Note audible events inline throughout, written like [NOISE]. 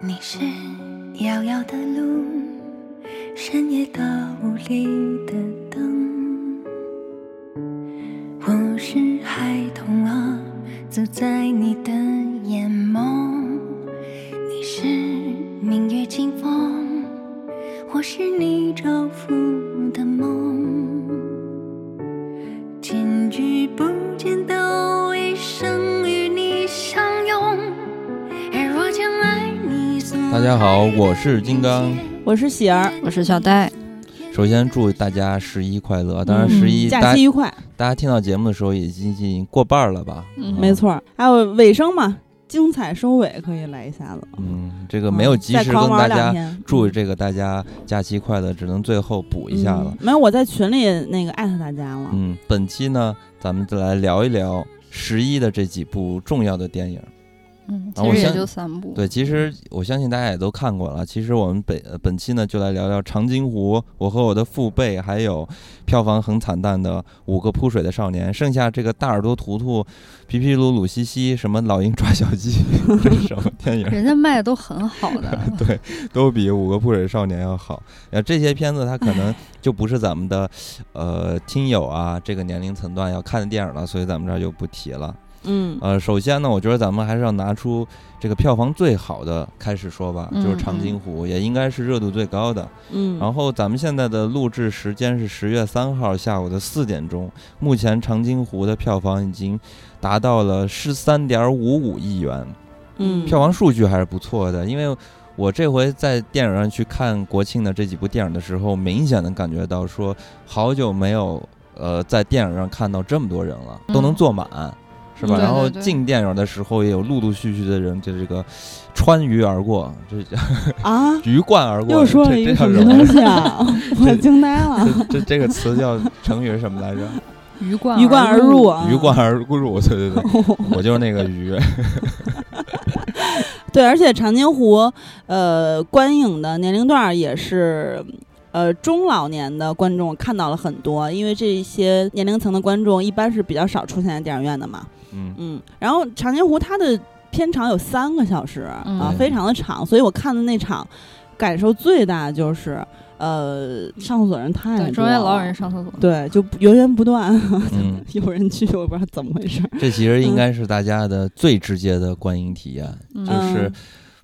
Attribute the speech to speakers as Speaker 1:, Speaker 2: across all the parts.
Speaker 1: 你是遥遥的路，深夜的屋里的灯。我是孩童啊，走在你的眼
Speaker 2: 好我是金刚
Speaker 3: 我是喜儿，
Speaker 4: 我是小戴，
Speaker 2: 首先祝大家十一快乐！当然，十一、
Speaker 3: 嗯假期愉快，
Speaker 2: 大家听到节目的时候已经已经过半儿了吧？
Speaker 4: 嗯
Speaker 3: 没错儿。还有尾声嘛，精彩收尾可以来一下子。
Speaker 2: 嗯，这个没有及时跟大家祝这个大家假期快乐，只能最后补一下了
Speaker 3: 嗯。没有，我在群里那个艾特大家了。
Speaker 2: 嗯，本期呢，咱们再来聊一聊十一的这几部重要的电影。
Speaker 4: 嗯，其实也就三部，
Speaker 2: 对，其实我相信大家也都看过了。其实我们本呃本期呢，就来聊聊《长津湖》，我和我的父辈，还有票房很惨淡的《五个扑水的少年》，剩下这个大耳朵图图、皮皮鲁鲁西西、什么老鹰抓小鸡，这 [LAUGHS] 是什么电影？
Speaker 4: 人家卖的都很好的，[LAUGHS]
Speaker 2: 对，都比《五个扑水少年》要好。呃，这些片子它可能就不是咱们的呃听友啊这个年龄层段要看的电影了，所以咱们这儿就不提了。
Speaker 3: 嗯
Speaker 2: 呃，首先呢，我觉得咱们还是要拿出这个票房最好的开始说吧，就是《
Speaker 4: 嗯
Speaker 2: 长津湖》，也应该是热度最高的。
Speaker 3: 嗯，
Speaker 2: 然后咱们现在的录制时间是十月三号下午的四点钟，目前《长津湖》的票房已经达到了十三点五五亿元，
Speaker 3: 嗯
Speaker 2: 票房数据还是不错的。因为我这回在电影上去看国庆的这几部电影的时候，明显的感觉到说，好久没有呃在电影上看到这么多人了，都能
Speaker 4: 嗯
Speaker 2: 坐满。是吧？
Speaker 4: 对
Speaker 2: 然后进电影的时候也有陆陆续续的人就这个穿鱼而过，这
Speaker 3: 啊，[LAUGHS]
Speaker 2: 鱼贯而过。
Speaker 3: 又说了一
Speaker 2: 这
Speaker 3: 个什么东西啊？我惊呆了。[LAUGHS]
Speaker 2: 这这这个词叫成语是什么来着？
Speaker 4: 鱼贯
Speaker 3: 鱼贯而入啊！
Speaker 2: 鱼贯而入。对对对，[LAUGHS] 我就是那个鱼。
Speaker 3: 对，而且长津湖，呃，观影的年龄段儿也是。呃，中老年的观众看到了很多，因为这些年龄层的观众一般是比较少出现在电影院的嘛。
Speaker 2: 嗯。
Speaker 3: 嗯，然后长津湖它的片长有三个小时、啊，
Speaker 4: 嗯。
Speaker 3: 非常的长，所以我看的那场感受最大就是，呃，上厕所人太多
Speaker 4: 对，
Speaker 3: 了，
Speaker 4: 中间老有人上厕所，
Speaker 3: 对，就源源不断，
Speaker 2: 嗯，[LAUGHS]
Speaker 3: 有人去，我不知道怎么回事。
Speaker 2: 这其实应该是大家的最直接的观影体验，
Speaker 4: 嗯。
Speaker 2: 就是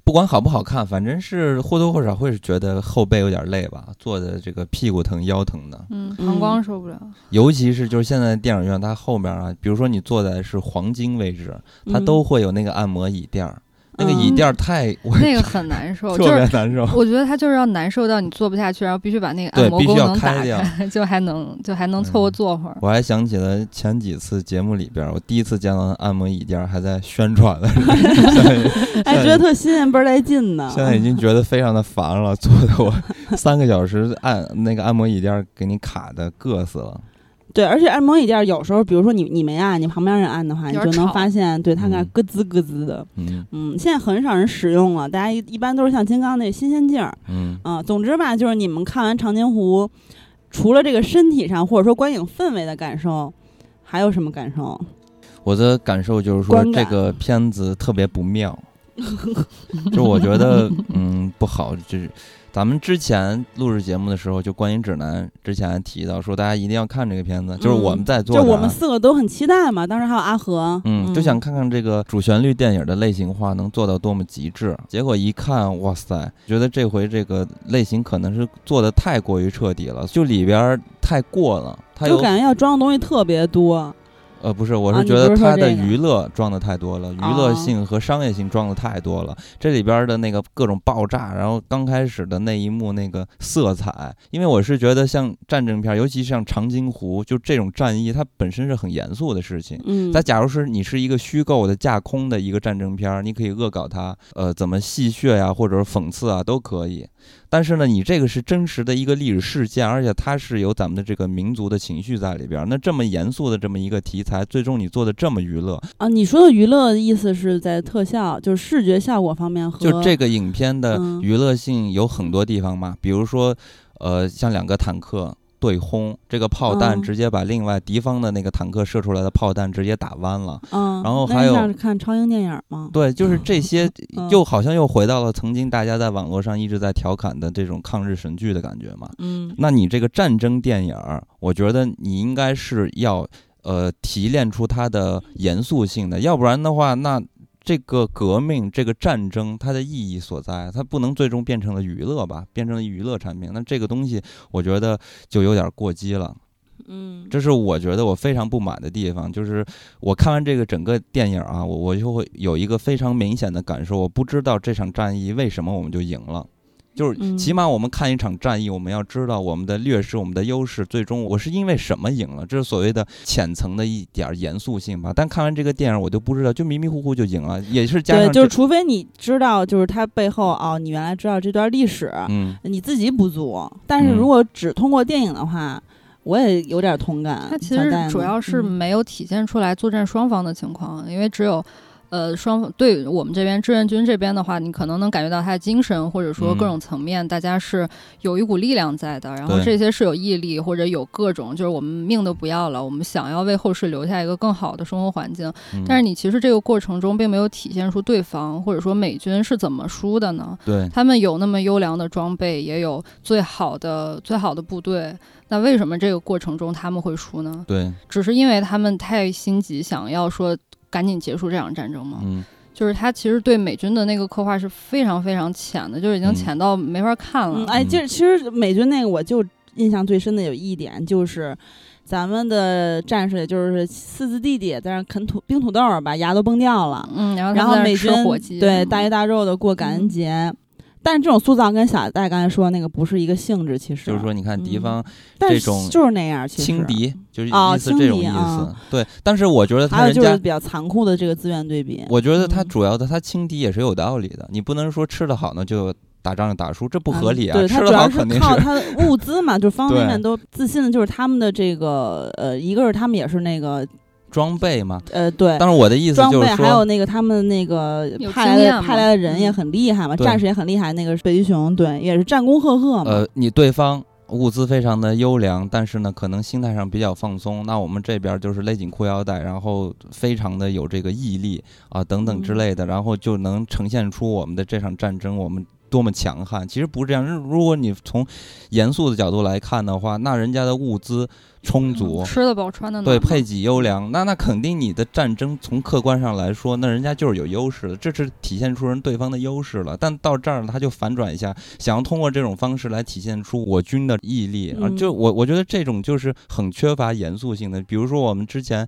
Speaker 2: 不管好不好看，反正是或多或少会是觉得后背有点累吧，坐的这个屁股疼、腰疼的。
Speaker 4: 嗯，
Speaker 3: 嗯。
Speaker 4: 膀胱受不了，
Speaker 2: 尤其是就是现在电影院它后面啊，比如说你坐在是黄金位置，它都会有那个按摩椅垫儿，那个椅垫儿太我
Speaker 4: 那个很难受，[LAUGHS]
Speaker 2: 特。别难受。
Speaker 4: 我觉得他就是要难受到你坐不下去，然后必须把那个
Speaker 2: 对必须
Speaker 4: 按摩功
Speaker 2: 要开
Speaker 4: 能打开，[LAUGHS] 就还能就还能凑合坐会儿。
Speaker 2: 我还想起了前几次节目里边儿，我第一次见到按摩椅垫儿还在宣传的，时候 [LAUGHS]
Speaker 3: 哎，觉得特新鲜，倍儿带劲呢。
Speaker 2: 现在已经觉得非常的烦了，坐的我三个小时按那个按摩椅垫儿给你卡的硌死了。
Speaker 3: 对，而且按摩椅垫儿有时候，比如说你你没按，你旁边人按的话，你就能发现，对它那
Speaker 2: 嗯
Speaker 3: 咯吱咯吱的。
Speaker 2: 嗯
Speaker 3: 嗯，现在很少人使用了，大家一一般都是像金刚那新鲜劲儿。
Speaker 2: 嗯，
Speaker 3: 啊，总之吧，就是你们看完长津湖，除了这个身体上或者说观影氛围的感受，还有什么感受？
Speaker 2: 我的感受就是说这个片子特别不妙，[LAUGHS] 就我觉得嗯不好，就是咱们之前录制节目的时候，就观影指南之前提到说大家一定要看这个片子，就是我们在做
Speaker 3: 就我们四个都很期待嘛，当时还有阿和，
Speaker 2: 嗯，就想看看这个主旋律电影的类型化能做到多么极致。结果一看，哇塞，觉得这回这个类型可能是做的太过于彻底了，就里边儿太过了。它
Speaker 3: 就感觉要装的东西特别多。
Speaker 2: 呃不是，我是觉得它的娱乐装的太多了，娱乐
Speaker 3: 哦
Speaker 2: 性和商业性装的太多了。这里边的那个各种爆炸，然后刚开始的那一幕那个色彩，因为我是觉得像战争片，尤其像长津湖，就这种战役，它本身是很严肃的事情。
Speaker 3: 嗯，
Speaker 2: 但假如是你是一个虚构的架空的一个战争片儿，你可以恶搞它，呃，怎么戏谑呀，或者是讽刺啊，都可以。但是呢，你这个是真实的一个历史事件，而且它是有咱们的这个民族的情绪在里边儿。那这么严肃的这么一个题材，最终你做的这么娱乐，
Speaker 3: 啊，你说的娱乐的意思是在特效，就是视觉效果方面和
Speaker 2: 就这个影片的
Speaker 3: 嗯
Speaker 2: 娱乐性有很多地方嘛，比如说，呃，像两个坦克。对轰，这个炮弹
Speaker 3: 嗯
Speaker 2: 直接把另外敌方的那个坦克射出来的炮弹直接打弯了。
Speaker 3: 嗯，
Speaker 2: 然后还有
Speaker 3: 看超英电影吗？
Speaker 2: 对，就是这些
Speaker 3: 嗯，
Speaker 2: 又好像又回到了曾经大家在网络上一直在调侃的这种抗日神剧的感觉嘛。
Speaker 3: 嗯
Speaker 2: 那你这个战争电影儿，我觉得你应该是要呃提炼出它的严肃性的，要不然的话，那这个革命、这个战争它的意义所在，它不能最终变成了娱乐吧，变成了娱乐产品。那这个东西，我觉得就有点过激了。
Speaker 3: 嗯
Speaker 2: 这是我觉得我非常不满的地方，就是我看完这个整个电影啊，我我就会有一个非常明显的感受，我不知道这场战役为什么我们就赢了。就是
Speaker 3: 嗯
Speaker 2: 起码我们看一场战役，我们要知道我们的劣势、我们的优势，最终我是因为什么赢了，这是所谓的浅层的一点儿严肃性吧。但看完这个电影，我就不知道，就迷迷糊糊就赢了，也是加
Speaker 3: 对，
Speaker 2: 上对
Speaker 3: 就是除非你知道，就是它背后哦，你原来知道这段历史，
Speaker 2: 嗯
Speaker 3: 你自己不足。但是
Speaker 2: 嗯
Speaker 3: 如果只通过电影的话，我也有点同感。
Speaker 4: 它其实主要是
Speaker 3: 嗯
Speaker 4: 没有体现出来作战双方的情况，因为只有。呃，双方对我们这边志愿军这边的话，你可能能感觉到他的精神，或者说各
Speaker 2: 嗯
Speaker 4: 种层面，大家是有一股力量在的。然后这些是有毅力，或者有各种，就是我们命都不要了，我们想要为后世留下一个更好的生活环境。
Speaker 2: 嗯
Speaker 4: 但是你其实这个过程中并没有体现出对方或者说美军是怎么输的呢？
Speaker 2: 对
Speaker 4: 他们有那么优良的装备，也有最好的最好的部队，那为什么这个过程中他们会输呢？
Speaker 2: 对，
Speaker 4: 只是因为他们太心急，想要说赶紧结束这场战争吗？
Speaker 2: 嗯
Speaker 4: 就是他其实对美军的那个刻画是非常非常浅的，就是已经
Speaker 2: 嗯
Speaker 4: 浅到没法看了。
Speaker 3: 嗯，哎，
Speaker 2: 嗯
Speaker 3: 就是其实美军那个，我就印象最深的有一点就是。咱们的战士也就是四字弟弟在那儿啃土冰土豆儿，把牙都崩掉了。
Speaker 4: 嗯，然后
Speaker 3: 然后美军
Speaker 4: 火鸡，
Speaker 3: 对
Speaker 4: 嗯
Speaker 3: 大鱼大肉的过感恩
Speaker 4: 嗯
Speaker 3: 节，但是这种塑造跟小戴刚才说的那个不是一个性质，其实
Speaker 2: 就是说，你看敌
Speaker 3: 嗯
Speaker 2: 方
Speaker 3: 但是
Speaker 2: 这种
Speaker 3: 就是那样，其实
Speaker 2: 轻敌，就是
Speaker 3: 哦
Speaker 2: 意思这种意
Speaker 3: 轻敌啊
Speaker 2: 思。对，但是我觉得他
Speaker 3: 还有
Speaker 2: 人家
Speaker 3: 就是比较残酷的这个资源对比。
Speaker 2: 我觉得他
Speaker 3: 嗯
Speaker 2: 主要的他轻敌也是有道理的，你不能说吃的好呢就打仗就打输，这不合
Speaker 3: 嗯
Speaker 2: 理啊！
Speaker 3: 对他
Speaker 2: 吃
Speaker 3: 主要是靠他的物资嘛，就方方面面都自信的，就是他们的这个呃，一个是他们也是那个
Speaker 2: 装备嘛。
Speaker 3: 呃，对。
Speaker 2: 但是我的意思就是说，
Speaker 3: 还有那个他们那个派来的派来的人也
Speaker 4: 嗯
Speaker 3: 很厉害嘛，战士也很厉害。那个北极熊对也是战功赫赫嘛。
Speaker 2: 呃，你对方物资非常的优良，但是呢，可能心态上比较放松。那我们这边就是勒紧裤腰带，然后非常的有这个毅力啊等等之
Speaker 3: 嗯
Speaker 2: 类的，然后就能呈现出我们的这场战争我们。多么强悍！其实不是这样。如果你从严肃的角度来看的话，那人家的物资充足，
Speaker 4: 嗯吃得饱穿得暖
Speaker 2: 对，配给优良，那那肯定你的战争从客观上来说，那人家就是有优势的，这是体现出人对方的优势了。但到这儿他就反转一下，想要通过这种方式来体现出我军的毅力啊！
Speaker 3: 嗯
Speaker 2: 就我我觉得这种就是很缺乏严肃性的。比如说我们之前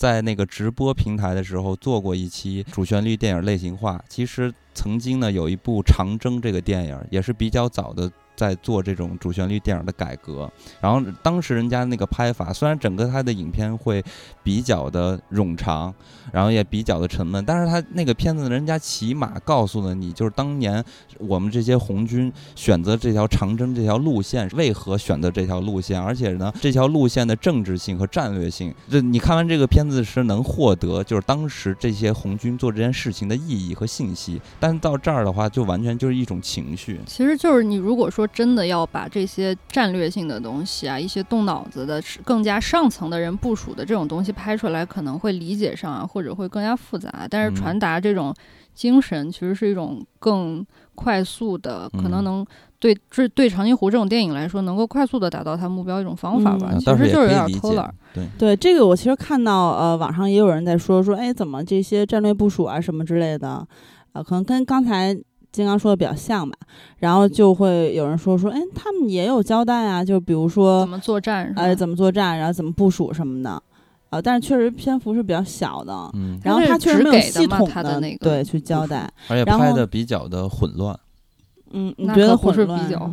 Speaker 2: 在那个直播平台的时候做过一期主旋律电影类型化，其实曾经呢有一部《长征》这个电影也是比较早的。在做这种主旋律电影的改革，然后当时人家那个拍法，虽然整个他的影片会比较的冗长，然后也比较的沉闷，但是他那个片子人家起码告诉了你，就是当年我们这些红军选择这条长征这条路线，为何选择这条路线，而且呢，这条路线的政治性和战略性，这你看完这个片子是能获得就是当时这些红军做这件事情的意义和信息，但到这儿的话，就完全就是一种情绪。
Speaker 4: 其实就是你如果说真的要把这些战略性的东西啊，一些动脑子的、是更加上层的人部署的这种东西拍出来，可能会理解上啊，或者会更加复杂。但是
Speaker 2: 嗯
Speaker 4: 传达这种精神，其实是一种更快速的，可能
Speaker 2: 嗯
Speaker 4: 能对这对长津湖这种电影来说，能够快速的达到它目标一种方法吧。其实就是有点偷懒儿。，
Speaker 2: 对，
Speaker 3: 对这个，我其实看到呃，网上也有人在说说，哎，怎么这些战略部署啊什么之类的，呃，可能跟刚才金刚说的比较像吧。然后就会有人说说，哎，他们也有交代啊，就比如说
Speaker 4: 怎，么作战是吧？
Speaker 3: 呃，怎么作战，然后怎么部署什么的，啊，但是确实篇幅是比较小的。
Speaker 2: 嗯，
Speaker 3: 然后他确实没有系统
Speaker 4: 他的那个
Speaker 3: 对去交代，
Speaker 2: 而且
Speaker 3: 然后
Speaker 2: 拍的比较的混乱，
Speaker 3: 嗯，你觉得混乱？
Speaker 4: 比 [LAUGHS] 较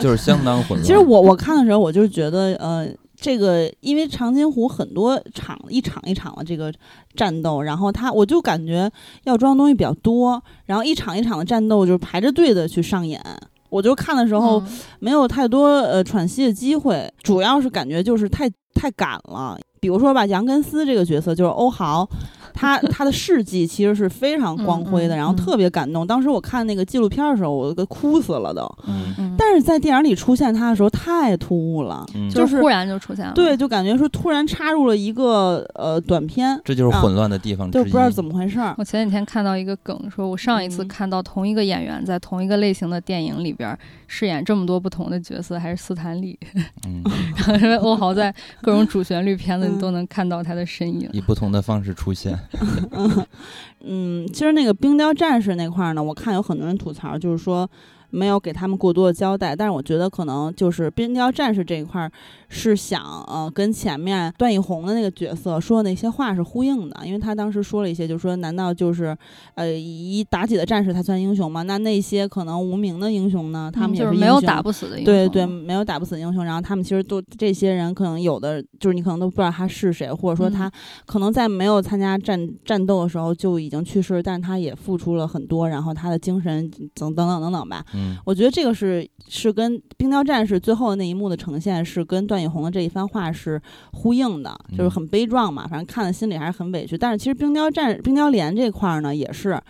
Speaker 2: 就是相当混乱。[LAUGHS]
Speaker 3: 其实我我看的时候，我就觉得，呃，这个因为长津湖很多场一场一场的这个战斗，然后他我就感觉要装的东西比较多，然后一场一场的战斗就是排着队的去上演。我就看的时候
Speaker 4: 嗯
Speaker 3: 没有太多呃喘息的机会，主要是感觉就是太太赶了。比如说吧，杨根思这个角色就是欧豪，他他的事迹其实是非常光辉的，然后
Speaker 4: 嗯
Speaker 3: 特别感动。当时我看那个纪录片的时候，我都给哭死了都。
Speaker 2: 嗯
Speaker 4: 嗯
Speaker 3: 但但是在电影里出现他的时候太突兀了，
Speaker 2: 嗯，
Speaker 3: 就是
Speaker 4: 忽然就出现了。
Speaker 3: 对，就感觉说突然插入了一个呃短片，
Speaker 2: 这就是混乱的地方。
Speaker 3: 就不知道怎么回事儿。
Speaker 4: 我前几天看到一个梗，说我上一次
Speaker 3: 嗯
Speaker 4: 看到同一个演员在同一个类型的电影里边饰演这么多不同的角色，还是斯坦李。[LAUGHS]
Speaker 2: 嗯，
Speaker 4: 因为欧豪在各种主旋律片子，
Speaker 3: 嗯
Speaker 4: 你都能看到他的身影。
Speaker 2: 以不同的方式出现。
Speaker 3: 嗯，其实那个冰雕战士那块儿呢，我看有很多人吐槽，就是说没有给他们过多的交代。但是我觉得可能就是冰雕战士这一块儿是想呃跟前面段奕宏的那个角色说的那些话是呼应的，因为他当时说了一些，就是说难道就是呃以妲己的战士才算英雄吗？那那些可能无名的英雄呢，他们也
Speaker 4: 嗯就是没有打不死的英雄。
Speaker 3: 对对，没有打不死的英雄，然后他们其实都这些人可能有的就是你可能都不知道他是谁，或者说他
Speaker 4: 嗯
Speaker 3: 可能在没有参加战战斗的时候就已经去世，但是他也付出了很多，然后他的精神等等等等等吧。
Speaker 2: 嗯
Speaker 3: 我觉得这个是是跟《冰雕战士》最后的那一幕的呈现是跟段奕宏的这一番话是呼应的，就是
Speaker 2: 嗯
Speaker 3: 很悲壮嘛，反正看了心里还是很委屈。但是其实《冰雕战》《冰雕连》这块儿呢，也是，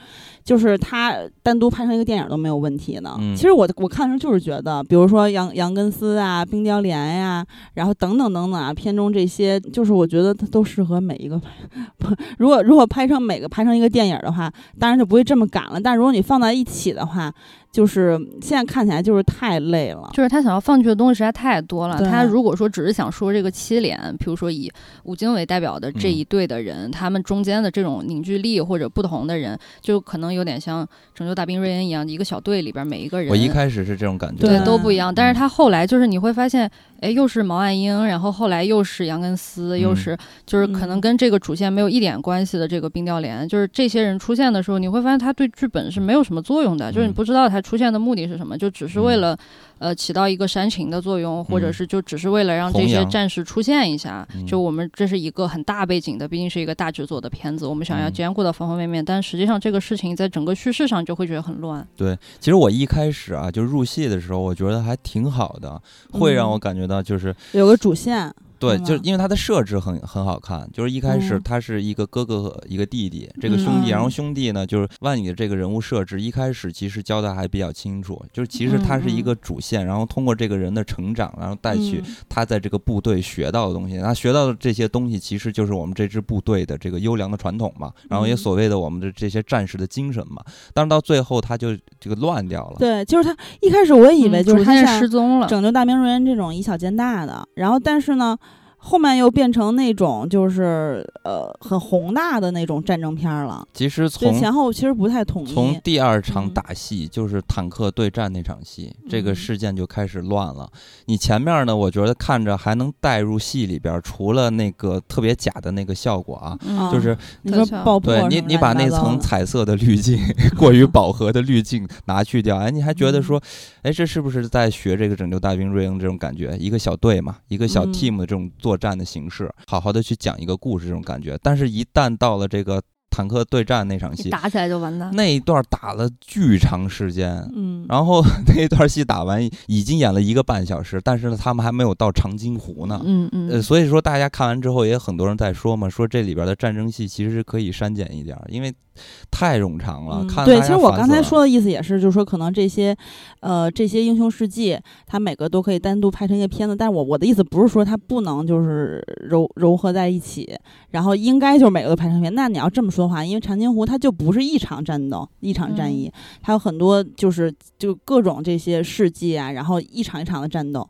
Speaker 3: 就是他单独拍成一个电影都没有问题的。
Speaker 2: 嗯
Speaker 3: 其实我我看的时候就是觉得，比如说杨杨根思啊、冰雕连呀、然后等等等等啊，片中这些，就是我觉得它都适合每一个拍。不，[LAUGHS] 如果如果拍成每个拍成一个电影的话，当然就不会这么赶了。但如果你放在一起的话，就是现在看起来就是太累了。
Speaker 4: 就是他想要放弃的东西实在太多了。他如果说只是想说这个七连，比如说以吴京为代表的这一队的人，他们中间的这种凝聚力或者不同的人，就可能有点像《拯救大兵瑞恩》一样，一个小队里边每一个人。
Speaker 2: 我一开始是这种感觉。
Speaker 3: 对
Speaker 4: 对，都不一样。但是他后来就是你会发现，哎，又是毛岸英，然后后来又是杨根思，又
Speaker 2: 嗯
Speaker 4: 是就是可能
Speaker 3: 嗯
Speaker 4: 跟这个主线没有一点关系的这个冰雕连，就是这些人出现的时候，你会发现他对剧本是没有什么作用的，就是你
Speaker 2: 嗯
Speaker 4: 不知道他出现的目的是什么，就只是为
Speaker 2: 嗯
Speaker 4: 了呃起到一个煽情的作用，或者
Speaker 2: 嗯。
Speaker 4: 是就只是为了让这些战士出现一下。
Speaker 2: 嗯。
Speaker 4: 就我们这是一个很大背景的，毕竟是一个大制作的片子，我们想要
Speaker 2: 嗯。
Speaker 4: 兼顾到方方面面，但实际上这个事情在整个叙事上就会觉得很乱。
Speaker 2: 对，其实我一开始啊，就入戏的时候，我觉得还挺好的，会让
Speaker 3: 嗯。
Speaker 2: 我感觉到就是
Speaker 3: 有个主线，
Speaker 2: 对，就是因为它的设置很很好看，就是一开始
Speaker 3: 嗯。
Speaker 2: 他是一个哥哥和一个弟弟，这个兄弟，
Speaker 3: 嗯
Speaker 2: 然后兄弟呢，就是万里的这个人物设置一开始其实交代还比较清楚，就是其实他是一个主线，然后通过这个人的成长，然后带去
Speaker 3: 嗯。
Speaker 2: 他在这个部队学到的东西，他学到的这些东西其实就是我们这支部队的这个优良的传统嘛，然后也
Speaker 3: 嗯。
Speaker 2: 所谓的我们的这些战士的精神嘛，但是到最后他就这个乱掉了，
Speaker 3: 对，就是他一开始我也以为就是他像
Speaker 4: 失踪了。
Speaker 3: 拯救大明瑞恩这种以小见大的，然后但是呢，后面又变成那种就是呃很宏大的那种战争片儿了，
Speaker 2: 其实从
Speaker 3: 前后其实不太统一。
Speaker 2: 从第二场
Speaker 3: 嗯
Speaker 2: 打戏，就是坦克对战那场戏，这个
Speaker 3: 嗯
Speaker 2: 事件就开始乱了。你前面呢，我觉得看着还能带入戏里边儿，除了那个特别假的那个效果啊，
Speaker 3: 啊
Speaker 2: 就是
Speaker 3: 你说爆破
Speaker 2: 对你你把那层彩色的滤镜、[LAUGHS] 过于饱和的滤镜拿去掉，哎，你还觉得说，哎，这是不是在学这个拯救大兵瑞恩这种感觉？一个小队嘛，一个小
Speaker 3: 嗯
Speaker 2: team 的这种作战的形式，好好的去讲一个故事这种感觉。但是，一旦到了这个坦克对战那场戏，
Speaker 4: 打起来就完蛋。
Speaker 2: 那一段打了巨长时间，
Speaker 3: 嗯，
Speaker 2: 然后 [LAUGHS] 那一段戏打完已经演了一个半小时，但是呢，他们还没有到长津湖呢。
Speaker 4: 嗯嗯，
Speaker 2: 呃，所以说大家看完之后，也很多人在说嘛，说这里边的战争戏其实是可以删减一点，因为太冗长了。看大
Speaker 3: 其实我刚才说的意思也是，就是说可能这些，呃，这些英雄事迹，它每个都可以单独拍成一个片子。但是我我的意思不是说它不能就是糅糅合在一起，然后应该就是每个都拍成片。那你要这么说的话，因为长津湖它就不是一场战斗，一场战役，它有很多就是就各种这些事迹啊，然后一场一场的战斗。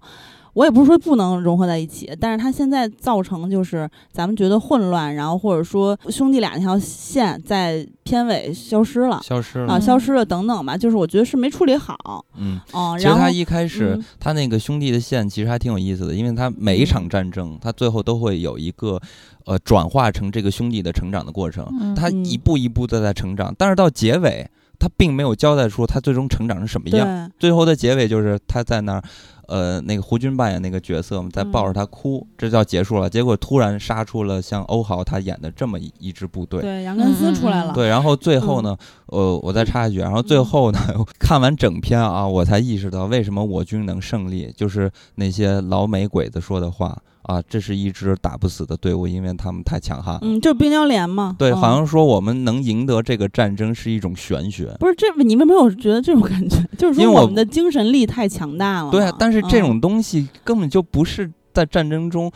Speaker 3: 我也不是说不能融合在一起，但是它现在造成就是咱们觉得混乱，然后或者说兄弟俩那条线在片尾消失了。啊，
Speaker 2: 消失了啊。
Speaker 3: 消失了等等吧，就是我觉得是没处理好，
Speaker 2: 嗯，
Speaker 3: 哦、然后
Speaker 2: 其实他一开始
Speaker 3: 嗯
Speaker 2: 他那个兄弟的线其实还挺有意思的，因为他每一场战争，他最后都会有一个呃转化成这个兄弟的成长的过程。
Speaker 4: 嗯
Speaker 2: 他
Speaker 3: 嗯
Speaker 2: 一步一步的在成长，但是到结尾，他并没有交代出他最终成长是什么样。最后的结尾就是他在那儿，呃，那个胡军扮演那个角色在抱
Speaker 3: 嗯
Speaker 2: 着他哭，这就要结束了。结果突然杀出了像欧豪他演的这么一一支部队。
Speaker 3: 对，杨根思出来了，
Speaker 2: 对，然后最后呢，呃，我再插一句，然后最
Speaker 3: 嗯
Speaker 2: 后呢，[LAUGHS] 看完整篇啊，我才意识到为什么我军能胜利，就是那些老美鬼子说的话。啊，这是一支打不死的队伍，因为他们太强悍了。
Speaker 3: 嗯，就是冰雕连嘛。
Speaker 2: 对，
Speaker 3: 嗯
Speaker 2: 好像说我们能赢得这个战争是一种玄学。
Speaker 3: 不是这，你们没有觉得这种感觉？[LAUGHS] 就是说我们的精神力太强大了。
Speaker 2: 对啊，但是这
Speaker 3: 嗯
Speaker 2: 种东西根本就不是在战争中，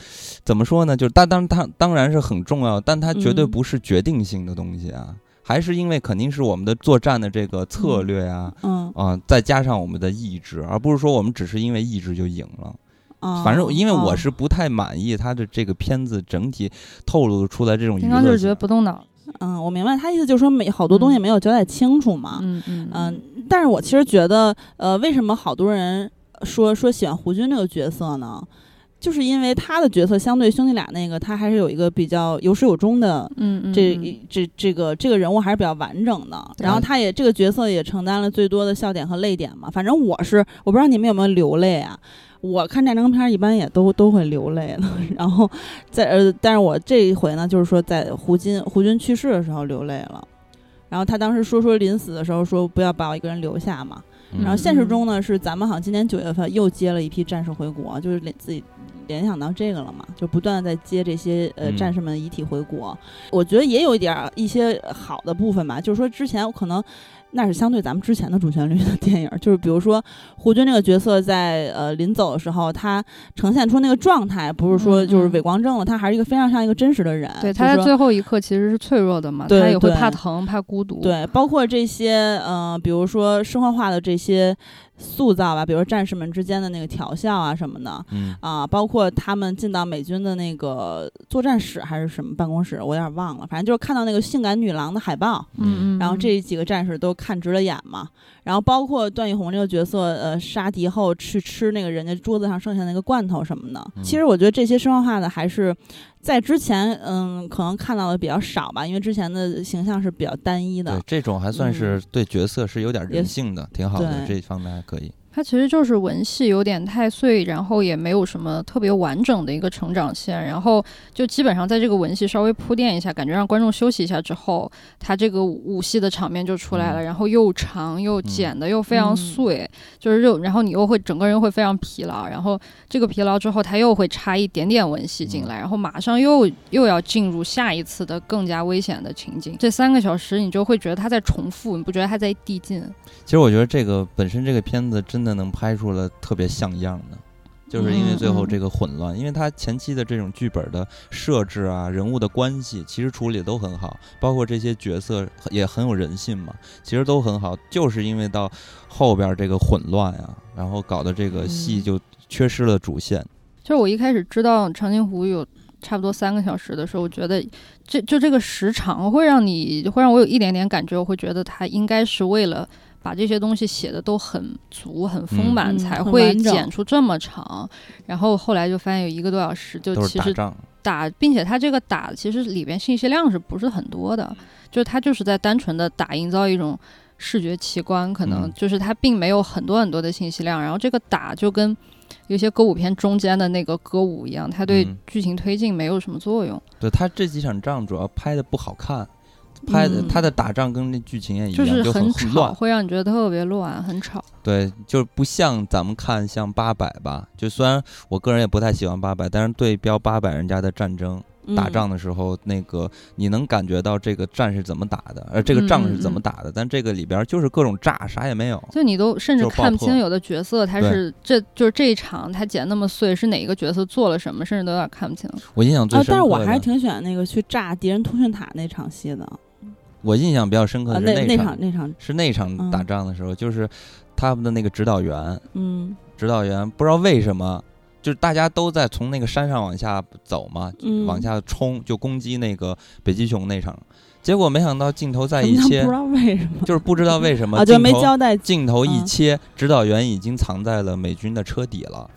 Speaker 2: 怎么说呢？就是当当它当然是很重要，但它绝对
Speaker 3: 嗯
Speaker 2: 不是决定性的东西啊。还是因为肯定是我们的作战的这个策略啊、
Speaker 3: 嗯
Speaker 2: 啊，再加上我们的意志，而不是说我们只是因为意志就赢了。
Speaker 3: 啊，
Speaker 2: 反正因为我
Speaker 3: 啊
Speaker 2: 是不太满意他的这个片子整体透露出来这种娱乐
Speaker 4: 金刚就是觉得。不动脑。
Speaker 3: 嗯，我明白他意思，就是说没好多东西
Speaker 4: 嗯
Speaker 3: 没有交代清楚嘛。
Speaker 4: 嗯嗯
Speaker 3: 嗯，但是我其实觉得，呃，为什么好多人说说喜欢胡军这个角色呢？就是因为他的角色相对兄弟俩那个，他还是有一个比较有始有终的
Speaker 4: 嗯嗯，
Speaker 3: 这
Speaker 4: 嗯
Speaker 3: 这这个这个人物还是比较完整的，然后他也这个角色也承担了最多的笑点和泪点嘛。反正我是我不知道你们有没有流泪啊，我看战争片儿一般也都都会流泪的。[LAUGHS] 然后在呃，但是我这一回呢，就是说在胡金胡军去世的时候流泪了。然后他当时说说临死的时候说不要把我一个人留下嘛。
Speaker 2: 嗯
Speaker 3: 然后现实中呢是咱们好像今年九月份又接了一批战士回国，就是联自己联想到这个了嘛，就不断的在接这些呃
Speaker 2: 嗯
Speaker 3: 战士们的遗体回国。我觉得也有一点儿一些好的部分吧，就是说之前我可能。那是相对咱们之前的主旋律的电影，就是比如说胡军那个角色在呃临走的时候，他呈现出那个状态，不是说就是
Speaker 4: 嗯嗯
Speaker 3: 伪光正了，他还是一个非常像一个真实的人。
Speaker 4: 对，他在最后一刻其实是脆弱的嘛，
Speaker 3: 对
Speaker 4: 他也会怕疼、怕孤独。，
Speaker 3: 对，包括这些，呃，比如说生活化的这些塑造吧，比如说战士们之间的那个调笑啊什么的，
Speaker 2: 嗯。
Speaker 3: 啊，包括他们进到美军的那个作战室还是什么办公室，我有点忘了，反正就是看到那个性感女郎的海报，
Speaker 4: 嗯嗯，
Speaker 3: 然后这几个战士都看直了眼嘛，然后包括段奕宏这个角色，呃，杀敌后去吃那个人家桌子上剩下那个罐头什么的，
Speaker 2: 嗯。
Speaker 3: 其实我觉得这些生活化的还是在之前，嗯，可能看到的比较少吧，因为之前的形象是比较单一的
Speaker 2: 对，，这种还算是对角色是有点
Speaker 3: 也
Speaker 2: 人性的，挺好的，
Speaker 3: 对
Speaker 2: 这方面还可以。
Speaker 4: 它其实就是文戏有点太碎，然后也没有什么特别完整的一个成长线，然后就基本上在这个文戏稍微铺垫一下，感觉让观众休息一下之后，它这个武戏的场面就出来了，
Speaker 2: 嗯。
Speaker 4: 然后又长又剪的又非常
Speaker 3: 嗯。
Speaker 4: 碎，就是又然后你又会整个人会非常疲劳，然后这个疲劳之后，它又会插一点点文戏进来，然后马上又又要进入下一次的更加危险的情景，这三个小时你就会觉得它在重复，你不觉得它在递进？
Speaker 2: 其实我觉得这个本身这个片子真的能拍出了特别像样的，就是因为最后这个混乱，因为他前期的这种剧本的设置啊、人物的关系，其实处理的都很好，包括这些角色也很有人性嘛，其实都很好，就是因为到后边这个混乱呀、然后搞得这个戏
Speaker 3: 嗯
Speaker 2: 就缺失了主线。
Speaker 4: 就是我一开始知道长津湖有差不多三个小时的时候，我觉得这就这个时长会让你会让我有一点点感觉，我会觉得他应该是为了把这些东西写的都很足、很丰满，
Speaker 3: 嗯
Speaker 4: 才会剪出这么长。然后后来就发现有一个多小时，就其实
Speaker 2: 打，
Speaker 4: 打，并且它这个打其实里边信息量是不是很多的？就是它就是在单纯的打营造一种视觉奇观，可能
Speaker 2: 嗯
Speaker 4: 就是它并没有很多很多的信息量。然后这个打就跟有些歌舞片中间的那个歌舞一样，它对
Speaker 2: 嗯
Speaker 4: 剧情推进没有什么作用，
Speaker 2: 对他这几场仗主要拍的不好看，拍的
Speaker 3: 嗯
Speaker 2: 他的打仗跟那剧情也一样，
Speaker 4: 就是
Speaker 2: 很
Speaker 4: 吵，
Speaker 2: 乱。
Speaker 4: 会让你觉得特别乱，很吵。
Speaker 2: 对，就不像咱们看像八百吧，就虽然我个人也不太喜欢八百，但是对标八百人家的战争打
Speaker 3: 嗯
Speaker 2: 仗的时候，那个你能感觉到这个战是怎么打的，而这个仗是怎么
Speaker 4: 嗯
Speaker 2: 打的，但这个里边就是各种炸，啥也没有。
Speaker 4: 就你都甚至看不清有的角色他是这就是这一场他剪那么碎是哪一个角色做了什么，甚至都有点看不清。
Speaker 2: 我印象最
Speaker 3: 啊，
Speaker 2: 深
Speaker 3: 但是我还是挺喜欢那个去炸敌人通讯塔那场戏的，
Speaker 2: 我印象比较深刻
Speaker 3: 啊，
Speaker 2: 的是
Speaker 3: 那那
Speaker 2: 场
Speaker 3: 场那场，
Speaker 2: 是那场
Speaker 3: 嗯。
Speaker 2: 打仗的时候，就是他们的那个指导员，
Speaker 3: 嗯。
Speaker 2: 指导员不知道为什么，就是大家都在从那个山上往下走嘛，
Speaker 3: 嗯，
Speaker 2: 往下冲，就攻击那个北极熊那场。结果没想到镜头
Speaker 3: 在
Speaker 2: 一切
Speaker 3: 不知，道为什么。
Speaker 2: 就是不知道为什么 [LAUGHS]
Speaker 3: 啊，就没
Speaker 2: 镜头
Speaker 3: 交代
Speaker 2: 镜头一
Speaker 3: 嗯。
Speaker 2: 切，指导员已经藏在了美军的车底了。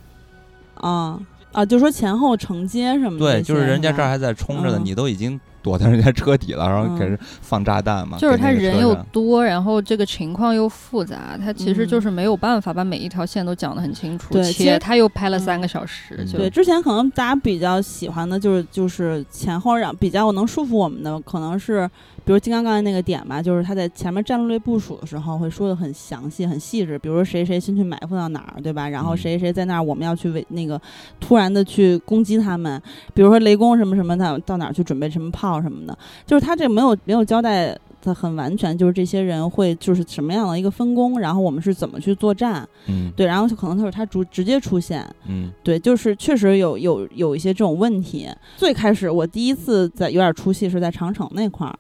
Speaker 3: 啊啊，就说前后承接什么
Speaker 2: 对，就是人家这儿还在冲着呢，
Speaker 3: 嗯。
Speaker 2: 你都已经躲在人家车底了，然后
Speaker 3: 嗯
Speaker 2: 开始放炸弹嘛。
Speaker 4: 就是他人又多，然后这个情况又复杂，他其实
Speaker 3: 嗯
Speaker 4: 就是没有办法把每一条线都讲得很清楚，
Speaker 3: 对其实
Speaker 4: 且他又拍了
Speaker 3: 嗯
Speaker 4: 三个小时，
Speaker 2: 嗯
Speaker 3: 对，之前可能大家比较喜欢的就是就是前后让比较能束缚我们的，可能是比如金刚刚才那个点吧，就是他在前面战略部署的时候会说的很详细、很细致，比如说谁谁先去埋伏到哪儿，对吧？然后
Speaker 2: 嗯
Speaker 3: 谁谁在那儿，我们要去围那个突然的去攻击他们，比如说雷公什么什么的，到哪儿去准备什么炮什么的，就是他这没有没有交代。的很完全，就是这些人会就是什么样的一个分工，然后我们是怎么去作战，
Speaker 2: 嗯
Speaker 3: 对，然后就可能就是他直直接出现，
Speaker 2: 嗯
Speaker 3: 对，就是确实有有有一些这种问题。最开始我第一次在有点出戏是在长城那块儿，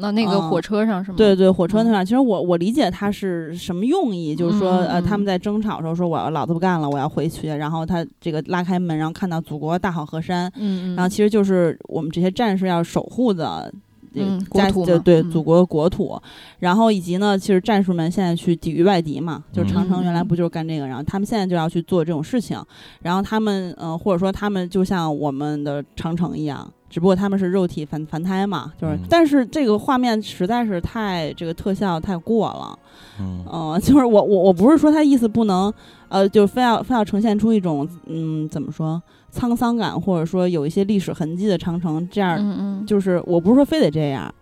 Speaker 4: 那那个
Speaker 3: 嗯。
Speaker 4: 火车上是吗？
Speaker 3: 对对，火车那
Speaker 4: 嗯。
Speaker 3: 块儿，其实我我理解他是什么用意，就是说呃他们
Speaker 4: 嗯。
Speaker 3: 在争吵的时候说我要老子不干了，我要回去，然后他这个拉开门，然后看到祖国大好河山，
Speaker 4: 嗯，嗯。
Speaker 3: 然后其实就是我们这些战士要守护的。这个
Speaker 4: 嗯国
Speaker 3: 家就对祖国的国土，然后以及呢，其实战士们现在去抵御外敌嘛，就是长城原来
Speaker 4: 嗯
Speaker 3: 不就是干这个，然后他们现在就要去做这种事情，然后他们嗯、呃或者说他们就像我们的长城一样，只不过他们是肉体凡凡胎嘛，就是，
Speaker 2: 嗯
Speaker 3: 但是这个画面实在是太这个特效太过了，
Speaker 2: 嗯
Speaker 3: 嗯、[LAUGHS] 就是我我我不是说他意思不能，呃，就非要非要呈现出一种嗯怎么说沧桑感，或者说有一些历史痕迹的长城这样，
Speaker 4: 嗯嗯，
Speaker 3: 就是我不是说非得这样。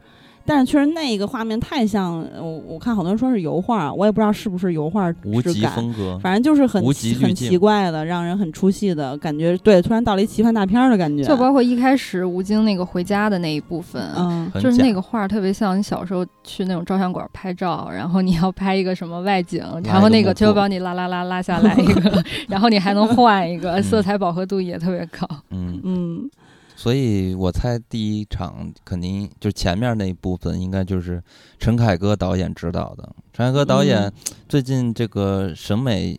Speaker 3: 但是确实那个画面太像我，我看好多人说是油画，我也不知道是不是油画
Speaker 2: 无极
Speaker 3: 质感，
Speaker 2: 风格，
Speaker 3: 反正就是很很奇怪的，让人很出戏的感觉。对，突然到了一奇幻大片儿的感觉。
Speaker 4: 就包括一开始吴京那个回家的那一部分，
Speaker 3: 嗯
Speaker 4: 就是那个画儿特别像你小时候去那种照相馆拍照，然后你要拍一个什么外景，然后那个就帮你拉拉拉拉下来一个，[LAUGHS] 然后你还能换一个，
Speaker 2: 嗯
Speaker 4: 色彩饱和度也特别高。
Speaker 2: 嗯，
Speaker 3: 嗯
Speaker 2: 所以我猜第一场肯定就前面那一部分应该就是陈凯歌导演指导的。陈凯歌导演
Speaker 3: 嗯
Speaker 2: 最近这个审美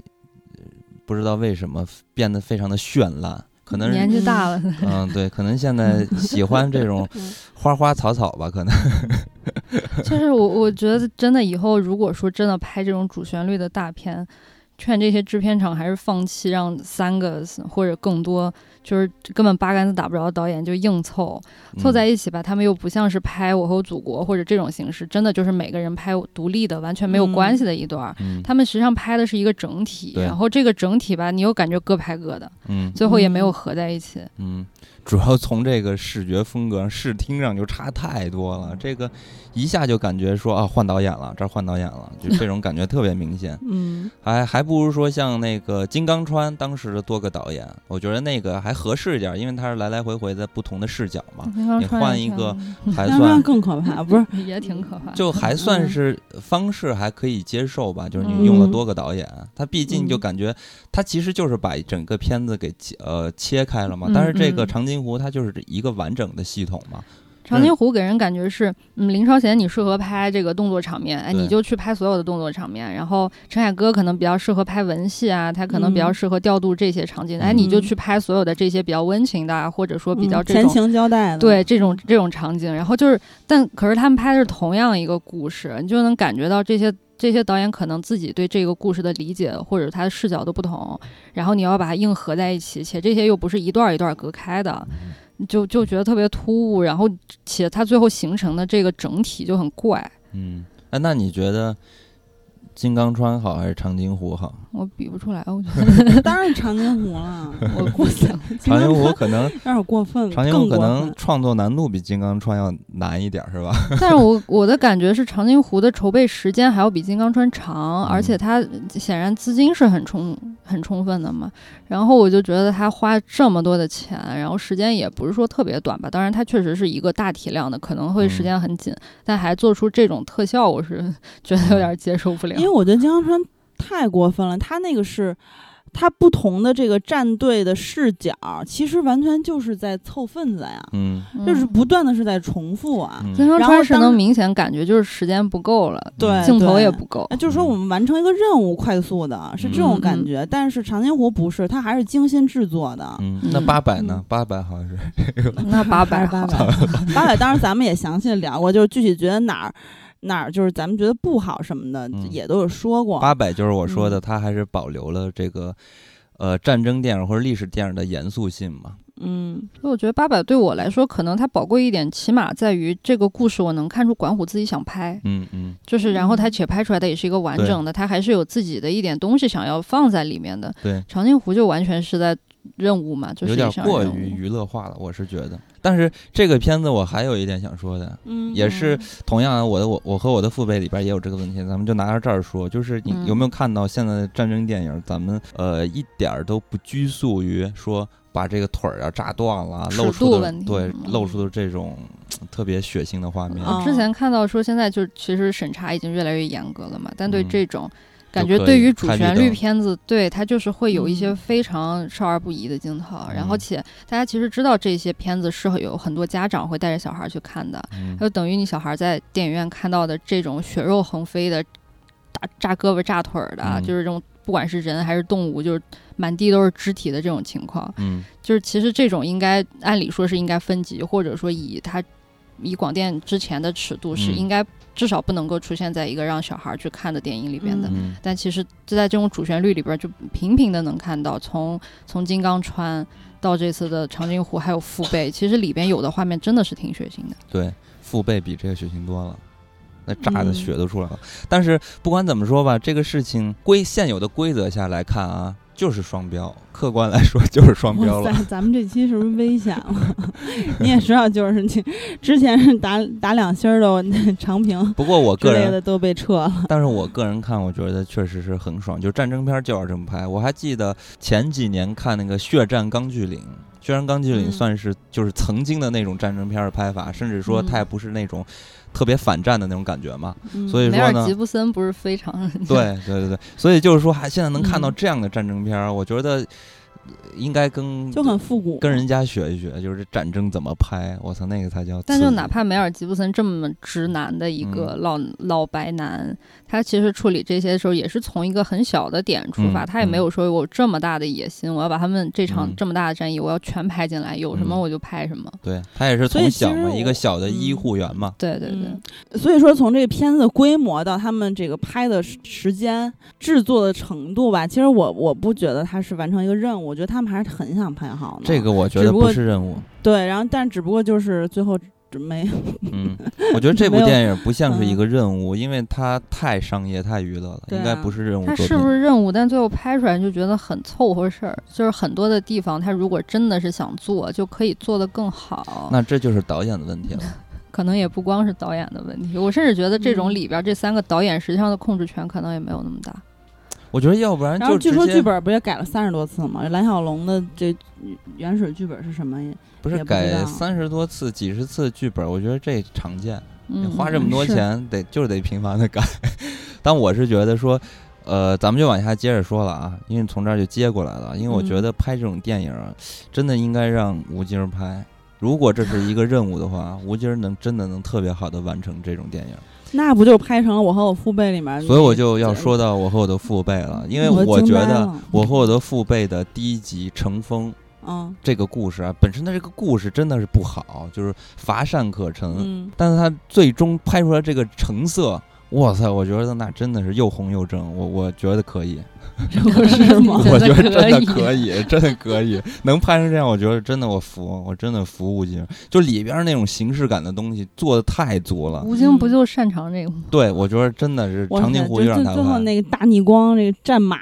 Speaker 2: 呃不知道为什么变得非常的绚烂，可能
Speaker 4: 年纪大了，
Speaker 2: 嗯对，可能现在 [LAUGHS] 喜欢这种
Speaker 3: 嗯
Speaker 2: 花花草草吧，可能 [LAUGHS]
Speaker 4: 就是我我觉得真的以后如果说真的拍这种主旋律的大片，劝这些制片厂还是放弃让三个或者更多，就是根本八竿子打不着导演就硬凑凑在
Speaker 2: 嗯
Speaker 4: 一起吧。他们又不像是拍《我和我祖国》或者这种形式，真的就是每个人拍独立的，完全没有
Speaker 3: 嗯
Speaker 4: 关系的一段。
Speaker 2: 嗯
Speaker 4: 他们实际上拍的是一个整体，
Speaker 2: 对
Speaker 4: 然后这个整体吧，你又感觉各拍各的，
Speaker 2: 嗯
Speaker 4: 最后也没有
Speaker 3: 嗯
Speaker 4: 合在一起。
Speaker 2: 嗯，主要从这个视觉风格、视听上就差太多了。这个一下就感觉说啊，换导演了，这儿换导演了，就这种感觉特别明显。
Speaker 3: 嗯
Speaker 2: 还还不如说像那个金刚川当时的多个导演，我觉得那个还合适一点，因为他是来来回回在不同的视角嘛，你换一个还算
Speaker 3: 更可怕，不是？
Speaker 4: 也挺可怕。
Speaker 2: 就还算
Speaker 3: 嗯
Speaker 2: 是方式还可以接受吧，就是你
Speaker 4: 嗯
Speaker 2: 用了多个导演，他毕竟就
Speaker 3: 嗯
Speaker 2: 感觉他其实就是把整个片子给切呃切开了嘛，
Speaker 4: 嗯
Speaker 2: 但是这个
Speaker 4: 嗯
Speaker 2: 长津湖它就是一个完整的系统嘛，
Speaker 4: 长津湖给人感觉是，嗯，林超贤你适合拍这个动作场面，哎，你就去拍所有的动作场面。然后陈凯歌可能比较适合拍文戏啊，他可能比较
Speaker 3: 嗯
Speaker 4: 适合调度这些场景，哎，你就
Speaker 3: 嗯
Speaker 4: 去拍所有的这些比较温情的啊，或者说比较
Speaker 3: 嗯前
Speaker 4: 这种。
Speaker 3: 情交代的，
Speaker 4: 对这种这种场景，然后就是，但可是他们拍的是同样一个故事，你就能感觉到这些这些导演可能自己对这个故事的理解或者他的视角都不同，然后你要把它硬合在一起，且这些又不是一段儿一段儿隔开的，就就觉得特别突兀，然后且它最后形成的这个整体就很怪，
Speaker 2: 嗯，哎，那你觉得金刚川好还是长津湖好？
Speaker 4: 我比不出来，我觉得 [LAUGHS]
Speaker 3: 当然长津湖了。[LAUGHS]
Speaker 4: 我过想
Speaker 2: 长津湖可能
Speaker 3: 有点过分，
Speaker 2: 长津湖可能创作难度比金刚川要难一点儿，是吧？[LAUGHS]
Speaker 4: 但是我我的感觉是长津湖的筹备时间还要比金刚川长，而且它显然资金是很充很充分的嘛。然后我就觉得他花这么多的钱，然后时间也不是说特别短吧。当然，它确实是一个大体量的，可能会时间很紧，但还做出这种特效，我是觉得有点接受不了
Speaker 3: 因。为我觉得金刚川太过分了，他那个是。他不同的这个战队的视角，其实完全就是在凑份子呀，
Speaker 2: 嗯
Speaker 3: 就是不断的是在重复啊。
Speaker 2: 嗯
Speaker 4: 金
Speaker 3: 后当
Speaker 4: 川是能明显感觉就是时间不够了，
Speaker 3: 对，
Speaker 4: 镜头也不够。
Speaker 3: 啊就是说我们完成一个任务，快速的是这种感觉。但是长津湖不是，它还是精心制作的。
Speaker 2: 嗯，那
Speaker 4: 嗯
Speaker 2: 八百呢？八百好像是，
Speaker 4: 那八百
Speaker 3: 八百，八百，当时咱们也详细的聊过，就是具体觉得哪儿哪儿就是咱们觉得不好什么的，
Speaker 2: 嗯
Speaker 3: 也都有说过。
Speaker 2: 八百就是我说
Speaker 3: 嗯
Speaker 2: 的，它还是保留了这个呃战争电影或者历史电影的严肃性嘛。
Speaker 3: 嗯
Speaker 4: 所以我觉得八百对我来说，可能它宝贵一点，起码在于这个故事，我能看出管虎自己想拍，
Speaker 2: 嗯嗯
Speaker 4: 就是然后他
Speaker 3: 嗯
Speaker 4: 且拍出来的也是一个完整的，他还是有自己的一点东西想要放在里面的。
Speaker 2: 对，
Speaker 4: 长津湖就完全是在任务嘛，就是
Speaker 2: 有点过于娱乐化了，我是觉得。但是这个片子我还有一点想说的，
Speaker 3: 嗯，
Speaker 2: 也是同样，我的我我和我的父辈里边也有这个问题，咱们就拿到这儿说，就是你
Speaker 4: 嗯。
Speaker 2: 有没有看到现在的战争电影，咱们呃一点儿都不拘束于说把这个腿儿啊炸断了，
Speaker 4: 尺
Speaker 2: 露出的
Speaker 4: 度问题
Speaker 2: 对
Speaker 4: 嗯。
Speaker 2: 露出的这种呃特别血腥的画面，
Speaker 3: 我
Speaker 4: 之前看到说现在就其实审查已经越来越严格了嘛，但对
Speaker 2: 嗯。
Speaker 4: 这种。感觉对于主旋律片子，对它就是会有一些
Speaker 3: 嗯。
Speaker 4: 非常少儿不宜的镜头，然后
Speaker 2: 嗯。
Speaker 4: 且大家其实知道这些片子是会有很多家长会带着小孩去看的，
Speaker 2: 嗯。
Speaker 4: 就等于你小孩在电影院看到的这种血肉横飞的、打炸胳膊炸腿儿的，
Speaker 2: 嗯。
Speaker 4: 就是这种不管是人还是动物，就是满地都是肢体的这种情况，
Speaker 2: 嗯。
Speaker 4: 就是其实这种应该按理说是应该分级，或者说以它以广电之前的尺度是
Speaker 2: 嗯
Speaker 4: 应该至少不能够出现在一个让小孩去看的电影里边的。
Speaker 2: 嗯
Speaker 4: 但其实就在这种主旋律里边，就频频的能看到，从从金刚川到这次的长津湖，还有父辈，其实里边有的画面真的是挺血腥的。
Speaker 2: 对，父辈比这个血腥多了。那炸的
Speaker 3: 嗯
Speaker 2: 血都出来了，但是不管怎么说吧，这个事情规现有的规则下来看啊，就是双标。客观来说就是双标了。
Speaker 3: 咱们这期是不是危险了？[LAUGHS] 你也知道，就是你之前是打打两星儿的那长评
Speaker 2: 不过我个人
Speaker 3: 类的都被撤了。
Speaker 2: 但是我个人看，我觉得确实是很爽，就战争片就要这么拍。我还记得前几年看那个《血战钢锯岭》，《血战钢锯岭》
Speaker 3: 嗯
Speaker 2: 算是就是曾经的那种战争片的拍法，甚至说
Speaker 3: 嗯
Speaker 2: 它也不是那种特别反战的那种感觉嘛。
Speaker 3: 嗯
Speaker 2: 所以说呢
Speaker 4: 吉布森不是非常
Speaker 2: 对对对对，所以就是说，还现在能看到
Speaker 3: 嗯
Speaker 2: 这样的战争片儿，我觉得呃应该跟
Speaker 3: 就很复古，
Speaker 2: 跟人家学一学，就是战争怎么拍。我操，那个才叫。
Speaker 4: 但就哪怕梅尔吉布森这么直男的一个
Speaker 2: 嗯
Speaker 4: 老、老白男，他其实处理这些的时候也是从一个很小的点出发，
Speaker 2: 嗯
Speaker 4: 他也没有说我这么大的野心，我要把他们这场
Speaker 2: 嗯
Speaker 4: 这么大的战役我要全拍进来，有什么
Speaker 2: 嗯
Speaker 4: 我就拍什么。
Speaker 2: 对他也是从小嘛，一个小的医
Speaker 3: 嗯
Speaker 2: 护员嘛。
Speaker 4: 对对对，
Speaker 3: 嗯，所以说从这个片子的规模到他们这个拍的时时间、制作的程度吧，其实我我不觉得他是完成一个任务，我觉得他们还是很想拍好的。
Speaker 2: 这个我觉得不是任务。
Speaker 3: 对，然后但只不过就是最后只没
Speaker 2: 嗯，我觉得这 [LAUGHS] 部电影不像是一
Speaker 3: 嗯
Speaker 2: 个任务，因为它太商业、太娱乐了，
Speaker 3: 啊
Speaker 2: 应该不是任务它。
Speaker 4: 是不是任务？但最后拍出来就觉得很凑合事儿，就是很多的地方，他如果真的是想做，就可以做得更好。
Speaker 2: 那这就是导演的问题了。[LAUGHS]
Speaker 4: 可能也不光是导演的问题，我甚至觉得这种
Speaker 3: 嗯
Speaker 4: 里边这三个导演实际上的控制权可能也没有那么大。
Speaker 2: 我觉得要不然
Speaker 3: 然后
Speaker 2: 就直接
Speaker 3: 据说剧本不也改了三十多次吗？蓝小龙的这原始剧本是什么呀？
Speaker 2: 不是
Speaker 3: 不知道
Speaker 2: 改三十多次、几十次剧本，我觉得这常见。你
Speaker 4: 嗯，
Speaker 2: 花这么多
Speaker 3: 是
Speaker 2: 钱，得就是得频繁的改。[LAUGHS] 但我是觉得说，呃，咱们就往下接着说了啊，因为从这儿就接过来了。因为我觉
Speaker 3: 嗯
Speaker 2: 得拍这种电影啊，真的应该让吴京儿拍。如果这是一个任务的话，吴京儿能真的能特别好的完成这种电影。
Speaker 3: 那不就拍成了我和我父辈里面？
Speaker 2: 所以我就要说到我和我的父辈了，因为
Speaker 3: 我
Speaker 2: 我觉得我和我的父辈的第一集《乘风》
Speaker 3: 嗯
Speaker 2: 这个故事啊，本身的这个故事真的是不好，就是乏善可陈。
Speaker 3: 嗯，
Speaker 2: 但是他最终拍出来这个成色，哇塞，我觉得那真的是又红又正，我我觉得可以，[LAUGHS]
Speaker 3: 不是吗？
Speaker 2: 我觉得真的
Speaker 4: 可
Speaker 2: 可以，真的可以，能拍成这样，我觉得真的我服，我真的服吴京，就里边那种形式感的东西做的太足了。
Speaker 4: 吴京不就擅长这个吗？
Speaker 2: 对，我觉得真的是长津湖就让他拍。
Speaker 3: 最后那个大逆光，这个战马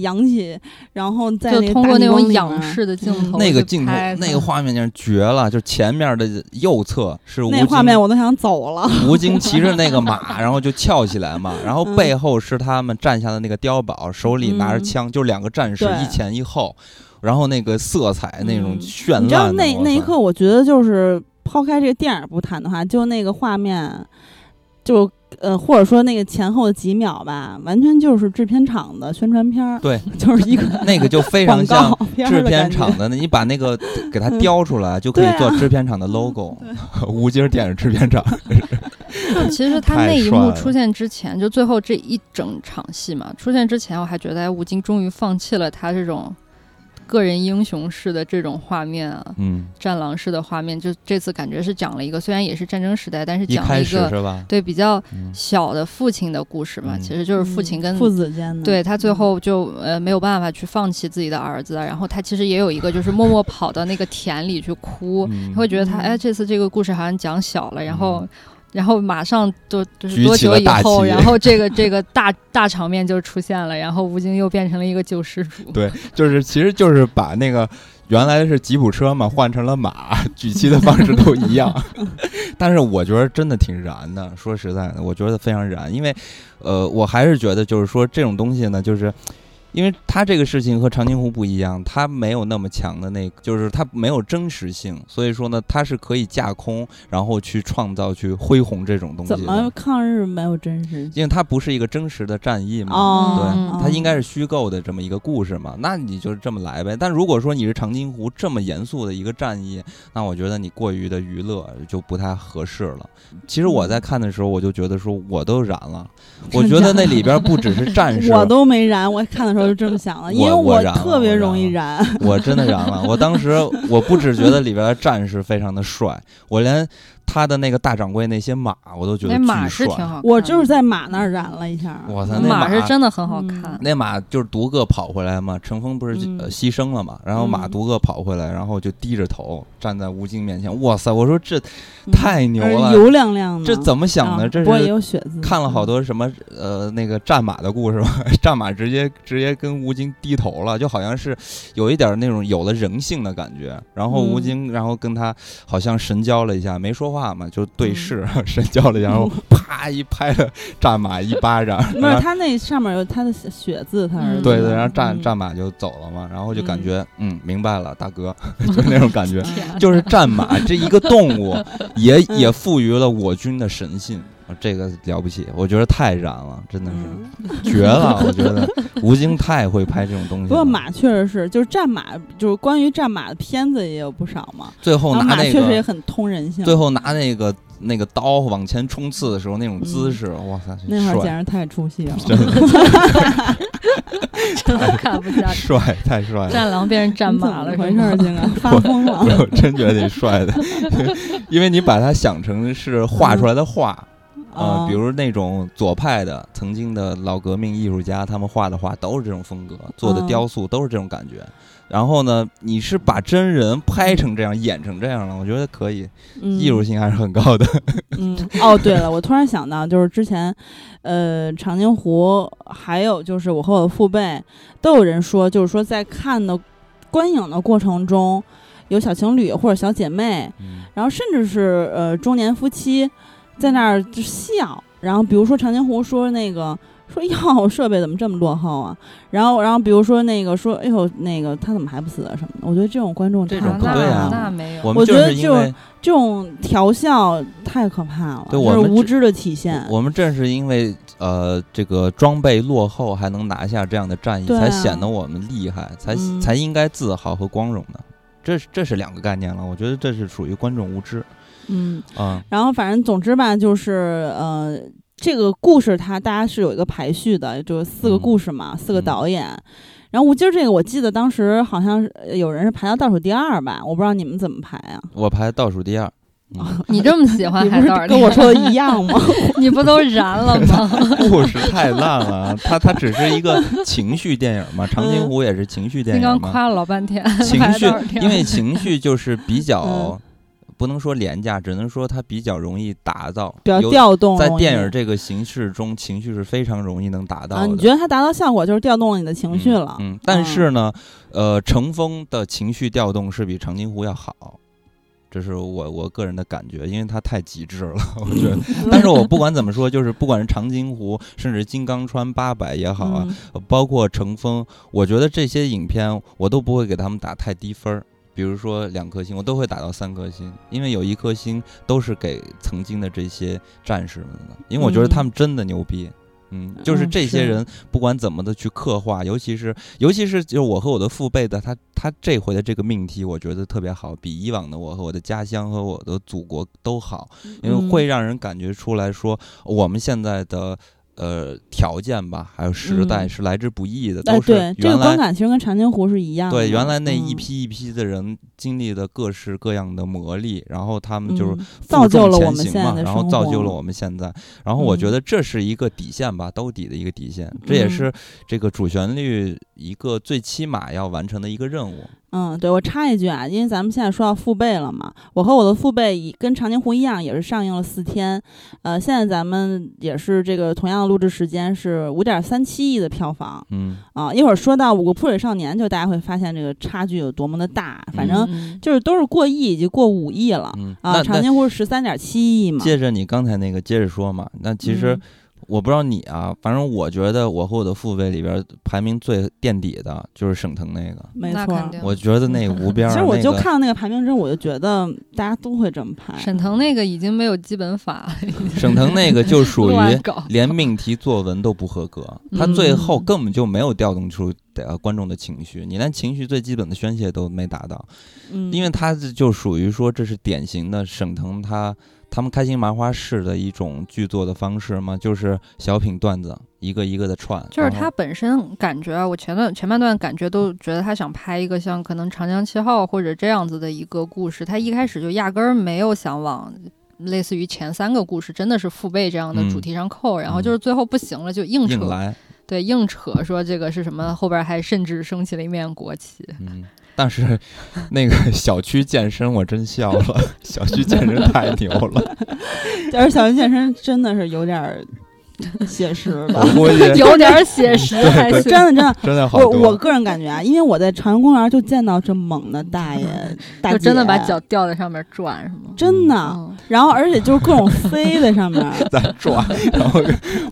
Speaker 3: 扬起，然后再
Speaker 4: 就通过那种仰视的镜
Speaker 3: 嗯
Speaker 4: 头，
Speaker 2: 那个镜头，那个
Speaker 4: 画。
Speaker 2: 面简直绝了！就前面的右侧是吴京
Speaker 3: 那画面我都想走了。
Speaker 2: 吴京骑着那个马，然后就翘起来嘛，然后
Speaker 3: 嗯
Speaker 2: 背后是他们站下的那个碉堡，手里拿着
Speaker 3: 嗯。
Speaker 2: 枪，就两个战士一前一后，然后那个色彩那种
Speaker 3: 嗯。
Speaker 2: 绚
Speaker 3: 你知道那那一刻，我觉得就是抛开这个电影不谈的话，就那个画面，就呃，或者说那个前后的几秒吧，完全就是制片厂的宣传片儿，
Speaker 2: 对，[LAUGHS]
Speaker 3: 就是一个 [LAUGHS]
Speaker 2: 那个就非常像制片厂的，你把那个给它 [LAUGHS] 雕出来，就可以做制片厂的 logo。吴京电影制片厂，[LAUGHS]
Speaker 4: 其实他那一幕出现之前，就最后这一整场戏嘛，出现之前我还觉得哎吴京终于放弃了他这种个人英雄式的这种画面啊，
Speaker 2: 嗯，
Speaker 4: 战狼式的画面，就这次感觉是讲了一个虽然也是战争时代，但是讲了一个？对比较
Speaker 2: 嗯。
Speaker 4: 小的父亲的故事嘛，
Speaker 2: 嗯。
Speaker 4: 其实就是父亲跟
Speaker 3: 父子间的，
Speaker 4: 对他最后就呃没有办法去放弃自己的儿子，然后他其实也有一个就是默默跑到那个田里去哭，
Speaker 2: 嗯。
Speaker 4: 他会觉得他
Speaker 3: 嗯。
Speaker 4: 哎这次这个故事好像讲小了，然后然后马上就就是多久以后，然后这个这个大大场面就出现了，然后吴京又变成了一个救世主。
Speaker 2: 对，就是其实就是把那个原来是吉普车嘛，换成了马，举旗的方式都一样。[LAUGHS] 但是我觉得真的挺燃的，说实在的，我觉得非常燃，因为呃，我还是觉得就是说这种东西呢，就是。因为它这个事情和长津湖不一样，它没有那么强的那个，就是它没有真实性，所以说呢，它是可以架空，然后去创造、去恢宏这种东西。
Speaker 3: 怎么抗日没有真实？
Speaker 2: 因为它不是一个真实的战役嘛，
Speaker 3: 哦，
Speaker 2: 对，它应该是虚构的这么一个故事嘛，那你就这么来呗。但如果说你是长津湖这么严肃的一个战役，那我觉得你过于的娱乐就不太合适了。其实我在看的时候，我就觉得说我都燃了，[LAUGHS] 我觉得那里边不只是战士，
Speaker 3: 我都没燃，我看的时候就这么想了，因为
Speaker 2: 我
Speaker 3: 特别容易燃，
Speaker 2: 我真的燃了。我当时我不只觉得里边的战士非常的帅，我连。他的那个大掌柜那些马，我都觉得那
Speaker 4: 马是挺好。
Speaker 3: 我就是在马那儿染了一下。
Speaker 2: 哇塞，那马
Speaker 4: 是真的很好看。
Speaker 2: 那马就是独个跑回来嘛，乘风不是呃牺牲了嘛，然后马独个跑回来，然后就低着头站在吴京面前。哇塞，我说这太牛了，
Speaker 3: 油亮亮的。
Speaker 2: 这怎么想的？这是
Speaker 3: 也有血字。
Speaker 2: 看了好多什么呃那个战马的故事吧？[LAUGHS] 战马直接直接跟吴京低头了，就好像是有一点那种有了人性的感觉。然后吴京然后跟他好像神交了一下，没说话嘛，就对。视神交了一下，然后 [LAUGHS] 啪一拍了战马一巴掌。
Speaker 3: 不是他那上面有他的血字，他是
Speaker 2: 对对，然后战战马就走了嘛，然后就感觉嗯明白了，大哥，就那种感觉，[LAUGHS] 就是战马这一个动物 [LAUGHS] 也也赋予了我军的神性，这个了不起，我觉得太燃了，真的是 [LAUGHS] 绝了，我觉得吴京太会拍这种东西。
Speaker 3: 不过马确实是，就是战马，就是关于战马的片子也有不少嘛。
Speaker 2: 最后拿那个
Speaker 3: 确实也很通人性。
Speaker 2: 最后拿那个。那个刀往前冲刺的时候，那种姿势，哇塞，
Speaker 3: 那会儿简直太出戏了，[LAUGHS]
Speaker 2: 真的，
Speaker 4: 真的看不下
Speaker 2: 去，帅，太帅了，
Speaker 4: 战狼变成战马了，
Speaker 3: 回事儿，现在 [LAUGHS] 发疯了，
Speaker 2: 我真觉得挺帅的，因为你把它想成是画出来的画，啊，比如那种左派的曾经的老革命艺术家，他们画的画都是这种风格，做的雕塑都是这种感觉。然后呢？你是把真人拍成这样，演成这样了？我觉得可以，艺术性还是很高的。[LAUGHS]
Speaker 3: 嗯，哦，对了，我突然想到，就是之前，呃，长津湖，还有就是我和我的父辈，都有人说，就是说在看的观影的过程中，有小情侣或者小姐妹，然后甚至是呃中年夫妻，在那儿就笑。然后比如说长津湖说那个。说哟，设备怎么这么落后啊？然后，然后比如说那个说，哎呦，那个他怎么还不死啊什么的？我觉得这种观众太可怕
Speaker 2: 了。
Speaker 4: 那没有，
Speaker 3: 我觉得这种这种调笑太可怕了，
Speaker 2: 就
Speaker 3: 是无知的体现。
Speaker 2: 我们正是因为呃这个装备落后，还能拿下这样的战役，才显得我们厉害，才才应该自豪和光荣的。这这是两个概念了。我觉得这是属于观众无知。
Speaker 3: 嗯
Speaker 2: 啊，
Speaker 3: 然后反正总之吧，就是呃。这个故事它大家是有一个排序的，就是四个故事嘛，四个导演。然后吴京这个我记得当时好像有人是排到倒数第二吧，我不知道你们怎么排啊？
Speaker 2: 我排倒数第二。
Speaker 4: 你这么喜欢，[LAUGHS]
Speaker 3: 不是跟我说的一样吗？[LAUGHS]
Speaker 4: 你不都燃了吗？[LAUGHS]
Speaker 2: 故事太烂了，它它只是一个情绪电影嘛，《长津湖》也是情绪电影。
Speaker 4: 刚刚夸了老半天，
Speaker 2: 情绪，因为情绪就是比较。不能说廉价，只能说它比较容易达到，
Speaker 3: 比较调动。
Speaker 2: 在电影这个形式中，情绪是非常容易能达到的。
Speaker 3: 你觉得它达到效果就是调动了你的情绪了？
Speaker 2: 嗯，但是呢，呃，乘风的情绪调动是比长津湖要好，这是我我个人的感觉，因为它太极致了，我觉得。[LAUGHS] 但是我不管怎么说，就是不管是长津湖，甚至金刚川八百也好啊，包括乘风，我觉得这些影片我都不会给他们打太低分儿。比如说两颗星，我都会打到三颗星，因为有一颗星都是给曾经的这些战士们的，因为我觉得他们真的牛逼。嗯，就是这些人不管怎么的去刻画，尤其是尤其是就是我和我的父辈的他他这回的这个命题，我觉得特别好，比以往的我和我的家乡和我的祖国都好，因为会让人感觉出来说我们现在的。呃，条件吧，还有时代是来之不易的，都是
Speaker 3: 对这个观感其实跟长津湖是一样的。
Speaker 2: 对，原来那一批一批的人经历的各式各样的磨砺，然后他们就是
Speaker 3: 造就了我们现在
Speaker 2: 然后造就了我们现在。然后我觉得这是一个底线吧，兜底的一个底线，这也是这个主旋律一个最起码要完成的一个任务。
Speaker 3: 嗯，对，我插一句啊，因为咱们现在说到父辈了嘛，我和我的父辈以跟长津湖一样，也是上映了四天，呃，现在咱们也是这个同样的录制时间是五点三七亿的票房
Speaker 2: 嗯，
Speaker 3: 啊。一会儿说到五个泼水少年，就大家会发现这个差距有多么的大，反正
Speaker 4: 嗯
Speaker 3: 就是都是过亿，已经过五亿了
Speaker 2: 嗯，
Speaker 3: 啊。长津湖是十三点七亿嘛，
Speaker 2: 接着你刚才那个接着说嘛，那其实
Speaker 3: 嗯
Speaker 2: 我不知道你啊，反正我觉得我和我的父辈里边排名最垫底的就是沈腾那个，
Speaker 3: 没错。
Speaker 4: 那肯定
Speaker 2: 我觉得那个无边儿，[LAUGHS]
Speaker 3: 其实我就看到那个排名之后，我就觉得大家都会这么排。
Speaker 4: 沈腾那个已经没有基本法了，
Speaker 2: 沈腾那个就属于。连命题作文都不合格，[LAUGHS] 他最后根本就没有调动出呃观众的情绪，你连情绪最基本的宣泄都没达到，
Speaker 3: 嗯，
Speaker 2: 因为他这就属于说这是典型的沈腾他他们开心麻花式的一种剧作的方式吗，就是小品段子一个一个的串，
Speaker 4: 就是他本身感觉啊，我前段前半段感觉都觉得他想拍一个像可能长江七号或者这样子的一个故事，他一开始就压根儿没有想往类似于前三个故事真的是父辈这样的
Speaker 2: 嗯
Speaker 4: 主题上扣，然后就是最后不行了就硬扯，
Speaker 2: 硬，
Speaker 4: 对硬扯说这个是什么，后边还甚至升起了一面国旗。
Speaker 2: 嗯。但是，那个小区健身我真笑了，小区健身太牛了，[LAUGHS]
Speaker 3: 但是小区健身真的是有点儿写实吧 [LAUGHS]
Speaker 2: 我。估计 [LAUGHS]
Speaker 4: 有点写实，还
Speaker 3: 真
Speaker 4: 是
Speaker 3: 的真的，
Speaker 2: 真的好
Speaker 3: 我
Speaker 2: 多。
Speaker 3: 我个人感觉啊，因为我在朝阳公园就见到这猛的大爷 [LAUGHS] 大
Speaker 4: 真的把脚吊在上面转，是吗？
Speaker 3: 真的，
Speaker 4: 嗯，
Speaker 3: 然后而且就是各种飞在上面，
Speaker 2: 在转，然后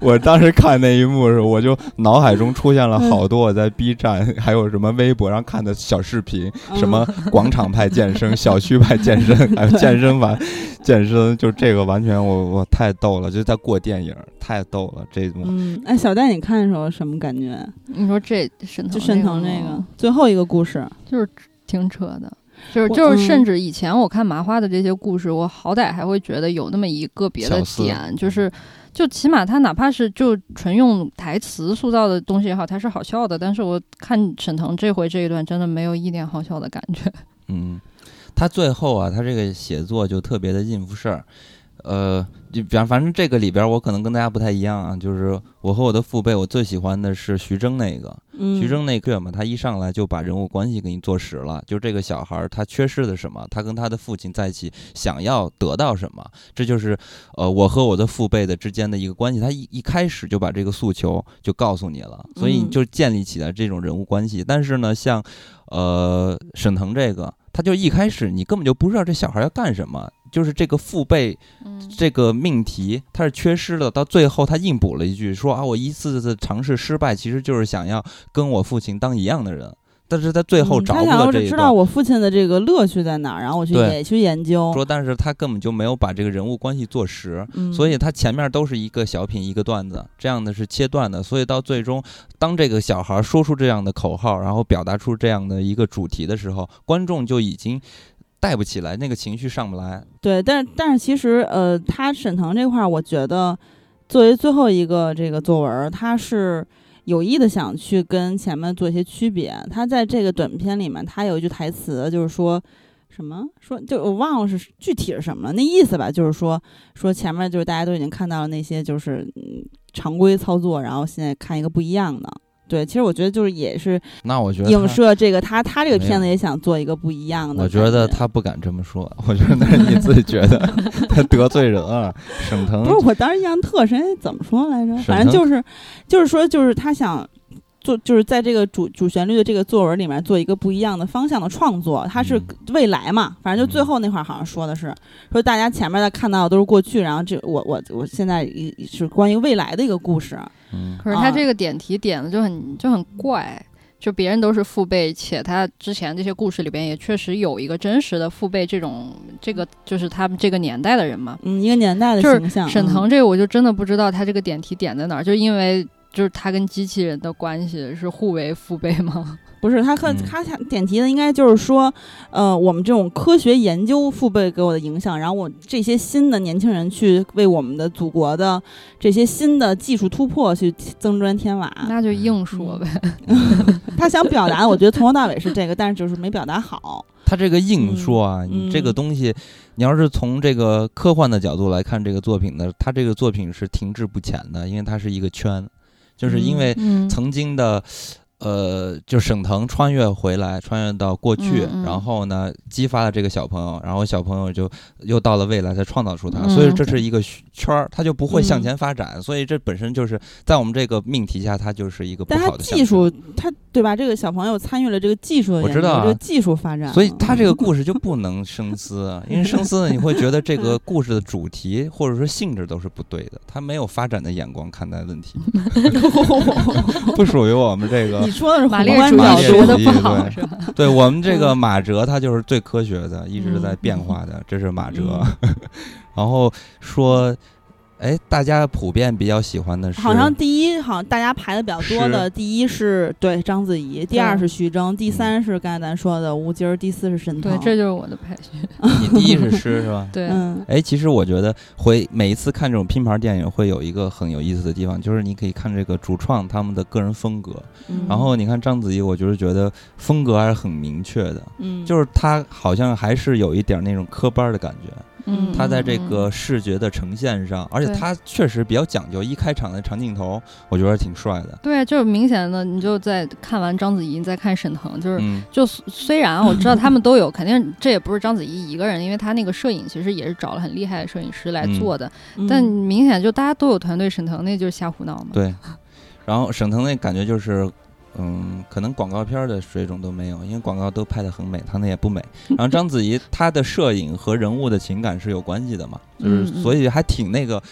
Speaker 2: 我当时看那一幕的时候，我就脑海中出现了好多我在 B 站还有什么微博上看的小视频，
Speaker 3: 嗯
Speaker 2: 什么广场派健身、小区派健身，还有健身房健身，就这个完全我我太逗了，就在过电影，太逗了这一幕。
Speaker 3: 嗯，哎，小戴，你看的时候什么感觉？
Speaker 4: 你说这沈腾
Speaker 3: 就沈腾
Speaker 4: 这
Speaker 3: 这个最后一个故事，
Speaker 4: 就是挺扯的。就是
Speaker 3: 我
Speaker 4: 就是，
Speaker 3: 嗯
Speaker 4: 甚至以前我看麻花的这些故事，我好歹还会觉得有那么一个别的点，就是就起码他哪怕是就纯用台词塑造的东西也好，他是好笑的。但是我看沈腾这回这一段，真的没有一点好笑的感觉。[LAUGHS]
Speaker 2: 嗯，他最后啊，他这个写作就特别的应付事儿。呃，就比方反正这个里边儿我可能跟大家不太一样啊，就是我和我的父辈，我最喜欢的是徐峥那个，
Speaker 3: 嗯，
Speaker 2: 徐峥那个嘛，他一上来就把人物关系给你做实了，就这个小孩儿他缺失的什么，他跟他的父亲在一起想要得到什么，这就是呃我和我的父辈的之间的一个关系。他一一开始就把这个诉求就告诉你了，所以你
Speaker 3: 嗯
Speaker 2: 就建立起来这种人物关系。但是呢，像呃沈腾这个，他就一开始你根本就不知道这小孩要干什么。就是这个父辈
Speaker 4: 嗯，
Speaker 2: 这个命题它是缺失的，到最后他硬补了一句说啊，我一次次尝试失败，其实就是想要跟我父亲当一样的人。但是他最后找不
Speaker 3: 嗯他想要
Speaker 2: 了这一段，
Speaker 3: 知道我父亲的这个乐趣在哪儿，然后我去也去研究。
Speaker 2: 说但是他根本就没有把这个人物关系做实，
Speaker 3: 嗯，
Speaker 2: 所以他前面都是一个小品一个段子，这样的是切断的，所以到最终，当这个小孩说出这样的口号，然后表达出这样的一个主题的时候，观众就已经带不起来，那个情绪上不来。
Speaker 3: 对，但但是其实呃，他沈腾这块儿，我觉得作为最后一个这个作文儿，他是有意的想去跟前面做一些区别。他在这个短片里面，他有一句台词，就是说什么说就我忘了是具体是什么，那意思吧，就是说说前面就是大家都已经看到了那些就是嗯常规操作，然后现在看一个不一样的。对，其实我觉得就是也是
Speaker 2: 那我觉得
Speaker 3: 影射这个他他这个片子也想做一个不一样的。
Speaker 2: 我觉得他不敢这么说，我觉得那是你自己觉得 [LAUGHS] 他得罪人了。沈腾
Speaker 3: 不是，我当时印象特深，哎怎么说来着？反正就是，就是说，就是他想做，就是在这个主主旋律的这个作文里面做一个不一样的方向的创作。它是
Speaker 2: 嗯
Speaker 3: 未来嘛，反正就最后那块儿好像说的是，说大家前面的看到的都是过去，然后这我我我现在一是关于未来的一个故事。
Speaker 2: 嗯，
Speaker 4: 可是他
Speaker 3: 啊
Speaker 4: 这个点题点的就很就很怪，就别人都是父辈，且他之前这些故事里边也确实有一个真实的父辈这种这个就是他们这个年代的人嘛。
Speaker 3: 嗯，一个年代的
Speaker 4: 就是
Speaker 3: 形象。
Speaker 4: 沈
Speaker 3: 嗯
Speaker 4: 腾这个我就真的不知道他这个点题点在哪儿，就因为就是他跟机器人的关系是互为父辈吗？[LAUGHS]
Speaker 3: 不是他和
Speaker 2: 嗯
Speaker 3: 他想点题的应该就是说，呃，我们这种科学研究父辈给我的影响，然后我这些新的年轻人去为我们的祖国的这些新的技术突破去增砖添瓦。
Speaker 4: 那就硬说呗。[LAUGHS]
Speaker 3: 他想表达的，我觉得从头到尾是这个，但是就是没表达好。[LAUGHS]
Speaker 2: 他这个硬说啊，你这个
Speaker 3: 嗯
Speaker 2: 东西，你要是从这个科幻的角度来看这个作品呢，他这个作品是停滞不前的，因为它是一个圈，就是因为
Speaker 4: 嗯，
Speaker 2: 曾经的呃，就沈腾穿越回来，穿越到过去，
Speaker 4: 嗯嗯。
Speaker 2: 然后呢，激发了这个小朋友，然后小朋友就又到了未来，才创造出他，
Speaker 4: 嗯
Speaker 2: 所以这是一个圈儿，他就不会向
Speaker 3: 嗯。
Speaker 2: 前发展，所以这本身就是在我们这个命题下，它就是一个不
Speaker 3: 但
Speaker 2: 的象
Speaker 3: 技术
Speaker 2: 征，
Speaker 3: 他对吧？这个小朋友参与了这个技术的，
Speaker 2: 我知道啊
Speaker 3: 这个技术发展，
Speaker 2: 所以他这个故事就不能生 [LAUGHS] 思啊，因为生思呢，你会觉得这个故事的主题或者说性质都是不对的，他没有发展的眼光看待问题，[LAUGHS] [LAUGHS] 不属于我们这个
Speaker 3: 你说的是
Speaker 4: 马列主
Speaker 2: 义
Speaker 4: 义学的不好
Speaker 2: 对
Speaker 4: 是吧？
Speaker 2: 对我们这个
Speaker 3: 嗯
Speaker 2: 马哲，他就是最科学的，一直在变化的，这是马哲。[LAUGHS] 然后说，哎，大家普遍比较喜欢的是，
Speaker 3: 好像第一，好像大家排的比较多的，第一是对章子怡，第二是徐峥，第三是刚才咱说的吴京儿，第四是沈腾。
Speaker 4: 对，这就是我的排序。
Speaker 2: 你第一是诗是吧？[LAUGHS]
Speaker 4: 对，
Speaker 3: 嗯
Speaker 2: 哎，其实我觉得会每一次看这种拼盘电影，会有一个很有意思的地方，就是你可以看这个主创他们的个人风格。
Speaker 3: 嗯
Speaker 2: 然后你看章子怡，我就是觉得风格还是很明确的，
Speaker 3: 嗯，
Speaker 2: 就是她好像还是有一点那种科班的感觉。
Speaker 3: 嗯
Speaker 2: 他在这
Speaker 4: 嗯
Speaker 2: 个视觉的呈现上，而且
Speaker 4: 对
Speaker 2: 他确实比较讲究，一开场的长镜头，我觉得挺帅的。
Speaker 4: 对，就是明显的，你就在看完章子怡，你再看沈腾，就是。
Speaker 2: 嗯，
Speaker 4: 就虽然我知道他们都有，肯定这也不是章子怡一个人，因为他那个摄影其实也是找了很厉害的摄影师来
Speaker 2: 嗯
Speaker 4: 做的，
Speaker 3: 嗯
Speaker 4: 但明显就大家都有团队，沈腾那就是瞎胡闹嘛。
Speaker 2: 对。然后沈腾那感觉就是，嗯，可能广告片的水准都没有，因为广告都拍得很美，他那也不美。然后章子怡 [LAUGHS] 她的摄影和人物的情感是有关系的嘛，就是所以还挺那个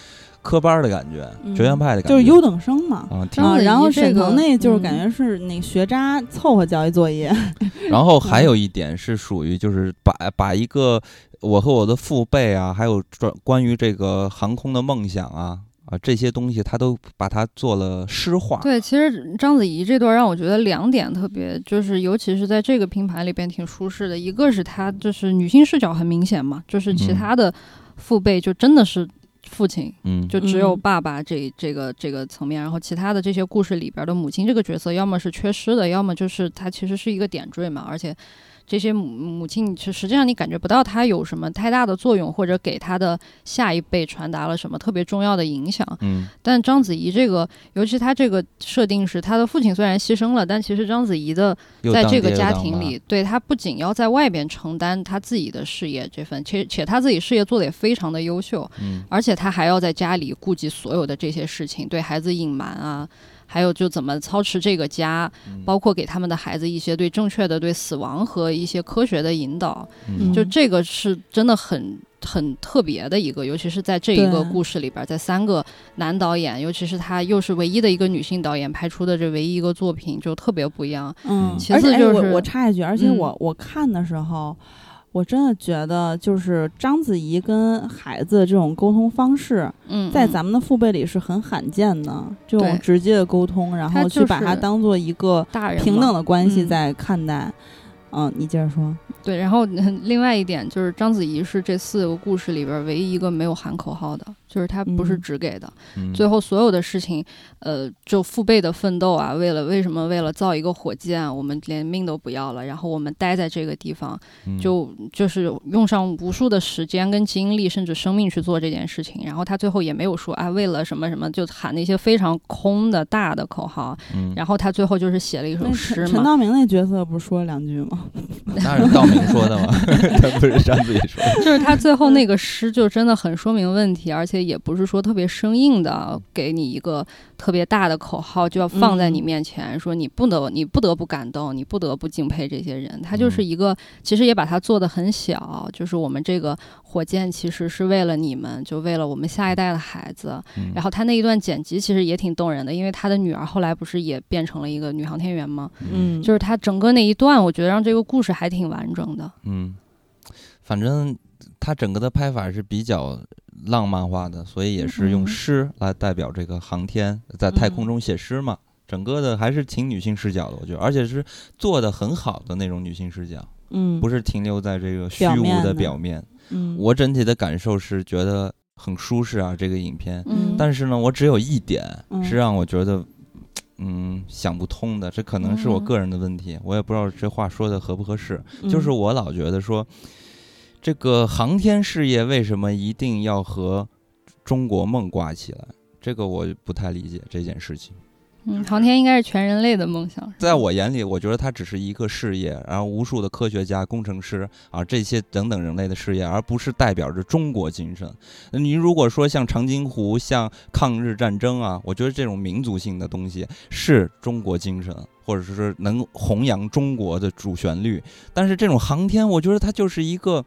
Speaker 2: 科班的感觉，
Speaker 3: 嗯
Speaker 2: 学院派的感觉，
Speaker 3: 就是优等生嘛。
Speaker 2: 啊，
Speaker 3: 然后沈腾那就是
Speaker 4: 嗯
Speaker 3: 感觉是那学渣凑合交一作业，[LAUGHS]
Speaker 2: 然后还有一点是属于就是把把一个我和我的父辈啊，还有专关于这个航空的梦想啊啊这些东西，他都把它做了诗化。
Speaker 4: 对，其实章子怡这段让我觉得两点特别，就是尤其是在这个拼盘里边挺舒适的。一个是她就是女性视角很明显嘛，就是其
Speaker 2: 嗯
Speaker 4: 他的父辈就真的是父亲，
Speaker 2: 嗯，
Speaker 4: 就只有
Speaker 3: 嗯
Speaker 4: 爸爸这这个这个层面，然后其他的这些故事里边的母亲这个角色，要么是缺失的，要么就是她其实是一个点缀嘛，而且。这些母母亲，其实实际上你感觉不到她有什么太大的作用，或者给他的下一辈传达了什么特别重要的影响。
Speaker 2: 嗯
Speaker 4: 但章子怡这个，尤其她这个设定是，她的父亲虽然牺牲了，但其实章子怡的在这个家庭里，对她不仅要在外边承担她自己的事业这份，且且她自己事业做得也非常的优秀，
Speaker 2: 嗯
Speaker 4: 而且她还要在家里顾及所有的这些事情，对孩子隐瞒啊。还有就怎么操持这个家，
Speaker 2: 嗯。
Speaker 4: 包括给他们的孩子一些对正确的对死亡和一些科学的引导，
Speaker 2: 嗯。
Speaker 4: 就这个是真的很很特别的一个，尤其是在这一个故事里边儿，在三个男导演，尤其是他又是唯一的一个女性导演拍出的这唯一一个作品，就特别不一样。
Speaker 3: 嗯，
Speaker 2: 嗯
Speaker 4: 其次就是
Speaker 3: 我插一句，而且
Speaker 4: 嗯。
Speaker 3: 我、我看的时候，我真的觉得就是章子怡跟孩子这种沟通方式，在咱们的父辈里是很罕见的，这种直接的沟通，然后去把它当做一个平等的关系
Speaker 4: 嗯
Speaker 3: 在看待。嗯，你接着说。
Speaker 4: 对，然后嗯另外一点就是章子怡是这四个故事里边唯一一个没有喊口号的，就是他不是
Speaker 3: 嗯
Speaker 4: 只给的，
Speaker 2: 嗯
Speaker 4: 最后所有的事情，呃，就父辈的奋斗啊，为了为什么为了造一个火箭，我们连命都不要了，然后我们待在这个地方，
Speaker 2: 嗯
Speaker 4: 就就是用上无数的时间跟精力，甚至生命去做这件事情。然后他最后也没有说啊，为了什么什么，就喊那些非常空的大的口号。
Speaker 2: 嗯
Speaker 4: 然后他最后就是写了一首诗
Speaker 3: 嘛陈，道明那角色不是说了两句吗？[LAUGHS]
Speaker 2: 那是道明说的吗？[LAUGHS] 他不是张子怡说的。[LAUGHS]
Speaker 4: 就是他最后那个诗就真的很说明问题，而且也不是说特别生硬的给你一个特别大的口号，就要放在你
Speaker 3: 嗯
Speaker 4: 面前，说你不得你不得不感动，你不得不敬佩这些人。他就是
Speaker 2: 嗯
Speaker 4: 一个，其实也把它做得很小，就是我们这个火箭其实是为了你们，就为了我们下一代的孩子。
Speaker 2: 嗯
Speaker 4: 然后他那一段剪辑其实也挺动人的，因为他的女儿后来不是也变成了一个女航天员吗？
Speaker 3: 嗯，
Speaker 4: 就是他整个那一段，我觉得让这个故事还挺完整的。
Speaker 2: 嗯，反正他整个的拍法是比较浪漫化的，所以也是用
Speaker 3: 嗯
Speaker 2: 诗来代表这个航天，在太空
Speaker 3: 嗯
Speaker 2: 中写诗嘛。整个的还是挺女性视角的，我觉得，而且是做的很好的那种女性视角，
Speaker 3: 嗯，
Speaker 2: 不是停留在这个虚无的
Speaker 3: 表面。嗯，
Speaker 2: 我整体的感受是觉得很舒适啊，这个影片。
Speaker 4: 嗯
Speaker 2: 但是呢，我只有一点
Speaker 3: 嗯
Speaker 2: 是让我觉得，嗯，想不通的。这可能是我
Speaker 3: 嗯
Speaker 2: 个人的问题，我也不知道这话说的合不合适。
Speaker 3: 嗯
Speaker 2: 就是我老觉得说，这个航天事业为什么一定要和中国梦挂起来？这个我不太理解这件事情。
Speaker 4: 嗯，航天应该是全人类的梦想。
Speaker 2: 在我眼里，我觉得它只是一个事业，然后无数的科学家、工程师啊，这些等等人类的事业，而不是代表着中国精神。您如果说像长津湖、像抗日战争啊，我觉得这种民族性的东西是中国精神，或者是能弘扬中国的主旋律。但是这种航天，我觉得它就是一个。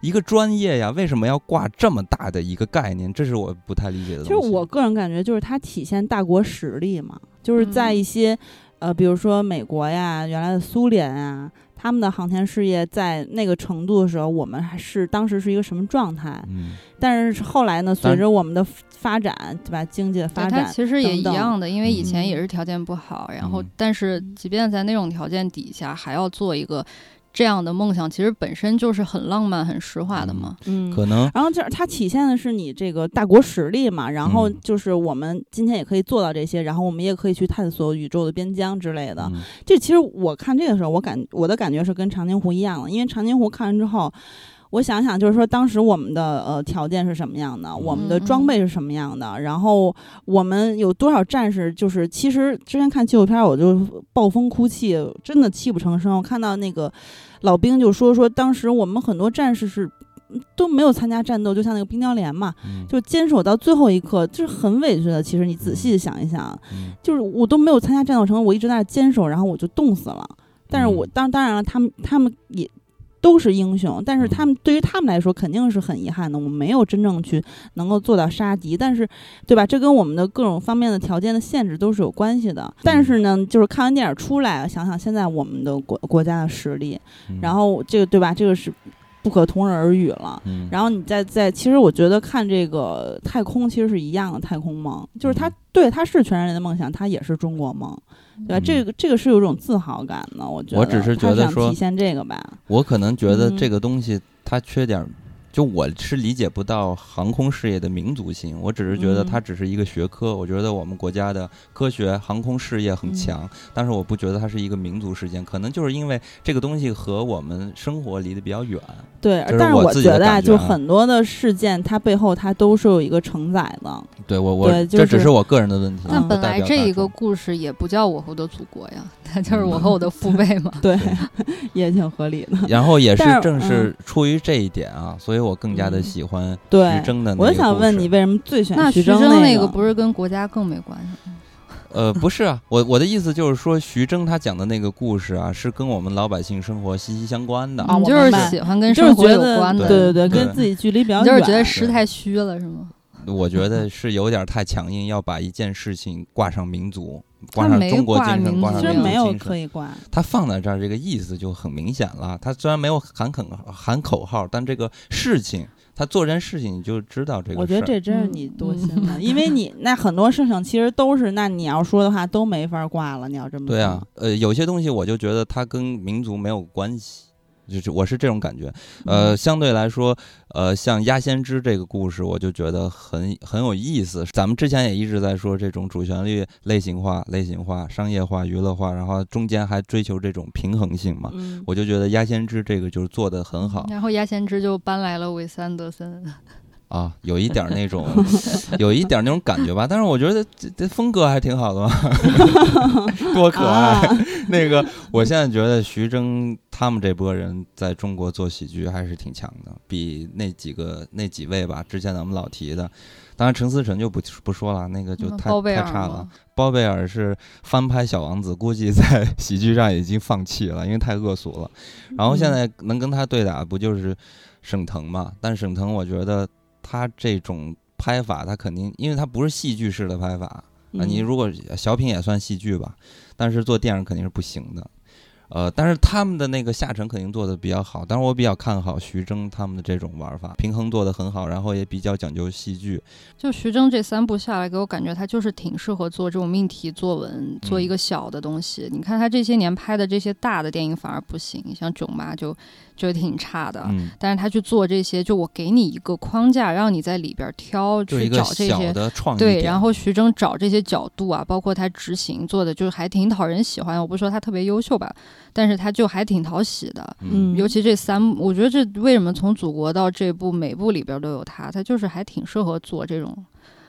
Speaker 2: 一个专业呀，为什么要挂这么大的一个概念？这是我不太理解的。
Speaker 3: 其实我个人感觉，就是它体现大国实力嘛，就是在一些，呃，比如说美国呀，原来的苏联啊，他们的航天事业在那个程度的时候，我们还是当时是一个什么状态？
Speaker 2: 嗯。
Speaker 3: 但是后来呢，随着我们的发展，对吧？经济的发展，
Speaker 4: 其实也一样的，因为以前也是条件不好，然后但是即便在那种条件底下，还要做一个。这样的梦想其实本身就是很浪漫、很诗化的嘛。
Speaker 3: 嗯，
Speaker 2: 可能。
Speaker 3: 然后就是它体现的是你这个大国实力嘛。然后就是我们今天也可以做到这些，然后我们也可以去探索宇宙的边疆之类的。这其实我看这个时候，我感我的感觉是跟长津湖一样的，因为长津湖看完之后。我想想，就是说当时我们的呃条件是什么样的，我们的装备是什么样的，然后我们有多少战士，就是其实之前看纪录片，我就暴风哭泣，真的泣不成声。我看到那个老兵就说说，当时我们很多战士是都没有参加战斗，就像那个冰雕连嘛，就坚守到最后一刻，就是很委屈的。其实你仔细想一想，就是我都没有参加战斗成，我一直在那坚守，然后我就冻死了。但是我当当然了，他们他们也。都是英雄，但是他们对于他们来说肯定是很遗憾的。我们没有真正去能够做到杀敌，但是，对吧？这跟我们的各种方面的条件的限制都是有关系的。但是呢，就是看完电影出来，想想现在我们的国国家的实力，然后这个对吧？这个是不可同日而语了。然后你再再，其实我觉得看这个太空其实是一样的太空梦，就是它对它是全人类的梦想，它也是中国梦。对吧？这个这个是有种自豪感的，我觉得。
Speaker 2: 我只是觉得说
Speaker 3: 体现这个吧。
Speaker 2: 我可能觉得这个东西它缺点。就我是理解不到航空事业的民族性，我只是觉得它只是一个学科。我觉得我们国家的科学航空事业很强，但是我不觉得它是一个民族事件。可能就是因为这个东西和我们生活离得比较远。
Speaker 3: 对，但是我觉得啊，就很多的事件，它背后它都是有一个承载的。
Speaker 2: 对我，我这只是我个人的问题。
Speaker 4: 那本来这一个故事也不叫我和我的祖国呀，它 [LAUGHS] 就是我和我的父辈嘛。[LAUGHS]
Speaker 3: 对，[LAUGHS] 也挺合理的。
Speaker 2: 然后也是正是出于这一点啊，所以。我更加的喜欢徐峥的。
Speaker 3: 我想问你，为什么最喜欢徐
Speaker 4: 峥
Speaker 3: 那
Speaker 4: 个？不是跟国家更没关系吗？
Speaker 2: 呃，不是啊，我我的意思就是说，徐峥他讲的那个故事啊，是跟我们老百姓生活息息相关的。
Speaker 4: 我就是喜欢跟生活有关
Speaker 3: 的，对对对，跟自己距离比较远。
Speaker 4: 就是觉得诗太虚了，是吗？
Speaker 2: 我觉得 [LAUGHS] 是有点太强硬，要把一件事情挂上民族。挂上中国精神，挂上
Speaker 3: 没有可以挂。
Speaker 2: 他放在这儿，这个意思就很明显了。他虽然没有喊口喊口号，但这个事情，他做这件事情，你就知道这个。
Speaker 3: 我觉得这真是你多心了，因为你那很多事情其实都是，那你要说的话都没法挂了。你要这么
Speaker 2: 对啊，呃，有些东西我就觉得它跟民族没有关系。就是我是这种感觉，呃，相对来说，呃，像鸭先知这个故事，我就觉得很很有意思。咱们之前也一直在说这种主旋律类型化、类型化、商业化、娱乐化，然后中间还追求这种平衡性嘛。我就觉得鸭先知这个就是做的很好。
Speaker 4: 然后鸭先知就搬来了韦斯安德森。
Speaker 2: 啊，有一点那种，[LAUGHS] 有一点那种感觉吧。但是我觉得这这风格还挺好的嘛，[LAUGHS] 多可爱。那个，我现在觉得徐峥他们这波人在中国做喜剧还是挺强的，比那几个那几位吧，之前咱们老提的。当然，陈思诚就不不说了，那个就太太差了。包贝尔是翻拍《小王子》，估计在喜剧上已经放弃了，因为太恶俗了。然后现在能跟他对打，不就是沈腾嘛？但沈腾，我觉得。他这种拍法，他肯定，因为他不是戏剧式的拍法啊。你如果小品也算戏剧吧，但是做电影肯定是不行的。呃，但是他们的那个下沉肯定做的比较好，但是我比较看好徐峥他们的这种玩法，平衡做的很好，然后也比较讲究戏剧。
Speaker 4: 就徐峥这三部下来，给我感觉他就是挺适合做这种命题作文，做一个小的东西。你看他这些年拍的这些大的电影反而不行，像《囧妈》就就挺差的。嗯。但是他去做这些，就我给你一个框架，让你在里边挑去找这些对，然后徐峥找这些角度啊，包括他执行做的，就是还挺讨人喜欢。我不说他特别优秀吧。但是他就还挺讨喜的，嗯，尤其这三，我觉得这为什么从祖国到这部每部里边都有他，他就是还挺适合做这种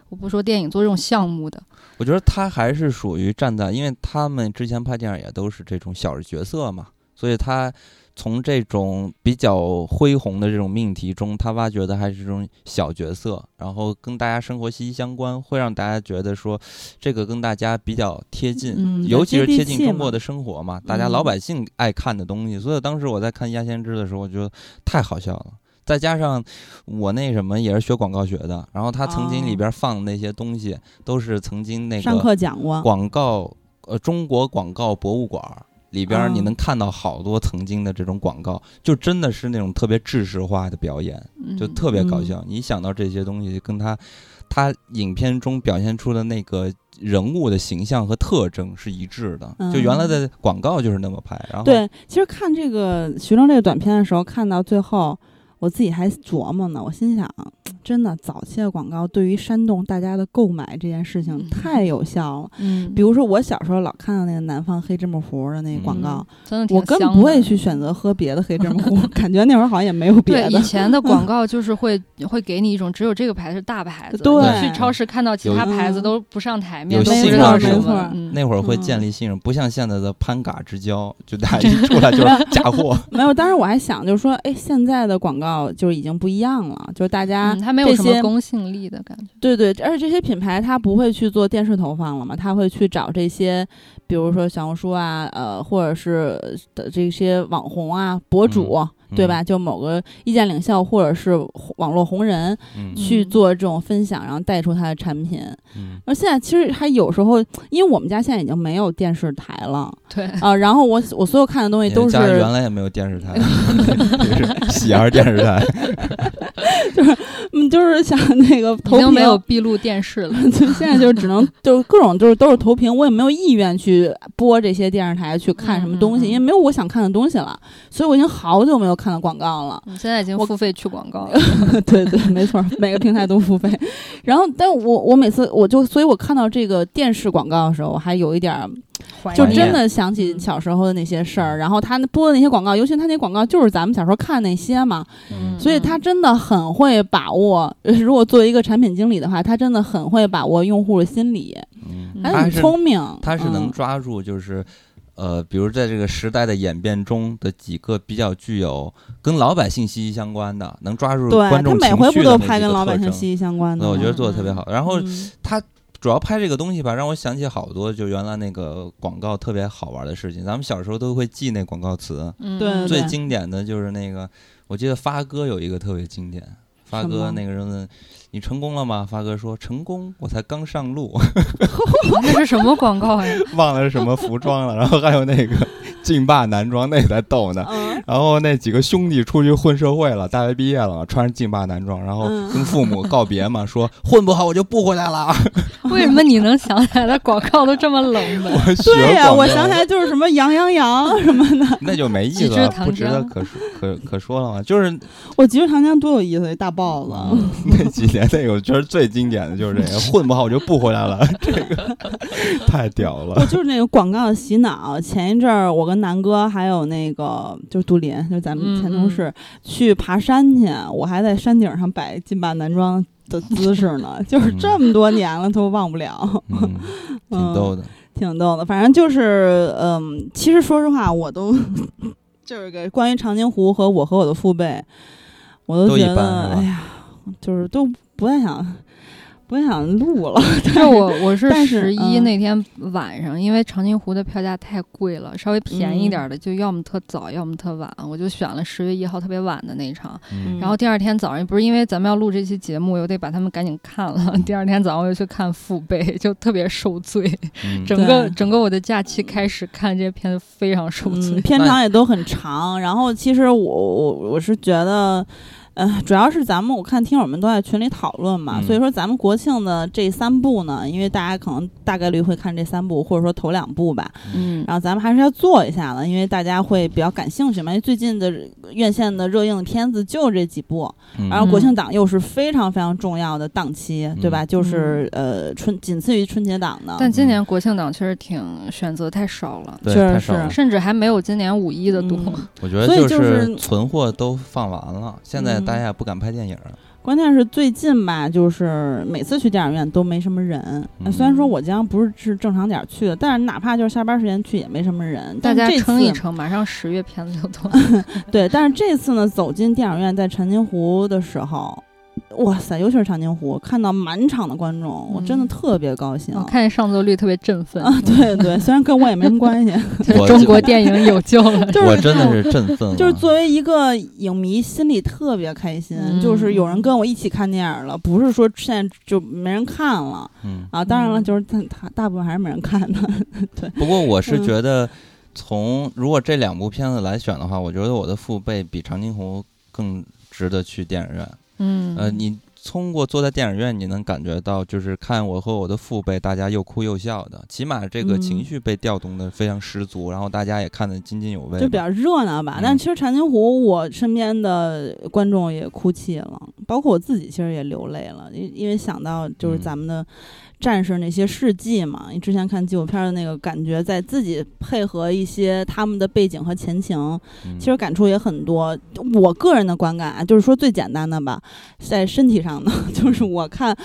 Speaker 4: 我不说电影，做这种项目的。
Speaker 2: 我觉得他还是属于站在，因为他们之前拍电影也都是这种小角色嘛，所以他从这种比较恢宏的这种命题中，他挖掘的还是这种小角色，然后跟大家生活息息相关，会让大家觉得说这个跟大家比较贴近，
Speaker 3: 嗯
Speaker 2: 尤其是贴近中国的生活嘛，大家
Speaker 3: 嗯
Speaker 2: 老百姓爱看的东西。所以当时我在看《鸭先知》的时候，我觉得太好笑了。再加上我那什么也是学广告学的，然后他曾经里
Speaker 3: 哦
Speaker 2: 边放的那些东西都是曾经那
Speaker 3: 上
Speaker 2: 个
Speaker 3: 课讲过，
Speaker 2: 广告，呃，中国广告博物馆儿里边儿，你
Speaker 3: 哦
Speaker 2: 能看到好多曾经的这种广告，就真的是那种特别制式化的表演，就
Speaker 4: 嗯
Speaker 2: 特别搞
Speaker 3: 嗯
Speaker 2: 笑。你想到这些东西，跟他他影片中表现出的那个人物的形象和特征是一致的。就原来的广告就是那么拍，然后
Speaker 3: 对，其实看这个徐峥这个短片的时候，看到最后，我自己还琢磨呢。我心想，真的早期的广告对于煽动大家的购买这件事情
Speaker 4: 嗯
Speaker 3: 太有效了。
Speaker 4: 嗯，
Speaker 3: 比如说，我小时候老看到那个南方黑芝麻糊的那个广告，
Speaker 4: 真的
Speaker 3: 我根本不会去选择喝别的黑芝麻糊，[LAUGHS] 感觉那会儿好像也没有别
Speaker 4: 对，
Speaker 3: 的
Speaker 4: 以。前的广 [LAUGHS] 告就是会会给你一种只有这个牌子是大牌子，
Speaker 3: 对
Speaker 4: 你去超市看到其他牌子
Speaker 3: 嗯
Speaker 4: 都不上台面，
Speaker 2: 有
Speaker 4: 都不
Speaker 2: 信任感
Speaker 4: 知道是什
Speaker 3: 没错
Speaker 2: 那会儿会
Speaker 3: 嗯
Speaker 2: 建立信任，不像现在的攀嘎之交，就大 [LAUGHS] 家一出来就是假货。
Speaker 3: 没有，当时我还想，就是说，哎，现在的广告就已经不一样了，就是大家、
Speaker 4: 嗯，它没有
Speaker 3: 这些
Speaker 4: 什么公信力的感觉。
Speaker 3: 对对，而且这些品牌它不会去做电视投放了嘛，它会去找这些，比如说小红书啊，呃，或者是的这些网红啊、博主，对吧？就某个意见领袖或者是网络红人去做这种分享，然后带出他的产品。
Speaker 2: 嗯
Speaker 3: 而现在其实还有时候，因为我们家现在已经没有电视台了
Speaker 4: 对，
Speaker 3: 啊、然后我我所有看的东西都是
Speaker 2: 家原来也没有电视台，[LAUGHS] 喜儿电视台。[LAUGHS]
Speaker 3: 就是嗯，就是像那个投屏
Speaker 4: 经没有闭路电视了。
Speaker 3: 就现在就只能就各种就是都是投屏，我也没有意愿去播这些电视台去看什么东西，
Speaker 4: 嗯嗯嗯
Speaker 3: 因为没有我想看的东西了，所以我已经好久没有看到广告了。
Speaker 4: 你现在已经付费去广告了。[LAUGHS]
Speaker 3: 对对，没错，[LAUGHS] 每个平台都付费。然后，但我我每次我就，所以我看到这个电视广告的时候，我还有一点儿就真的想起
Speaker 4: 嗯
Speaker 3: 小时候的那些事儿。然后他播的那些广告，尤其他那广告就是咱们小时候看那些嘛，
Speaker 2: 嗯
Speaker 3: 所以他真的很会把握。呃如果作为一个产品经理的话，他真的很会把握用户的心理，
Speaker 2: 嗯，
Speaker 3: 很
Speaker 2: 他是
Speaker 3: 聪明。
Speaker 2: 他是能
Speaker 3: 嗯
Speaker 2: 抓住，就是，呃，比如在这个时代的演变中的几个比较具有跟老百姓息息相关的，能抓住观众情
Speaker 3: 每回不
Speaker 2: 绪的那几
Speaker 3: 都拍跟
Speaker 2: 个特征
Speaker 3: 老百姓息息相关的？
Speaker 2: 那我觉得做的特别好。然后
Speaker 3: 嗯
Speaker 2: 他主要拍这个东西吧，让我想起好多就原来那个广告特别好玩的事情。咱们小时候都会记那广告词，
Speaker 4: 嗯
Speaker 3: 对
Speaker 2: 最经典的就是那个，我记得发哥有一个特别经典。发哥那个人问你成功了吗？发哥说成功，我才刚上路。[LAUGHS]
Speaker 4: 那是什么广告呀？[LAUGHS]
Speaker 2: 忘了是什么服装了，然后还有那个 [LAUGHS] 劲霸男装，那也在逗呢。
Speaker 3: 嗯
Speaker 2: 然后那几个兄弟出去混社会了，大学毕业了，穿着劲霸男装，然后
Speaker 3: 嗯
Speaker 2: 跟父母告别嘛，说混不好我就不回来了。[LAUGHS]
Speaker 4: 为什么你能想起来的广告都这么冷门？[LAUGHS]
Speaker 3: 对呀、我想起来就是什么羊羊羊什么的。[LAUGHS]
Speaker 2: 那就没意思了，不值得可说可可说了嘛。就是
Speaker 3: 我吉士糖浆多有意思，一大豹子。
Speaker 2: 嗯那几年那个，我觉得最经典的就是这个，混不好我就不回来了，这个太屌
Speaker 3: 我
Speaker 2: 了。
Speaker 3: 就是那个广告的洗脑。前一阵儿，我跟南哥还有那个就是杜林，就是咱们前同事、去爬山去，我还在山顶上摆劲霸男装的姿势呢。就是这么多年了都忘不了，
Speaker 2: 嗯，挺逗的。
Speaker 3: 挺逗的。反正就是，嗯，其实说实话，我都 [LAUGHS] 就是个关于长津湖和我和我的父辈，我都觉得，哎呀，就是都不太想。不想录了，[LAUGHS]
Speaker 4: 就我我是
Speaker 3: 但是
Speaker 4: 十一
Speaker 3: 嗯
Speaker 4: 那天晚上，因为长津湖的票价太贵了，稍微便宜
Speaker 3: 嗯
Speaker 4: 点儿的就要么特早，要么特晚，我就选了十月一号特别晚的那场。
Speaker 2: 嗯
Speaker 4: 然后第二天早上，不是因为咱们要录这期节目，我得把他们赶紧看了。第二天早上我又去看父辈，就特别受罪。
Speaker 2: 嗯
Speaker 4: 整个整个我的假期开始看这些片子，非常受罪
Speaker 3: 嗯，。片长也都很长。然后其实我我我是觉得。呃，主要是咱们我看听友们都在群里讨论嘛，
Speaker 2: 嗯
Speaker 3: 所以说咱们国庆的这三部呢，因为大家可能大概率会看这三部，或者说头两部吧，
Speaker 4: 嗯，
Speaker 3: 然后咱们还是要做一下的，因为大家会比较感兴趣嘛。因为最近的院线的热映的片子就这几部，
Speaker 2: 嗯
Speaker 3: 然后国庆档又是非常非常重要的档期，对吧？
Speaker 2: 嗯
Speaker 3: 就是呃春仅次于春节档的。
Speaker 4: 但今年国庆档确实挺选择太少了，
Speaker 3: 确实是
Speaker 4: 甚至还没有今年五一的多。
Speaker 3: 嗯 [LAUGHS]
Speaker 2: 我觉得
Speaker 3: 所以
Speaker 2: 就
Speaker 3: 就是
Speaker 2: 存货都放完了，现在
Speaker 3: 嗯
Speaker 2: 大家也不敢拍电影儿。
Speaker 3: 关键是最近吧，就是每次去电影院都没什么人。
Speaker 2: 嗯
Speaker 3: 虽然说我将不是是正常点儿去的，但是哪怕就是下班时间去也没什么人。
Speaker 4: 大家撑一撑，马上十月片子就多。[LAUGHS]
Speaker 3: 对，但是这次呢，走进电影院在长津湖的时候，哇塞，尤其是长津湖，看到满场的观众，我真的
Speaker 4: 嗯
Speaker 3: 特别高兴。
Speaker 4: 我看见上座率特别振奋，
Speaker 3: 啊，对 [LAUGHS] 对，虽然跟我也没什么关系，[LAUGHS]
Speaker 4: 中国电影有救了。
Speaker 3: 就是
Speaker 2: 我真的是振奋了，
Speaker 3: 就是作为一个影迷，心里特别开心。
Speaker 4: 嗯
Speaker 3: 就是有人跟我一起看电影了，不是说现在就没人看了
Speaker 2: 嗯。
Speaker 3: 啊。当然了，
Speaker 4: 嗯
Speaker 3: 就是他他大部分还是没人看的。
Speaker 2: 对不过我是
Speaker 3: 嗯
Speaker 2: 觉得，从如果这两部片子来选的话，我觉得我的父辈比长津湖更值得去电影院。
Speaker 4: 嗯，
Speaker 2: 呃，你通过坐在电影院，你能感觉到，就是看我和我的父辈，大家又哭又笑的，起码这个情
Speaker 3: 嗯
Speaker 2: 绪被调动的非常十足，然后大家也看得津津有味。
Speaker 3: 就比较热闹吧。
Speaker 2: 嗯
Speaker 3: 但其实长津湖，我身边的观众也哭泣了，包括我自己，其实也流泪了，因因为想到就是
Speaker 2: 嗯
Speaker 3: 咱们的战士那些事迹嘛。你之前看纪录片的那个感觉，在自己配合一些他们的背景和前情，
Speaker 2: 嗯
Speaker 3: 其实感触也很多。我个人的观感啊，就是说最简单的吧，在身体上的，[LAUGHS] 就是我看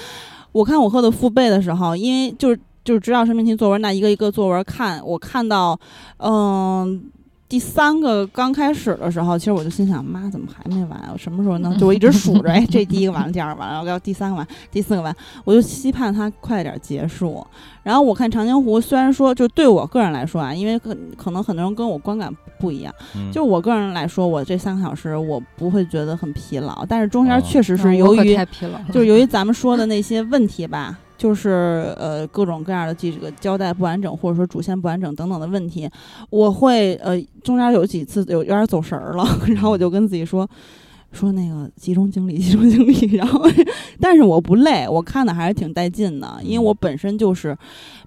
Speaker 3: 我看我和我的父辈的时候，因为就是就是知道生命题作文，那一个一个作文看，我看到嗯。第三个刚开始的时候，其实我就心想，妈怎么还没完？我什么时候能？[LAUGHS] 就我一直数着，哎，这第一个完了，第二个完了，然后要第三个完，第四个完，我就期盼它快点结束。然后我看长津湖，虽然说就对我个人来说啊，因为可可能很多人跟我观感不一样，
Speaker 2: 嗯
Speaker 3: 就我个人来说，我这三个小时我不会觉得很疲劳，但是中间
Speaker 2: 哦
Speaker 3: 确实是由于、
Speaker 4: 太疲劳，
Speaker 3: 就是由于咱们说的那些问题吧，就是呃各种各样的这个交代不完整，或者说主线不完整等等的问题，我会呃中间有几次有有点走神儿了，[LAUGHS] 然后我就跟自己说。说那个集中精力，集中精力，[LAUGHS] 然后，但是我不累，我看的还是挺带劲的，因为我本身就是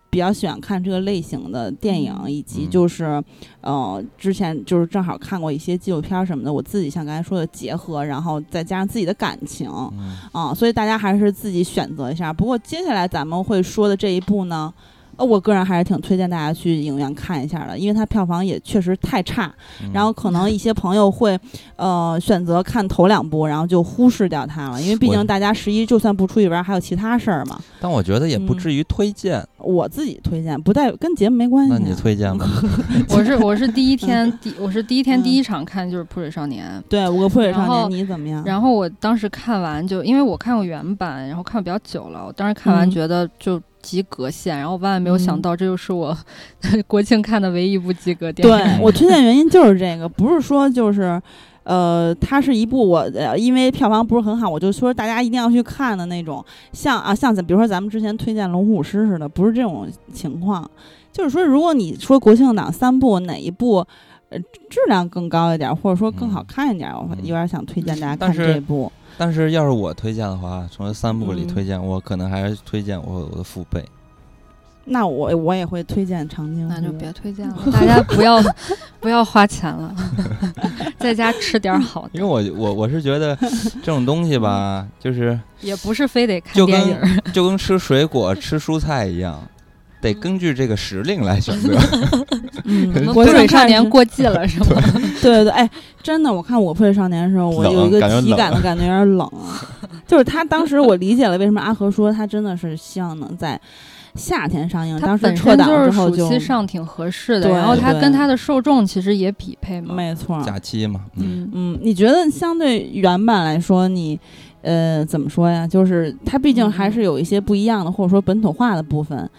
Speaker 3: 比较喜欢看这个类型的电影，以及
Speaker 2: 嗯
Speaker 3: 就是，呃，之前就是正好看过一些纪录片什么的，我自己像刚才说的结合，然后再加上自己的感情，
Speaker 2: 嗯
Speaker 3: 啊，所以大家还是自己选择一下。不过接下来咱们会说的这一部呢，呃，我个人还是挺推荐大家去影院看一下的，因为它票房也确实太差，
Speaker 2: 嗯
Speaker 3: 然后可能一些朋友会呃选择看头两部，然后就忽视掉它了，因为毕竟大家十一就算不出去玩，还有其他事儿嘛。
Speaker 2: 但我觉得也不
Speaker 3: 嗯
Speaker 2: 至于推荐。
Speaker 3: 我自己推荐，不带跟节目没关系、啊。
Speaker 2: 那你推荐吧？[LAUGHS]
Speaker 4: 我是我是第一天第我是第一天
Speaker 3: 嗯
Speaker 4: 第一场看就是《泼水少年》，
Speaker 3: 对五个破水少年，你怎么样？
Speaker 4: 然后我当时看完就因为我看过原版，然后看比较久了，我当时看完
Speaker 3: 嗯
Speaker 4: 觉得就及格线，然后万万没有想
Speaker 3: 嗯
Speaker 4: 到这就是我 [LAUGHS] 国庆看的唯一一部及格电影。
Speaker 3: 对 [LAUGHS] 我推荐原因就是这个，不是说就是。呃，它是一部我呃，因为票房不是很好，我就说大家一定要去看的那种，像啊，像咱比如说咱们之前推荐《龙虎师》似的，不是这种情况。就是说，如果你说国庆档三部哪一部，呃，质量更高一点，或者说更好
Speaker 2: 嗯
Speaker 3: 看一点，我
Speaker 2: 嗯
Speaker 3: 有点想推荐大家看这部。
Speaker 2: 但是要是我推荐的话，从这三部里
Speaker 3: 嗯
Speaker 2: 推荐，我可能还是推荐我我的父辈。
Speaker 3: 那我我也会推荐长津湖。
Speaker 4: 那就别推荐了，[LAUGHS] 大家不要不要花钱了，[LAUGHS] 在家吃点好的，
Speaker 2: 因为我我我是觉得这种东西吧，就是
Speaker 4: 也不是非得看
Speaker 2: 就跟
Speaker 4: 电影儿。[LAUGHS]
Speaker 2: 就跟吃水果、吃蔬菜一样，得根据这个时令来选择。[LAUGHS]
Speaker 3: 嗯，国
Speaker 4: 泼水少年过季了是吗？[LAUGHS]
Speaker 3: 对对对，哎，真的，我看我破水少年的时候，我有一个体感的感觉有点冷，[LAUGHS] 就是他当时我理解了为什么阿和说他真的是希望能在夏天上映，当时撤档之后就
Speaker 4: 期上挺合适的，
Speaker 3: 对
Speaker 4: 然后它跟它的受众其实也匹配嘛。
Speaker 3: 没错，
Speaker 2: 假期嘛，嗯，
Speaker 4: 嗯，
Speaker 3: 嗯，你觉得相对原版来说，你呃怎么说呀？就是它毕竟还是有一些不一样的，或者说本土化的部分。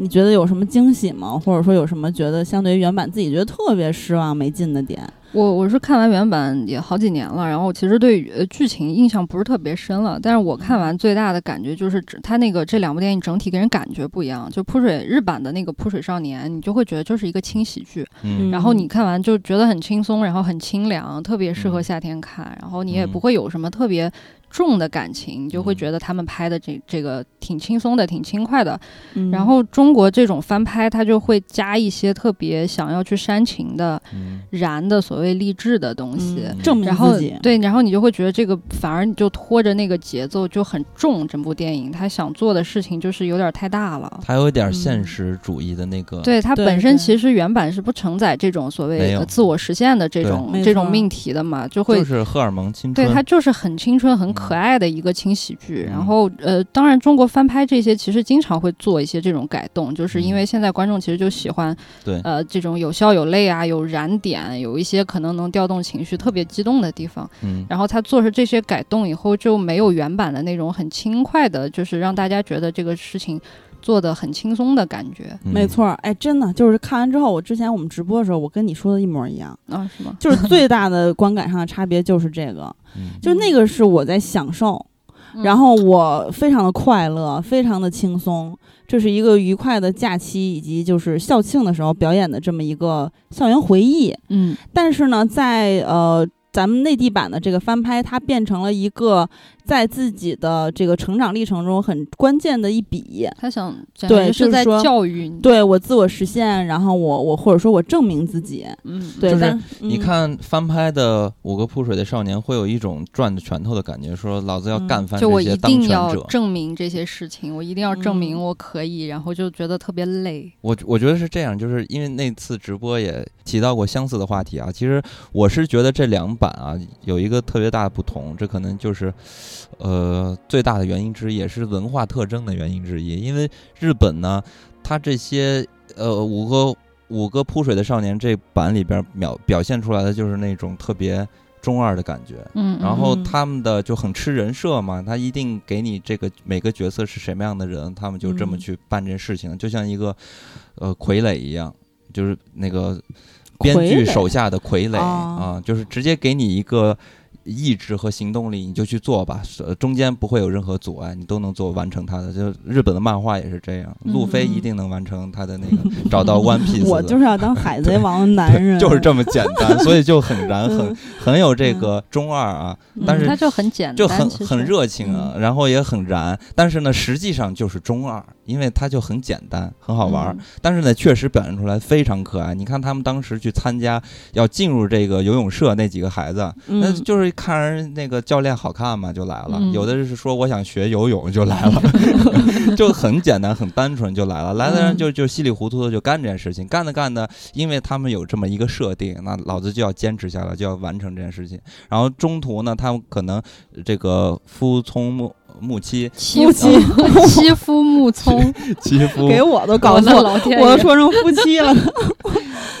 Speaker 3: 你觉得有什么惊喜吗？或者说有什么觉得相对于原版自己觉得特别失望没劲的点？
Speaker 4: 我我是看完原版也好几年了，然后我其实对剧情印象不是特别深了，但是我看完最大的感觉就是只它那个这两部电影整体给人感觉不一样。就泼水日版的那个《泼水少年》，你就会觉得就是一个轻喜剧，
Speaker 2: 嗯
Speaker 4: 然后你看完就觉得很轻松，然后很清凉，特别适合
Speaker 2: 嗯
Speaker 4: 夏天看，然后你也
Speaker 2: 嗯
Speaker 4: 不会有什么特别重的感情，你就会
Speaker 2: 嗯
Speaker 4: 觉得他们拍的这这个挺轻松的，挺轻快的。
Speaker 3: 嗯
Speaker 4: 然后中国这种翻拍，它就会加一些特别想要去煽情的、
Speaker 2: 嗯
Speaker 4: 燃的所谓励志的东西。
Speaker 3: 嗯证明
Speaker 4: 然后
Speaker 3: 自己，
Speaker 4: 对，然后你就会觉得这个反而你就拖着那个节奏就很重，整部电影他想做的事情就是有点太大了。
Speaker 2: 它有点现
Speaker 3: 嗯
Speaker 2: 实主义的那个，
Speaker 4: 对它本身其实原版是不承载这种所谓自我实现的这种这种命题的嘛，就会
Speaker 2: 就是荷尔蒙青春，
Speaker 4: 对它就是很青春、很
Speaker 2: 嗯
Speaker 4: 可爱的一个轻喜剧。
Speaker 2: 嗯
Speaker 4: 然后呃，当然中国翻拍这些其实经常会做一些这种改动，就是因
Speaker 2: 嗯
Speaker 4: 为现在观众其实就喜欢
Speaker 2: 对，
Speaker 4: 呃这种有笑有泪啊，有燃点，有一些可能能调动情绪特别激动的地方。
Speaker 2: 嗯，
Speaker 4: 然后他做出这些改动以后，就没有原版的那种很轻快的，就是让大家觉得这个事情做的很轻松的感觉。
Speaker 2: 嗯。
Speaker 3: 没，错儿，哎，真的就是看完之后，我之前我们直播的时候，我跟你说的一模一样，
Speaker 4: 啊，是吗？
Speaker 3: 就是最大的观感上的差别就是这个，[LAUGHS]
Speaker 2: 嗯。
Speaker 3: 就那个是我在享受，
Speaker 4: 嗯。
Speaker 3: 然后我非常的快乐，非常的轻松，这是一个愉快的假期，以及就是校庆的时候表演的这么一个校园回忆。
Speaker 4: 嗯。
Speaker 3: 但是呢，在呃咱们内地版的这个翻拍，它变成了一个在自己的这个成长历程中很关键的一笔。
Speaker 4: 他想
Speaker 3: 对
Speaker 4: 是在
Speaker 3: 就是说
Speaker 4: 教育你，
Speaker 3: 对我自我实现，然后我我或者说我证明自己，
Speaker 4: 嗯，
Speaker 3: 对，
Speaker 2: 就是
Speaker 3: 但
Speaker 2: 你
Speaker 3: 嗯
Speaker 2: 看翻拍的《五个扑水的少年》，会有一种攥着拳头的感觉，说老子要
Speaker 3: 嗯
Speaker 2: 干翻
Speaker 4: 就我
Speaker 2: 这些当权
Speaker 4: 一定要
Speaker 2: 者。
Speaker 4: 证明这些事情，我一定要证明
Speaker 3: 嗯
Speaker 4: 我可以，然后就觉得特别累。
Speaker 2: 我我觉得是这样，就是因为那次直播也提到过相似的话题啊。其实我是觉得这两版啊有一个特别大的不同，这可能就是呃最大的原因之一，也是文化特征的原因之一。因为日本呢，它这些呃五个五个扑水的少年这版里边表表现出来的就是那种特别中二的感觉。
Speaker 4: 嗯，
Speaker 2: 然后
Speaker 3: 嗯
Speaker 2: 他们的就很吃人设嘛，他一定给你这个每个角色是什么样的人，他们就这么
Speaker 3: 嗯
Speaker 2: 去办这事情，就像一个呃傀儡一样，就是那个编剧手下的傀儡
Speaker 3: 哦
Speaker 2: 啊，就是直接给你一个意志和行动力，你就去做吧，呃中间不会有任何阻碍，你都能做完成它的。就日本的漫画也是这样，路飞一
Speaker 3: 嗯
Speaker 2: 定能完成他的那个 [LAUGHS] 找到 One Piece 的。
Speaker 3: 我就是要当海贼王的男人，[LAUGHS]
Speaker 2: 就是这么简单，[LAUGHS] 所以就很燃，很
Speaker 3: 嗯。
Speaker 2: 很有这个中二啊。但是
Speaker 4: 他就很简单，
Speaker 2: 就很很热情啊，然后也很燃，但是呢，实际上就是中二，因为它就很简单，很好玩儿。
Speaker 3: 嗯
Speaker 2: 但是呢，确实表现出来非常可爱。你看他们当时去参加要进入这个游泳社那几个孩子，那
Speaker 3: 嗯，
Speaker 2: 就是看人那个教练好看嘛，就来了。
Speaker 4: 嗯
Speaker 2: 有的是说我想学游泳就来了，[LAUGHS] 就很简单很单纯就来了。来的人
Speaker 3: 嗯
Speaker 2: 就就稀里糊涂的就干这件事情，干着干着，因为他们有这么一个设定，那老子就要坚持下来，就要完成这件事情。然后中途呢，他们可能呃这个夫从木木妻
Speaker 4: 欺
Speaker 3: 夫 [LAUGHS] 妻
Speaker 4: 负欺负木聪，[LAUGHS]
Speaker 2: 妻夫。
Speaker 3: 给我都搞错，我说成夫妻了。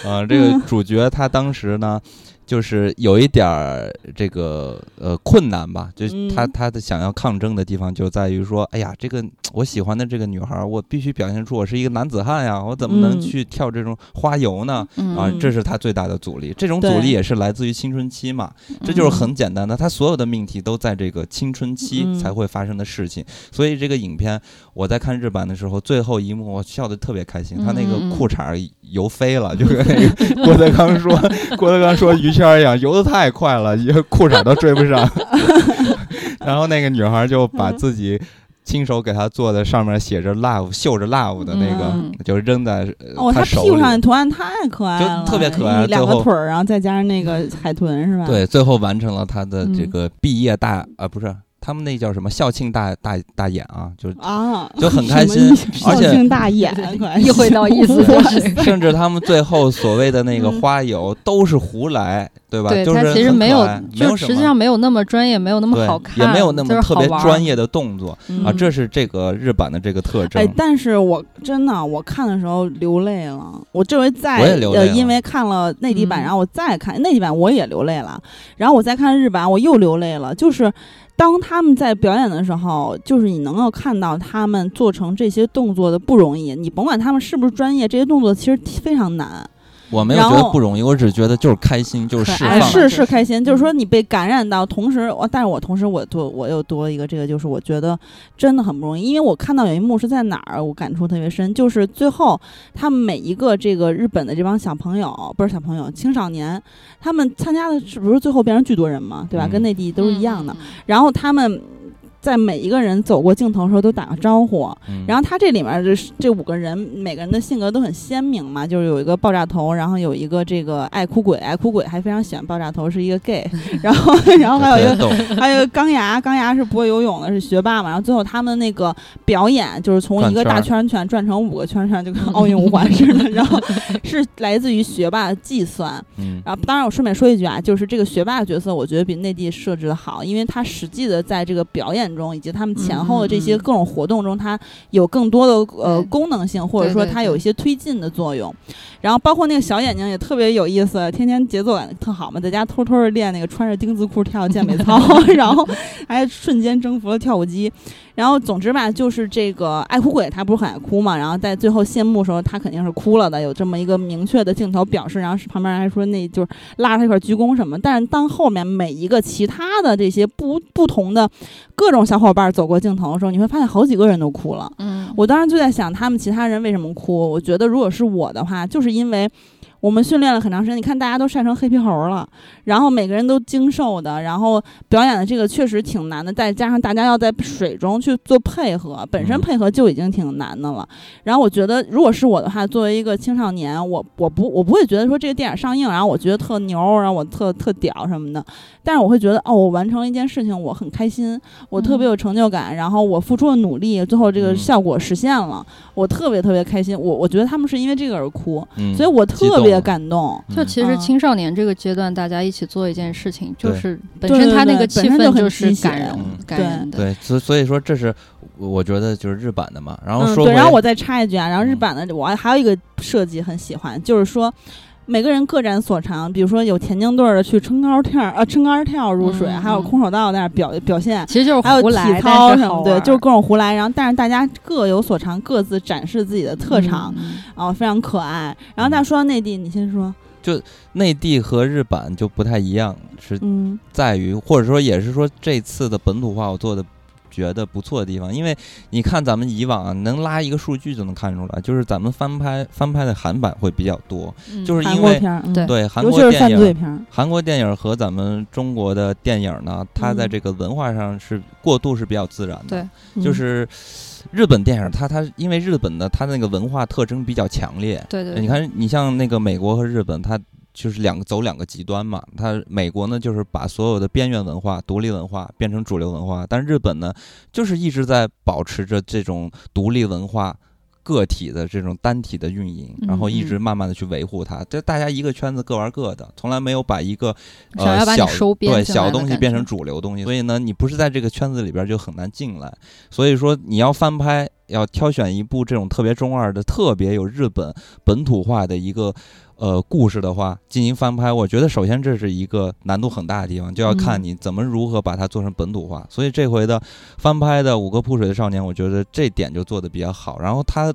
Speaker 2: 啊，[LAUGHS] 这个
Speaker 3: 嗯
Speaker 2: 主角他当时呢，就是有一点儿这个呃困难吧，就
Speaker 3: 嗯。
Speaker 2: 他他的想要抗争的地方就在于说，哎呀，这个我喜欢的这个女孩儿，我必须表现出我是一个男子汉呀，我怎么能
Speaker 3: 嗯。
Speaker 2: 去跳这种花游呢？
Speaker 4: 嗯。
Speaker 2: 啊，
Speaker 3: 嗯
Speaker 2: 这是他最大的阻力。这种阻力也是来自于青春期嘛，这
Speaker 4: 嗯
Speaker 2: 就是很简单的，他所有的命题都在这个青春期
Speaker 3: 嗯。
Speaker 2: 才会发生的事情。所以这个影片我在看日版的时候，最后一幕我笑得特别开心，他那个裤衩儿 [LAUGHS] 游飞了，就跟那个郭德纲说，[LAUGHS] 郭德纲说 [LAUGHS] 于谦儿一样，游的太快了，一个裤衩都追不上。[LAUGHS] 然后那个女孩就把自己。亲手给他做的，上面写着 “love”、绣着 “love” 的那个，
Speaker 4: 嗯
Speaker 2: 就扔在呃
Speaker 3: 哦，他
Speaker 2: 他手里。
Speaker 3: 屁股上的图案太可爱了，
Speaker 2: 就特别可爱
Speaker 3: 两个腿儿，然后再加上那个海豚是吧？
Speaker 2: 对，最后完成了他的这
Speaker 3: 嗯
Speaker 2: 个毕业大啊、不是他们那叫什么校庆大大大演啊，就
Speaker 3: 啊，
Speaker 2: 就很开心 [LAUGHS] 而且
Speaker 3: 校庆大演，
Speaker 4: 意会到意思就 [LAUGHS] 是，
Speaker 2: 甚至他们最后所谓的那个
Speaker 3: 嗯
Speaker 2: 花友都是胡来，对吧？
Speaker 4: 对他
Speaker 2: 就是
Speaker 4: 其实没有就实际上没有那么专业，没有那么好看，
Speaker 2: 也没有那么特别专
Speaker 4: 业。
Speaker 2: 的动作啊，
Speaker 3: 嗯
Speaker 2: 这是这个日版的这个特征
Speaker 3: 哎，。但是我真的我看的时候流泪了。我这回再呃，
Speaker 2: 我也流泪了
Speaker 3: 因为看了内地版，
Speaker 4: 嗯
Speaker 3: 然后我再看内地版，我也流泪了。然后我再看日版，我又流泪了。就是当他们在表演的时候，就是你能够看到他们做成这些动作的不容易。你甭管他们是不是专业，这些动作其实非常难。
Speaker 2: 我没有觉得不容易，我只觉得就是开心，就是释
Speaker 3: 哎，
Speaker 2: 放。
Speaker 3: 是
Speaker 4: 是
Speaker 3: 开心，就是
Speaker 2: 嗯
Speaker 3: 说你被感染到，同时我，但是我同时我多我又多了一个这个，就是我觉得真的很不容易，因为我看到有一幕是在哪儿，我感触特别深，就是最后他们每一个这个日本的这帮小朋友，不是小朋友，青少年，他们参加的是不是最后变成巨多人嘛，对吧？
Speaker 2: 嗯
Speaker 3: 跟内地都是一样的，
Speaker 4: 嗯。
Speaker 3: 然后他们。在每一个人走过镜头的时候都打个招呼。
Speaker 2: 嗯
Speaker 3: 然后他这里面这这五个人，每个人的性格都很鲜明嘛，就是有一个爆炸头，然后有一个这个爱哭鬼，爱哭鬼还非常喜欢爆炸头，是一个 gay，[LAUGHS] 然后然后还有一个还有一个钢牙，钢牙是不会游泳的，是学霸嘛。然后最后他们那个表演就是从一个大圈圈转成五个圈圈，就跟奥运五环似的。[LAUGHS] 然后是来自于学霸的计算。
Speaker 2: 嗯
Speaker 3: 然后当然我顺便说一句啊，就是这个学霸的角色，我觉得比内地设置的好，因为他实际的在这个表演中以及他们前后的这些各种活动中，它有更多的呃功能性，或者说它有一些推进的作用。然后包括那个小眼睛也特别有意思，天天节奏感特好嘛，在家偷偷的练那个穿着丁字裤跳健美操，[LAUGHS] 然后还瞬间征服了跳舞机。然后总之吧，就是这个爱哭鬼他不是很爱哭嘛，然后在最后谢幕的时候，他肯定是哭了的，有这么一个明确的镜头表示。然后是旁边人还说那就是拉着他一块儿鞠躬什么。但是当后面每一个其他的这些不不同的各种小伙伴走过镜头的时候，你会发现好几个人都哭了。
Speaker 4: 嗯，
Speaker 3: 我当时就在想，他们其他人为什么哭？我觉得如果是我的话，就是因为我们训练了很长时间。你看，大家都晒成黑皮猴了，然后每个人都精瘦的，然后表演的这个确实挺难的，再加上大家要在水中去做配合，本身
Speaker 2: 嗯
Speaker 3: 配合就已经挺难的了。然后我觉得，如果是我的话，作为一个青少年，我我不我不会觉得说这个电影上映，然后我觉得特牛，然后我特特屌什么的，但是我会觉得哦，我完成了一件事情，我很开心，我特别有成就感，然后我付出了努力，最后这个
Speaker 2: 嗯
Speaker 3: 效果实现了，我特别特别开心。我我觉得他们是因为这个而哭，
Speaker 2: 嗯
Speaker 3: 所以我特别感动。
Speaker 4: 就其实
Speaker 3: 嗯
Speaker 4: 青少年这个阶段，大家一起做一件事情，就是本身他那个
Speaker 3: 对
Speaker 4: 气
Speaker 3: 本身就很
Speaker 4: 氛就是感人
Speaker 2: 嗯
Speaker 4: 感人的。
Speaker 2: 对，所所以说这是我觉得就是日版的嘛。然后说，
Speaker 3: 然后我再插一句啊，然后日
Speaker 2: 嗯
Speaker 3: 版的我还有一个设计很喜欢，就是说。每个人各展所长，比如说有田径队儿的去撑杆跳，啊，撑杆跳入水，
Speaker 4: 嗯
Speaker 3: 还有
Speaker 4: 嗯
Speaker 3: 空手道在那儿表表现，
Speaker 4: 其实就是
Speaker 3: 还有体
Speaker 4: 胡来，
Speaker 3: 操什么的，就是各种胡来。然后，但是大家各有所长，各自展示自己的特长，
Speaker 4: 嗯
Speaker 3: 啊、非常可爱。然后再说到内地，你先说，就
Speaker 2: 内地和日本就不太一样，是
Speaker 3: 嗯
Speaker 2: 在于或者说也是说这次的本土化我做的。觉得不错的地方，因为你看咱们以往啊，能拉一个数据就能看出来，就是咱们翻拍翻拍的韩版会比较多，
Speaker 4: 嗯。
Speaker 2: 就是因为
Speaker 4: 对
Speaker 2: 对韩国电影，韩国电影和咱们中国的电影呢，它在
Speaker 3: 嗯
Speaker 2: 这个文化上是过渡是比较自然的，
Speaker 4: 对。
Speaker 3: 嗯。
Speaker 2: 就是日本电影它它因为日本的它那个文化特征比较强烈，
Speaker 4: 对对，
Speaker 2: 你看你像那个美国和日本，它就是两个走两个极端嘛。它美国呢就是把所有的边缘文化、独立文化变成主流文化，但日本呢就是一直在保持着这种独立文化。个体的这种单体的运营，然后一直
Speaker 4: 嗯
Speaker 2: 慢慢的去维护它，这大家一个圈子各玩各的，从来没有把一个呃小对小东西变成主流东西，所以呢，你不是在这个圈子里边就很难进来。所以说你要翻拍，要挑选一部这种特别中二的、特别有日本本土化的一个呃故事的话，进行翻拍，我觉得首先这是一个难度很大的地方，就要看
Speaker 3: 嗯
Speaker 2: 你怎么如何把它做成本土化。所以这回的翻拍的《五个扑水的少年》，我觉得这点就做的比较好。然后它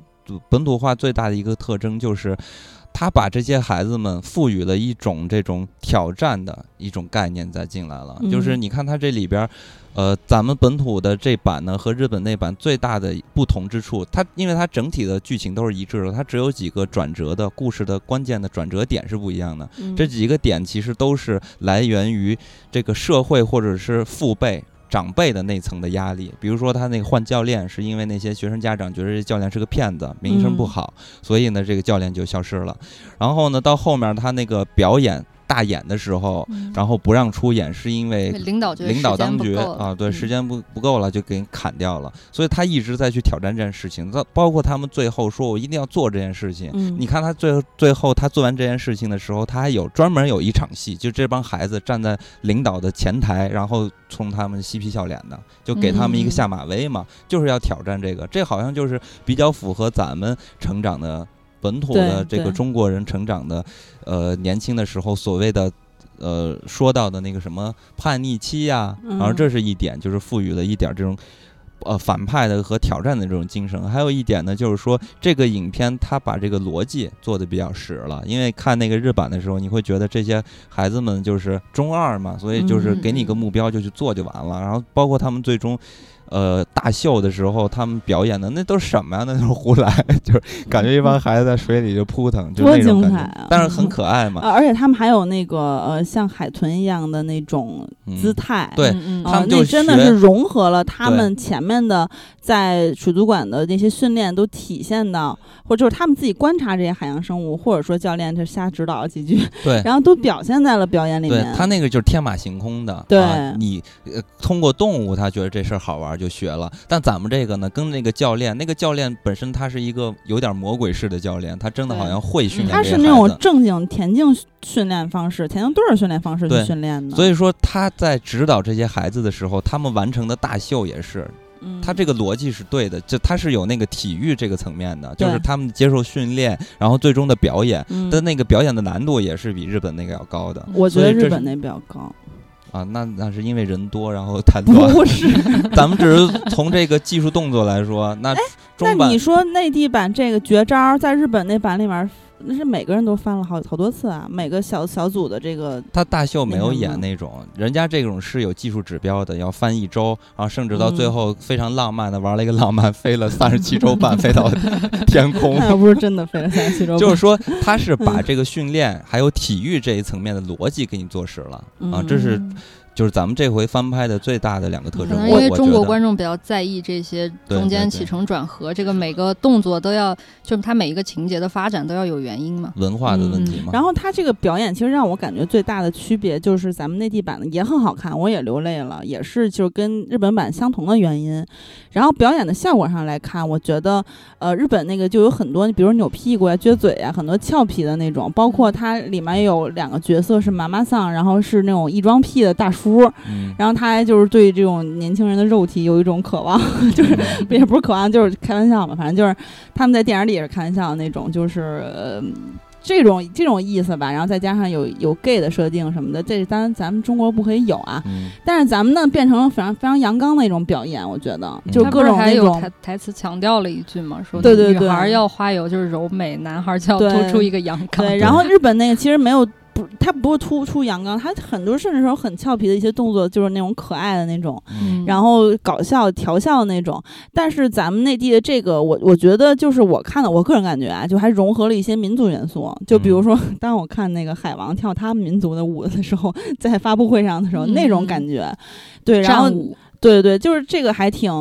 Speaker 2: 本土化最大的一个特征就是。他把这些孩子们赋予了一种这种挑战的一种概念再进来了，就是
Speaker 3: 嗯
Speaker 2: 你看他这里边儿，呃，咱们本土的这版呢和日本那版最大的不同之处，它因为它整体的剧情都是一致的，它只有几个转折的故事的关键的转折点是不一样的。
Speaker 3: 嗯
Speaker 2: 这几个点其实都是来源于这个社会或者是父辈。长辈的那层的压力，比如说他那个换教练，是因为那些学生家长觉得这教练是个骗子，名声不
Speaker 3: 嗯
Speaker 2: 好，所以呢，这个教练就消失了。然后呢，到后面他那个表演大演的时候，
Speaker 4: 嗯
Speaker 2: 然后不让出演，是因为
Speaker 4: 领导
Speaker 2: 领导当局啊，对，
Speaker 4: 嗯
Speaker 2: 时间不不够了，就给你砍掉了。所以他一直在去挑战这件事情。他包括他们最后说我一定要做这件事情。
Speaker 3: 嗯
Speaker 2: 你看他最后最后他做完这件事情的时候，他还有专门有一场戏，就这帮孩子站在领导的前台，然后冲他们嬉皮笑脸的，就给他们一个
Speaker 4: 嗯
Speaker 2: 下马威嘛，就是要挑战这个。这好像就是比较符合咱们成长的本土的这个中国人成长的，呃，年轻的时候所谓的。呃，说到的那个什么叛逆期呀、然后
Speaker 3: 嗯
Speaker 2: 这是一点，就是赋予了一点这种呃反派的和挑战的这种精神。还有一点呢，就是说这个影片它把这个逻辑做的比较实了。因为看那个日版的时候，你会觉得这些孩子们就是中二嘛，所以就是
Speaker 4: 嗯
Speaker 2: 给你个
Speaker 4: 嗯
Speaker 2: 目标就去做就完了。然后包括他们最终呃大秀的时候，他们表演的那都是什么呀？那都是胡来，[LAUGHS] 就是感觉一帮孩子在水里就扑腾，就
Speaker 3: 多
Speaker 2: 那种感觉。
Speaker 3: 精彩啊！
Speaker 2: 但是很可爱嘛，
Speaker 3: 呃，而且他们还有那个呃，像海豚一样的那种
Speaker 2: 嗯
Speaker 3: 姿态。
Speaker 2: 对他们就
Speaker 3: 那真的是融合了他们前面的在水族馆的那些训练都体现到，或者就是他们自己观察这些海洋生物，或者说教练就瞎指导几句，
Speaker 2: 对。[LAUGHS]
Speaker 3: 然后都表现在了表演里
Speaker 2: 对
Speaker 3: 面。
Speaker 2: 他那个就是天马行空的，
Speaker 3: 对
Speaker 2: 啊、你呃通过动物，他觉得这事儿好玩就学了。但咱们这个呢，跟那个教练，那个教练本身他是一个有点魔鬼式的教练，他真的好像会训练
Speaker 3: 他。是那种正经田径训练方式、田径队儿训练方式去训练的，
Speaker 2: 所以说他在指导这些孩子的时候，他们完成的大秀也是，
Speaker 3: 嗯
Speaker 2: 他这个逻辑是对的，就他是有那个体育这个层面的，就是他们接受训练，然后最终的表演
Speaker 3: 嗯
Speaker 2: 的那个表演的难度也是比日本那个要高的。
Speaker 3: 我觉得日本那比较高，
Speaker 2: 啊，那那是因为人多，然后太多。
Speaker 3: 不是。
Speaker 2: 咱们只是从这个技术动作来说，那
Speaker 3: 那
Speaker 2: 中版
Speaker 3: 你说内地版这个绝招在日本那版里面，那是每个人都翻了好好多次啊，每个小小组的这个
Speaker 2: 他大秀没有演那种，人家这种是有技术指标的，要翻一周，然后甚至到最
Speaker 3: 嗯
Speaker 2: 后非常浪漫的玩了一个浪漫，飞了三十七周半，飞到 [LAUGHS] 天空。
Speaker 3: 那又不是真的飞了三十七周半，
Speaker 2: 就是说，他是把
Speaker 3: 嗯
Speaker 2: 这个训练还有体育这一层面的逻辑给你做实了啊，
Speaker 3: 嗯
Speaker 2: 这是就是咱们这回翻拍的最大的两个特征。
Speaker 4: 可能因为中国观众比较在意这些中间起承转合，这个每个动作都要，就是它每一个情节的发展都要有原因嘛。
Speaker 2: 文化的问题嘛。
Speaker 3: 然后它这个表演其实让我感觉最大的区别就是咱们内地版的也很好看，我也流泪了，也是就是跟日本版相同的原因。然后表演的效果上来看，我觉得呃日本那个就有很多，比如扭屁股呀、撅嘴呀，很多俏皮的那种，包括它里面有两个角色是妈妈桑，然后是那种异装癖的大叔，
Speaker 2: 嗯，
Speaker 3: 然后他还就是对这种年轻人的肉体有一种渴望，[LAUGHS] 就是也不是渴望，就是开玩笑嘛，反正就是他们在电影里也是开玩笑的那种，就是呃这种这种意思吧。然后再加上有有 gay 的设定什么的，这当然咱们中国不可以有啊。
Speaker 2: 嗯，
Speaker 3: 但是咱们呢变成了非常非常阳刚的一种表演，我觉得就各种那种
Speaker 4: 台台词强调了一句嘛，说
Speaker 3: 对对对
Speaker 4: 女孩要花有就是柔美，男孩就要
Speaker 3: 对
Speaker 4: 突出一个阳刚。
Speaker 3: 对。然后日本那个其实没有。不，他不是突出阳刚，他很多甚至说很俏皮的一些动作，就是那种可爱的那种，
Speaker 2: 嗯
Speaker 3: 然后搞笑调笑的那种。但是咱们内地的这个，我我觉得就是我看的，我个人感觉啊，就还融合了一些民族元素。就比如说，当我看那个海王跳他们民族的舞的时候，在发布会上的时候，
Speaker 4: 嗯
Speaker 3: 那种感觉，对，然后
Speaker 4: 对，
Speaker 3: 对对，就是这个还挺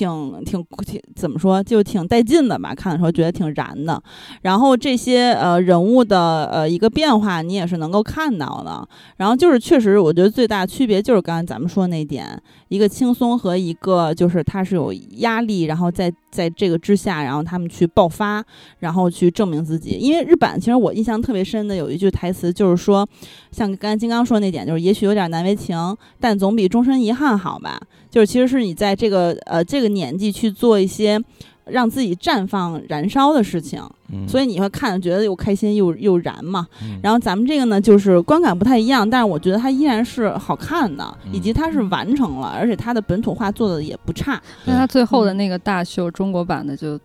Speaker 3: 挺挺挺怎么说，就挺带劲的吧？看的时候觉得挺燃的。然后这些呃人物的呃一个变化，你也是能够看到的。然后就是确实，我觉得最大区别就是刚才咱们说那点，一个轻松和一个就是他是有压力，然后在在这个之下，然后他们去爆发，然后去证明自己。因为日版其实我印象特别深的有一句台词，就是说，像刚才金刚说那点，就是也许有点难为情，但总比终身遗憾好吧。就是其实是你在这个呃这个年纪去做一些让自己绽放燃烧的事情，
Speaker 2: 嗯，
Speaker 3: 所以你会看着觉得又开心又又燃嘛。
Speaker 2: 嗯。
Speaker 3: 然后咱们这个呢，就是观感不太一样，但是我觉得它依然是好看的，以及它是完成了，而且它的本土化做的也不差。
Speaker 4: 那它最后的那个大秀，中国版的就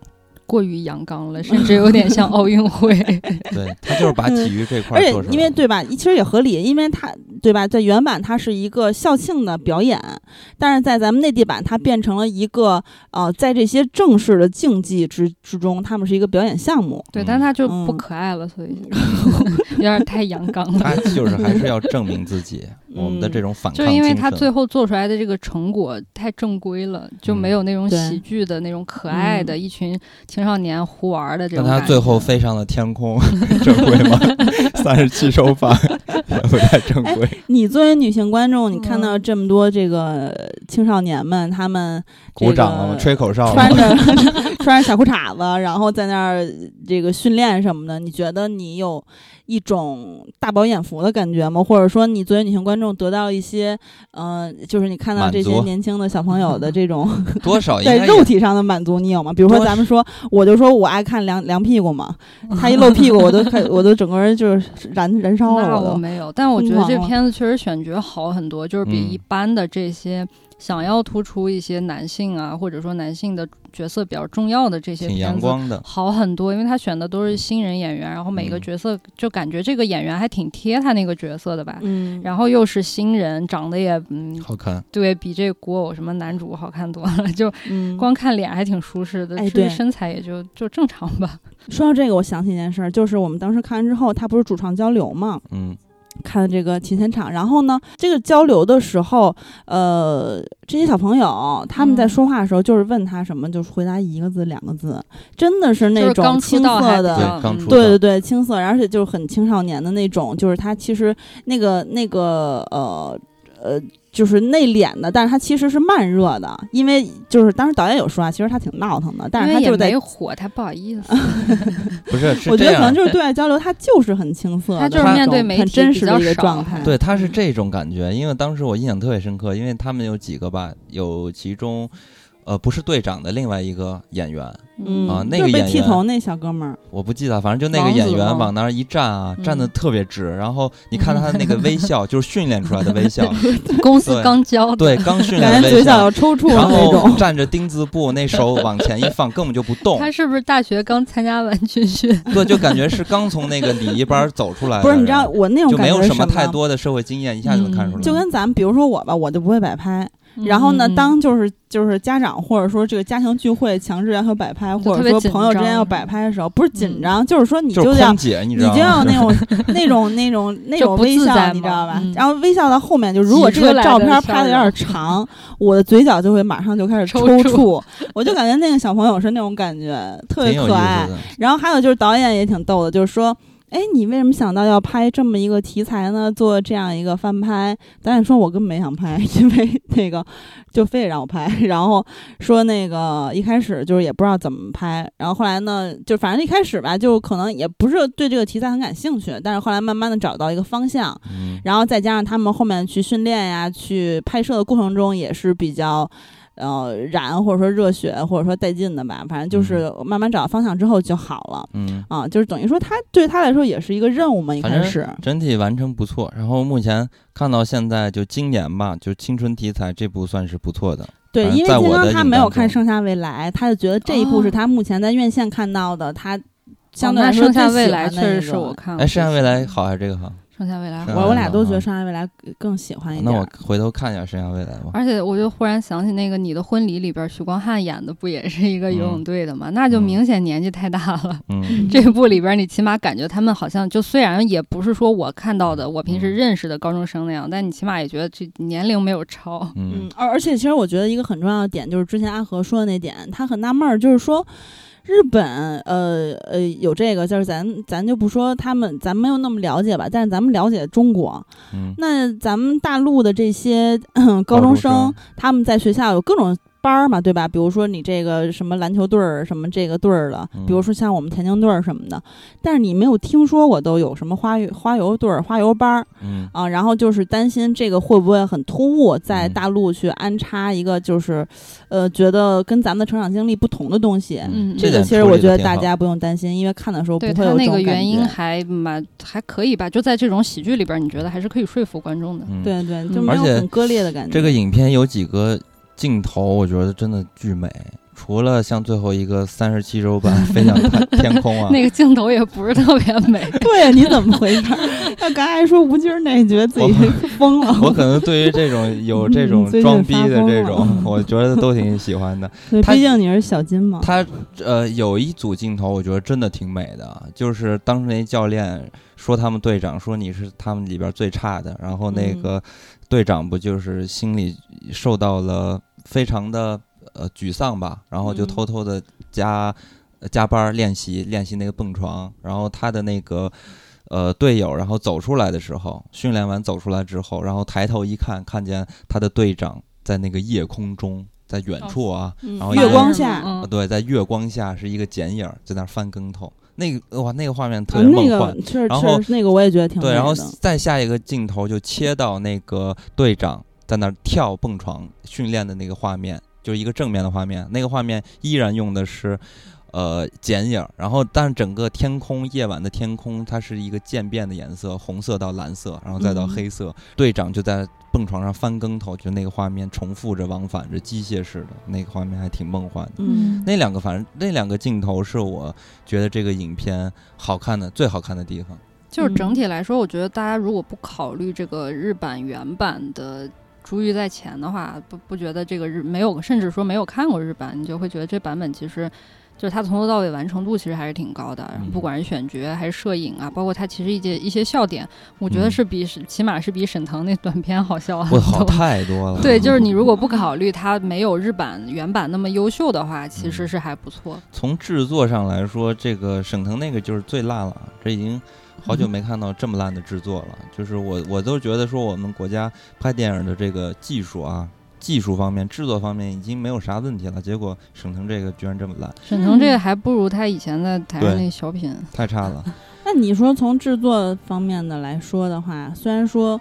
Speaker 4: 过于阳刚了，甚至有点像奥运会。[LAUGHS]
Speaker 2: 对他就是把体育这块
Speaker 3: 而且
Speaker 2: 儿做出来了
Speaker 3: 因为对吧，其实也合理，因为他对吧，在原版它是一个校庆的表演，但是在咱们内地版它变成了一个呃，在这些正式的竞技之之中，他们是一个表演项目。
Speaker 4: 对，
Speaker 2: 嗯
Speaker 4: 但他就不
Speaker 3: 嗯
Speaker 4: 可爱了，所以 [LAUGHS] 有点太阳刚了。
Speaker 2: 他就是还是要证明自己，我们的这种反抗
Speaker 4: 就因为他最后做出来的这个成果太正规了，就没有那种喜剧的那种可爱的一群青少年胡玩的这种感觉。
Speaker 2: 他最后飞上了天空，[LAUGHS] 正规吗？[LAUGHS] 三十七周半，也 [LAUGHS] 不太正规。
Speaker 3: 你作为女性观众，你看到
Speaker 4: 嗯
Speaker 3: 这么多这个青少年们，他们
Speaker 2: 鼓掌了吗？吹口哨了
Speaker 3: 穿？着穿着小裤衩子，然后在那儿这个训练什么的，你觉得你有一种大饱眼福的感觉吗？或者说，你作为女性观众得到一些，呃，就是你看到这些年轻的小朋友的这种 [LAUGHS]
Speaker 2: 多少
Speaker 3: 在肉体上的满足，你有吗？比如说，咱们说，我就说我爱看凉凉屁股嘛，[LAUGHS] 他一露屁股，我都开，我都整个人就是燃燃烧了，
Speaker 4: 那
Speaker 3: 我。
Speaker 4: 我没有，但我觉得这片子确实选角好很多，就是比
Speaker 2: 嗯
Speaker 4: 一般的这些想要突出一些男性啊，或者说男性的角色比较重要的这些
Speaker 2: 挺阳
Speaker 4: 片子。
Speaker 2: 光的，
Speaker 4: 好很多，因为他选的都是新人演员，然后每个
Speaker 2: 嗯
Speaker 4: 角色就感觉这个演员还挺贴他那个角色的吧。
Speaker 3: 嗯，
Speaker 4: 然后又是新人，长得也嗯，
Speaker 2: 好看。
Speaker 4: 对比这个古偶什么男主好看多了，就
Speaker 3: 嗯，
Speaker 4: 光看脸还挺舒适的，至于身材也就就正常吧。
Speaker 3: 说到这个，我想起一件事儿，就是我们当时看完之后，他不是主创交流嘛，
Speaker 2: 嗯
Speaker 3: 看这个琴弦场，然后呢，这个交流的时候，呃，这些小朋友他们在
Speaker 4: 嗯。
Speaker 3: 说话的时候，就是问他什么，就是回答一个字、两个字，真的是那种青涩的。
Speaker 2: 对
Speaker 3: 对对，青涩，而且就是很青少年的那种，就是他其实那个那个呃呃，就是内敛的，但是他其实是慢热的，因为就是当时导演有说啊，其实他挺闹腾的，但是他就是在
Speaker 4: 没火，他不好意思。[LAUGHS]
Speaker 2: 不是是 [LAUGHS]
Speaker 3: 我觉得可能，就是对外交流，他就是很青涩
Speaker 4: 他，就是面对媒
Speaker 3: 很
Speaker 4: 体比
Speaker 3: 真实的一个状态。
Speaker 2: 对，他是这种感觉。因为当时我印象特别深刻，因为他们有几个吧，有其中，呃，不是队长的另外一个演员，
Speaker 3: 嗯
Speaker 2: 啊那个演员
Speaker 3: 剃头那小哥们儿，
Speaker 2: 我不记得，反正就那个演员往那儿一站啊，站得
Speaker 4: 嗯
Speaker 2: 特别直，然后你看他的那个微笑，[LAUGHS] 就是训练出来的微笑，[LAUGHS]
Speaker 4: 公司
Speaker 2: 对
Speaker 4: 刚教的，
Speaker 2: 对，刚训练
Speaker 3: 感觉嘴角
Speaker 2: 的微笑
Speaker 3: 要。抽搐
Speaker 2: 然
Speaker 3: 的那
Speaker 2: 后
Speaker 3: 种。
Speaker 2: 站着丁字步，那手往前一放，根本就不动，[LAUGHS]
Speaker 4: 他是不是大学刚参加完军训？
Speaker 2: 对，就感觉是刚从那个礼仪班走出来的。
Speaker 3: 不是，你知道我那种
Speaker 2: 就
Speaker 3: 感觉是什
Speaker 2: 没有什么太多的社会经验，一下就能看出来。
Speaker 3: 就跟咱们比如说我吧，我就不会摆拍。然后呢，
Speaker 4: 嗯
Speaker 3: 当就是就是家长或者说这个家庭聚会强制要求摆拍，或者说朋友之间要摆拍的时候，不是紧
Speaker 4: 嗯
Speaker 3: 张，就是说你
Speaker 2: 就
Speaker 3: 要，
Speaker 2: 你？
Speaker 3: 就要那种那种那种那种微笑，你知道 [LAUGHS] 吧？
Speaker 4: 嗯
Speaker 3: 然后微笑到后面，就如果这个照片拍的有点
Speaker 4: 容
Speaker 3: 长，我的嘴角就会马上就开始抽
Speaker 4: 抽搐
Speaker 3: 搐，我就感觉那个小朋友是那种感觉，[LAUGHS] 特别可爱。然后还有就是导演也挺逗的，就是说。哎，你为什么想到要拍这么一个题材呢？做这样一个翻拍？导演说，我根本没想拍，[LAUGHS] 因为那个就非得让我拍，然后说那个一开始就是也不知道怎么拍，然后后来呢，就反正一开始吧，就可能也不是对这个题材很感兴趣，但是后来慢慢的找到一个方向，
Speaker 2: 嗯，
Speaker 3: 然后再加上他们后面去训练呀，去拍摄的过程中也是比较。呃，燃或者说热血或者说带劲的吧，反正就是慢慢找到方向之后就好了。
Speaker 2: 嗯，
Speaker 3: 啊，就是等于说他对他来说也是一个任务嘛，一
Speaker 2: 反正
Speaker 3: 开始。
Speaker 2: 整体完成不错。然后目前看到现在就今年吧，就青春题材这部算是不错的。
Speaker 3: 对，因为金刚他没有看《盛夏未来》，他就觉得这一部是
Speaker 4: 哦
Speaker 3: 他目前在院线看到的，他相对来说
Speaker 4: 盛夏未来确实
Speaker 3: 欢的
Speaker 4: 是我看，
Speaker 2: 哎，盛夏未来好还是这个好？
Speaker 4: 盛夏未来
Speaker 3: 我我俩都觉得《盛夏未来》更喜欢一点
Speaker 2: 那我。回头看一下盛夏未来吧。
Speaker 4: 而且我就忽然想起那个《你的婚礼》里边，许光汉演的不也是一个游泳
Speaker 2: 嗯
Speaker 4: 队的吗？那就
Speaker 2: 嗯
Speaker 4: 明显年纪太大了。
Speaker 2: 嗯，[LAUGHS]
Speaker 4: 这部里边，你起码感觉他们好像就虽然也不是说我看到的我平时
Speaker 2: 嗯
Speaker 4: 认识的高中生那样，但你起码也觉得这年龄没有超。
Speaker 2: 嗯
Speaker 3: 嗯，而而且其实我觉得一个很重要的点就是之前阿和说的那点，他很纳闷儿，就是说日本呃呃有这个，就是咱咱就不说他们，咱没有那么了解吧，但是咱们了解中国，
Speaker 2: 嗯，
Speaker 3: 那咱们大陆的这些高中
Speaker 2: 中
Speaker 3: 生，他们在学校有各种班儿嘛，对吧？比如说你这个什么篮球队儿，什么这个队儿的，
Speaker 2: 嗯
Speaker 3: 比如说像我们田径队儿什么的，但是你没有听说过都有什么花游花游队儿、花游班儿
Speaker 2: 嗯
Speaker 3: 啊，然后就是担心这个会不会很突兀，在
Speaker 2: 嗯
Speaker 3: 大陆去安插一个就是，呃，觉得跟咱们的成长经历不同的东西。
Speaker 4: 嗯
Speaker 3: 这个其实我觉得大家不用担心，因为看的时候不会有
Speaker 4: 对他那
Speaker 3: 这种感
Speaker 4: 个原因。还蛮还可以吧，就在这种喜剧里边，你觉得还是可以说服观众的。
Speaker 2: 嗯，
Speaker 3: 对对，就
Speaker 4: 嗯
Speaker 3: 没有
Speaker 2: 而且
Speaker 3: 很割裂的感觉。
Speaker 2: 这个影片有几个镜头，我觉得真的巨美。除了像最后一个三十七周半 [LAUGHS] 飞向太天空啊，[LAUGHS]
Speaker 4: 那个镜头也不是特别美，[LAUGHS]
Speaker 3: 对，你怎么回事儿？他刚才说吴京儿那，觉得自己疯了。
Speaker 2: 我可能对于这种有这种装逼的这种，我觉得都挺喜欢的。
Speaker 3: 毕竟你是小金嘛。
Speaker 2: 他呃有一组镜头，我觉得真的挺美的，就是当时那教练说他们队长说你是他们里边最差的，然后那
Speaker 3: 嗯
Speaker 2: 个队长不就是心里受到了非常的呃沮丧吧，然后就
Speaker 3: 嗯。
Speaker 2: 偷偷的加、呃加班练习练习那个蹦床，然后他的那个。呃，队友，然后走出来的时候，训练完走出来之后，然后抬头一看，看见他的队长在那个夜空中，在远处啊，
Speaker 3: 嗯
Speaker 2: 然后月
Speaker 3: 光下，
Speaker 2: 对，在月光下是一个剪影儿在那翻跟头，那个哇，那个画面特
Speaker 3: 啊
Speaker 2: 别梦幻。
Speaker 3: 那个确实
Speaker 2: 然后
Speaker 3: 那个我也觉得挺
Speaker 2: 对，然后再下一个镜头就切到那个队长在那儿跳蹦床训练的那个画面，就是一个正面的画面。那个画面依然用的是，呃剪影，然后但是整个天空夜晚的天空它是一个渐变的颜色，红色到蓝色，然后再到
Speaker 3: 嗯
Speaker 2: 黑色。队长就在蹦床上翻跟头，就那个画面重复着往返着，机械式的那个画面还挺梦幻的。
Speaker 3: 嗯
Speaker 2: 那两个反正那两个镜头是我觉得这个影片好看的最好看的地方。
Speaker 4: 就是整体来说，我觉得大家如果不考虑这个日版原版的珠玉在前的话，不不觉得这个日没有，甚至说没有看过日版，你就会觉得这版本其实就是它从头到尾完成度其实还是挺高的，
Speaker 2: 嗯
Speaker 4: 不管是选角还是摄影啊，包括它其实一些一些笑点，我觉得
Speaker 2: 嗯
Speaker 4: 是比起码是比沈腾那短片好笑很
Speaker 2: 我好。太多了。[LAUGHS]
Speaker 4: 对，就是你如果不考虑它没有日版原版那么优秀的话，其实
Speaker 2: 嗯
Speaker 4: 是还不错。
Speaker 2: 从制作上来说，这个沈腾那个就是最烂了，这已经好久 [LAUGHS] 没看到这么烂的制作了。就是我我都觉得说我们国家拍电影的这个技术啊，技术方面、制作方面已经没有啥问题了，结果沈腾这个居然这么烂，
Speaker 4: 沈腾这个还不如他以前在台上
Speaker 2: 对
Speaker 4: 那小品。
Speaker 2: 太差了。
Speaker 3: 那你说从制作方面的来说的话，虽然说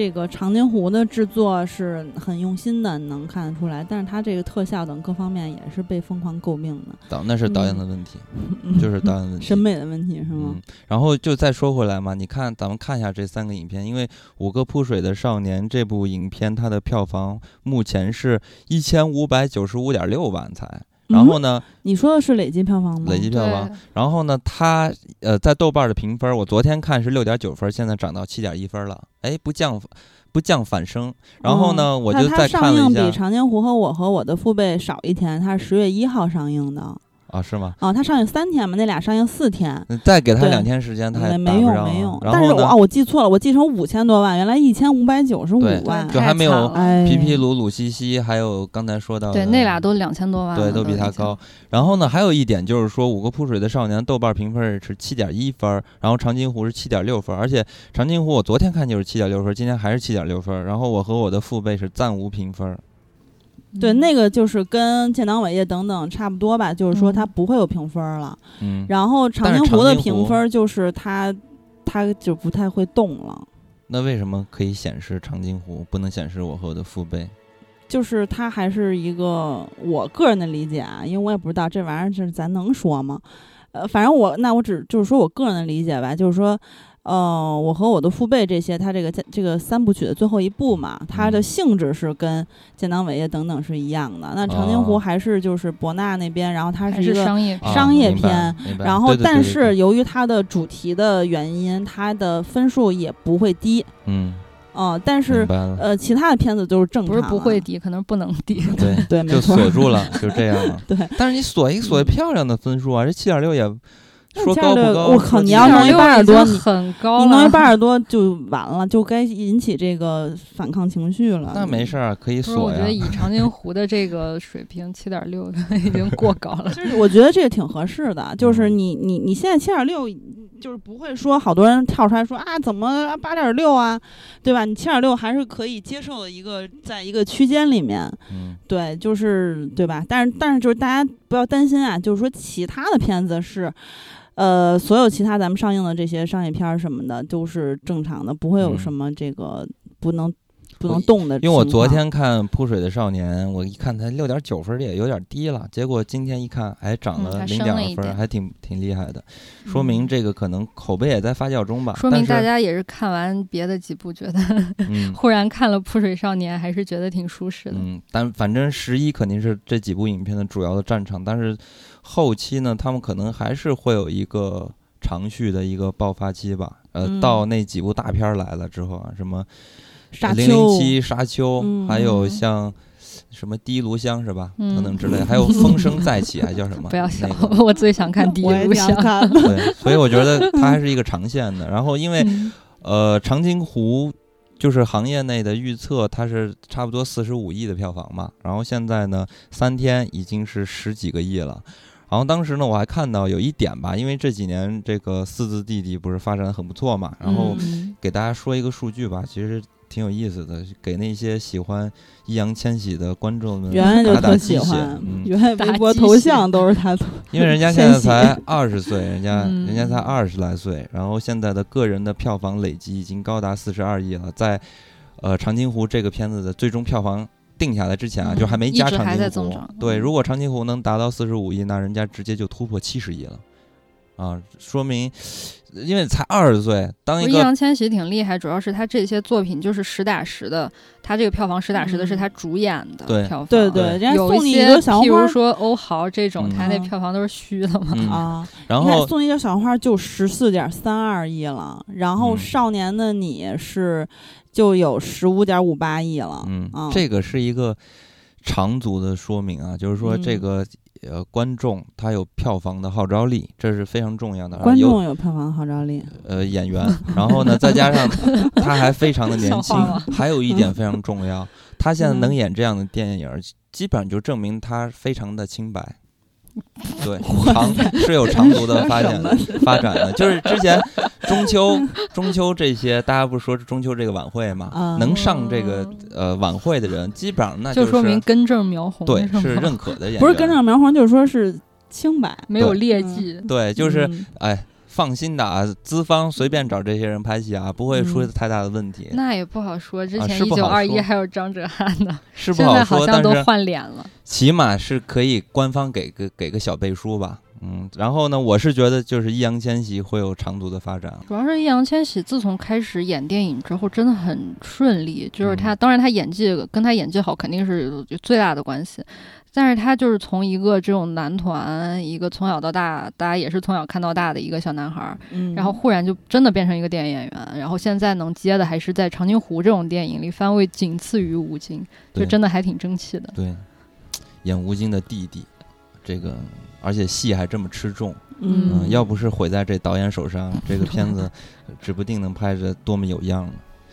Speaker 3: 这个长津湖的制作是很用心的，能看得出来，但是它这个特效等各方面也是被疯狂诟病的，
Speaker 2: 导那是导演的问题，
Speaker 3: 嗯
Speaker 2: 就是导演的问题。
Speaker 3: 审美的问题是吗
Speaker 2: 嗯？，然后就再说回来嘛，你看咱们看一下这三个影片，因为《五个扑水的少年》这部影片它的票房目前是一千五百九十五点六万才，然后呢，
Speaker 3: 你说的是累计票房吗？
Speaker 2: 累计票房，然后呢，它呃在豆瓣的评分，我昨天看是六点九分，现在涨到七点一分了，哎，不降不降反升。然后呢，我就
Speaker 3: 它
Speaker 2: 再看了一
Speaker 3: 它上映比《长津湖》和我和我的父辈少一天，它是十月一号上映的。
Speaker 2: 啊，是吗？
Speaker 3: 啊，它上映三天嘛，那俩上映四天。
Speaker 2: 嗯再给他两天时间，他也
Speaker 3: 没没用没用，但是我啊，我记错了，我记成五千多万，原来一千五百九十五万，
Speaker 2: 就还没有皮皮鲁鲁西西，还有刚才说到
Speaker 4: 对，那俩都两千多万了，
Speaker 2: 对，都比他高。。然后呢，还有一点就是说，《五个扑水的少年》豆瓣评分是七点一分，然后长津湖是七点六分，而且长津湖我昨天看就是七点六分，今天还是七点六分。然后我和我的父辈是暂无评分儿。
Speaker 3: 对，那个就是跟建党伟业等等差不多吧，就是说
Speaker 4: 嗯
Speaker 3: 它不会有评分了。
Speaker 2: 嗯，
Speaker 3: 然后长津湖的评分就是它，它就不太会动了。
Speaker 2: 那为什么可以显示长津湖，不能显示我和我的父辈？
Speaker 3: 就是它还是一个我个人的理解啊，因为我也不知道这玩意儿是咱能说吗？呃，反正我那我只就是说我个人的理解吧，就是说，呃，我和我的父辈这些，他这个这个三部曲的最后一部嘛，它的
Speaker 2: 嗯
Speaker 3: 性质是跟建党伟业等等是一样的。那长津湖
Speaker 2: 哦
Speaker 3: 还是就是博纳那边，然后它是一个
Speaker 4: 商业
Speaker 2: 啊
Speaker 3: 商业片然后，但是由于它的主题的原因，它的分数也不会低，
Speaker 2: 嗯，
Speaker 3: 哦、但是呃，其他的片子都是正常
Speaker 4: 不是，不会低，可能不能低。
Speaker 2: 对，[LAUGHS]
Speaker 3: 对，没
Speaker 2: 就
Speaker 3: 错，
Speaker 2: 锁住 [LAUGHS] 了，就这样了。
Speaker 3: 对，
Speaker 2: 但是你锁一锁漂亮的分数啊，这七点六也
Speaker 3: 那
Speaker 2: 说高不高？
Speaker 3: 我靠你要弄一
Speaker 2: 不高
Speaker 3: 800多
Speaker 4: 很高了，
Speaker 3: 你弄一八十多就完了，就该引起这个反抗情绪了。
Speaker 2: 那没事儿，可以
Speaker 4: 不是，
Speaker 2: 锁呀
Speaker 4: 我觉得。以长津湖的这个水平，七点六已经过高了。[LAUGHS]
Speaker 3: 就是我觉得这个挺合适的，就是
Speaker 2: 嗯
Speaker 3: 你你你现在七点六，就是不会说好多人跳出来说啊，怎么八点六啊，对吧？你七点六还是可以接受的一个，在一个区间里面，
Speaker 2: 嗯
Speaker 3: 对，就是对吧？但是但是就是大家不要担心啊，就是说其他的片子是。呃，所有其他咱们上映的这些商业片儿什么的都是正常的，不会有
Speaker 2: 嗯
Speaker 3: 什么这个不能不能动的。
Speaker 2: 因为我昨天看《扑水的少年》，我一看才六点九分儿也有点低了，结果今天一看，哎，涨了零
Speaker 4: 点
Speaker 2: 点二分儿，还挺挺厉害的，说明
Speaker 3: 嗯
Speaker 2: 这个可能口碑也在发酵中吧。
Speaker 4: 说明大家也是看完别的几部，觉得
Speaker 2: 嗯 [LAUGHS]
Speaker 4: 忽然看了《扑水少年》，还是觉得挺舒适的。
Speaker 2: 嗯，但反正十一肯定是这几部影片的主要的战场，但是后期呢，他们可能还是会有一个长续的一个爆发期吧。呃，
Speaker 3: 嗯
Speaker 2: 到那几部大片儿来了之后啊，什么零零，七、沙丘，
Speaker 3: 嗯
Speaker 2: 还有
Speaker 4: 嗯
Speaker 2: 像什么第一炉香是吧？
Speaker 4: 嗯
Speaker 2: 等等之类，还有风声再起，还 [LAUGHS] 叫什么？
Speaker 4: 不要笑
Speaker 2: 那，个
Speaker 4: 我最想看第一
Speaker 3: 我也
Speaker 4: 录像。
Speaker 3: 挺想看的。
Speaker 2: 对，所以我觉得它还是一个长线的。然后因为
Speaker 4: 嗯
Speaker 2: 呃，长津湖就是行业内的预测，它是差不多四十五亿的票房嘛。然后现在呢，三天已经是十几个亿了。然后当时呢，我还看到有一点吧，因为这几年这个四字弟弟不是发展的很不错嘛，然后
Speaker 3: 嗯。
Speaker 2: 给大家说一个数据吧，其实挺有意思的，给那些喜欢易烊千玺的观众们打打鸡血
Speaker 3: 喜欢，
Speaker 2: 嗯，
Speaker 3: 圆圆微博头像都是他。
Speaker 2: 因为人家现在才二十岁，人家
Speaker 4: 嗯。
Speaker 2: 人家才二十来岁，然后现在的个人的票房累计已经高达四十二亿了，在呃长津湖这个片子的最终票房定下来之前啊，
Speaker 4: 嗯
Speaker 2: 就还没加长津湖
Speaker 4: 在增长。
Speaker 2: 对，
Speaker 4: 嗯
Speaker 2: 如果长津湖能达到四十五亿，那人家直接就突破七十亿了，啊，说明因为才二十岁，当一个易
Speaker 4: 烊千玺挺厉害，主要是他这些作品就是实打实的，他这个票房实打实的是他主演的票房。
Speaker 3: 对对，
Speaker 2: 对
Speaker 3: 人家
Speaker 4: 有
Speaker 3: 送你一
Speaker 4: 一些，譬
Speaker 3: 个小红花儿
Speaker 4: 如说欧豪这种，
Speaker 2: 嗯
Speaker 4: 他那
Speaker 3: 嗯
Speaker 4: 票房都是虚的嘛。
Speaker 2: 嗯，
Speaker 3: 啊，
Speaker 2: 然后
Speaker 3: 送一个小红花就十四点三二亿了，然后
Speaker 2: 嗯
Speaker 3: 少年的你是就有十五点五八亿了，
Speaker 2: 嗯
Speaker 3: 啊，
Speaker 2: 这个是一个长足的说明啊，就是说这
Speaker 3: 嗯
Speaker 2: 个呃观众他有票房的号召力，这是非常重要的。
Speaker 3: 观
Speaker 2: 有
Speaker 3: 众有票房号召力，
Speaker 2: 呃演员，然后呢再加上 [LAUGHS] 他还非常的年轻还有一点非常重要，他现在能
Speaker 3: 嗯。
Speaker 2: 演这样的电影，基本上就证明他非常的清白。[LAUGHS] 对，长是有长足的发展的发展的，就是之前中秋中秋这些，大家不是说中秋这个晚会嘛，
Speaker 3: 啊
Speaker 2: 能上这个呃晚会的人，基本上那
Speaker 4: 就是说明根正苗红，
Speaker 2: 对
Speaker 4: 是
Speaker 2: 认可的 [LAUGHS] 演员，
Speaker 3: 不是根正苗红，就是说是清白，
Speaker 4: 没有劣迹。
Speaker 2: 对，就是
Speaker 3: 嗯
Speaker 2: 哎，放心的啊，资方随便找这些人拍戏啊，不会出
Speaker 3: 嗯。
Speaker 2: 太大的问题，
Speaker 4: 那也不好说，之
Speaker 2: 啊
Speaker 4: 前一九二一还有张哲瀚呢，
Speaker 2: 是不 [LAUGHS]
Speaker 4: 现在好
Speaker 2: 说，
Speaker 4: 像都
Speaker 2: 但是
Speaker 4: 换脸了。
Speaker 2: 起码是可以官方给个给个小背书吧，嗯，然后呢，我是觉得就是易烊千玺会有长足的发展，
Speaker 4: 主要是易烊千玺自从开始演电影之后，真的很顺利。就是他，
Speaker 2: 嗯。
Speaker 4: 当然他演技跟他演技好肯定是最大的关系，但是他就是从一个这种男团，一个从小到大，大家也是从小看到大的一个小男孩然后忽然就真的变成一个电影演员，然后现在能接的还是在长津湖这种电影里番位仅次于吴京，就真的还挺争气的。
Speaker 2: 对，演吴京的弟弟，这个而且戏还这么吃重，
Speaker 3: 嗯
Speaker 2: 嗯，要不是毁在这导演手上，这个 [LAUGHS] 片子指不定能拍着多么有样呢。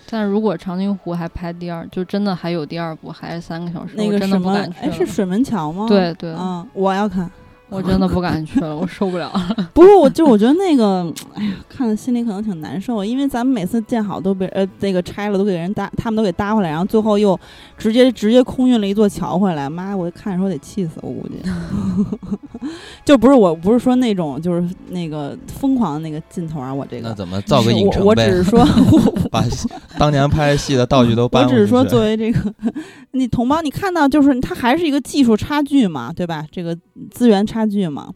Speaker 4: 但如果长津湖还拍第二，就真的还有第二部，还是三个小时，我真的
Speaker 3: 那个什么，
Speaker 4: 不敢去。
Speaker 3: 哎，是水门桥吗？
Speaker 4: 对对，
Speaker 3: 嗯，我要看。
Speaker 4: 我真的不敢去了，我受不了。[LAUGHS]
Speaker 3: 不过我就我觉得那个，哎呀，看了心里可能挺难受，因为咱们每次建好都被呃那个拆了，都给人搭，他们都给搭回来，然后最后又直接直接空运了一座桥回来。妈，我看的时候得气死我，估计。[LAUGHS] 就不是我不是说那种就是那个疯狂的那个劲头啊，我这个
Speaker 2: 那怎么造个影
Speaker 3: 我
Speaker 2: 城呗
Speaker 3: 我只是？说，[LAUGHS]
Speaker 2: 把当年拍戏的道具都搬
Speaker 3: 我
Speaker 2: 回去。
Speaker 3: 只是说作为这个你同胞，你看到就是它还是一个技术差距嘛，对吧？这个资源差差距嘛。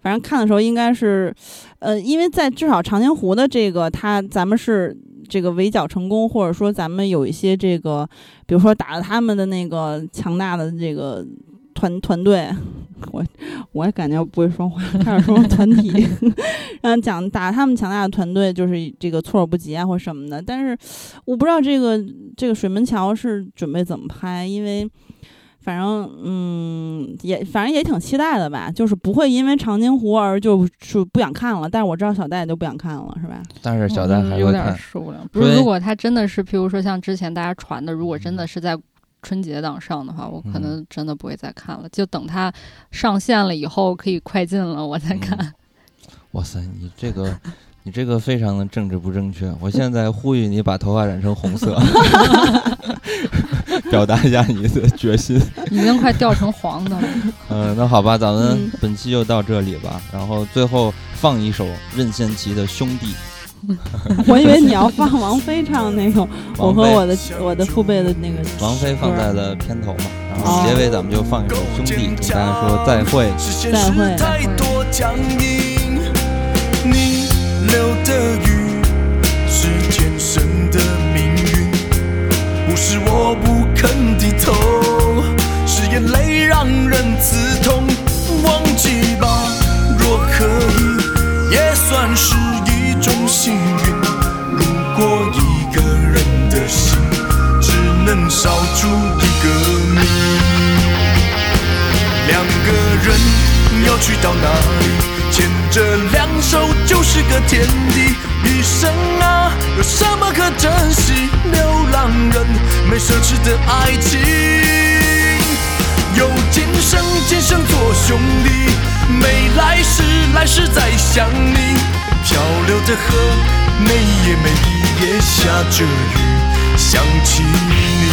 Speaker 3: 反正看的时候应该是，呃，因为在至少长津湖的这个，他咱们是这个围剿成功，或者说咱们有一些这个，比如说打了他们的那个强大的这个团团队，[LAUGHS] 我我也感觉不会说话，开始说团体，[LAUGHS] 嗯讲打他们强大的团队就是这个措手不及啊或什么的，但是我不知道这个这个水门桥是准备怎么拍，因为。反正嗯，也反正也挺期待的吧，就是不会因为长津湖而就是不想看了。但是我知道小戴就不想看了，是吧？
Speaker 2: 但是小戴还
Speaker 4: 嗯有点
Speaker 2: 还会看。
Speaker 4: 受不了。不是，如果他真的是，譬如说像之前大家传的，如果真的是在春节档上的话，我可
Speaker 2: 嗯
Speaker 4: 能真的不会再看了，就等它上线了以后可以快进了，我再看。
Speaker 2: 嗯 [LAUGHS] 哇塞，你这个，你这个非常的政治不正确。我现在呼吁你把头发染成红色，[LAUGHS] [LAUGHS] 表达一下你的决心。[LAUGHS]
Speaker 4: 已经快掉成黄的了。[LAUGHS]
Speaker 2: 嗯、那好吧，咱们
Speaker 3: 嗯
Speaker 2: 本期就到这里吧。然后最后放一首任贤齐的《兄弟
Speaker 3: 我以为你要放王菲唱那个，我和我的我的父辈的那个》，
Speaker 2: 王菲放在了片头嘛。然后
Speaker 3: 哦
Speaker 2: 结尾咱们就放一首《兄弟》，跟大家说再会。
Speaker 5: 是现实太多僵硬，你流的雨是天生的命运，不是我不肯低头，是眼泪让人刺痛。忘记吧，若可以，也算是一种幸运。去到哪里？牵着两手就是个天地。一生啊，有什么可珍惜？流浪人没奢侈的爱情，有今生今生做兄弟，没来世来世再想你。漂流的河，每夜每夜下着雨，想起你。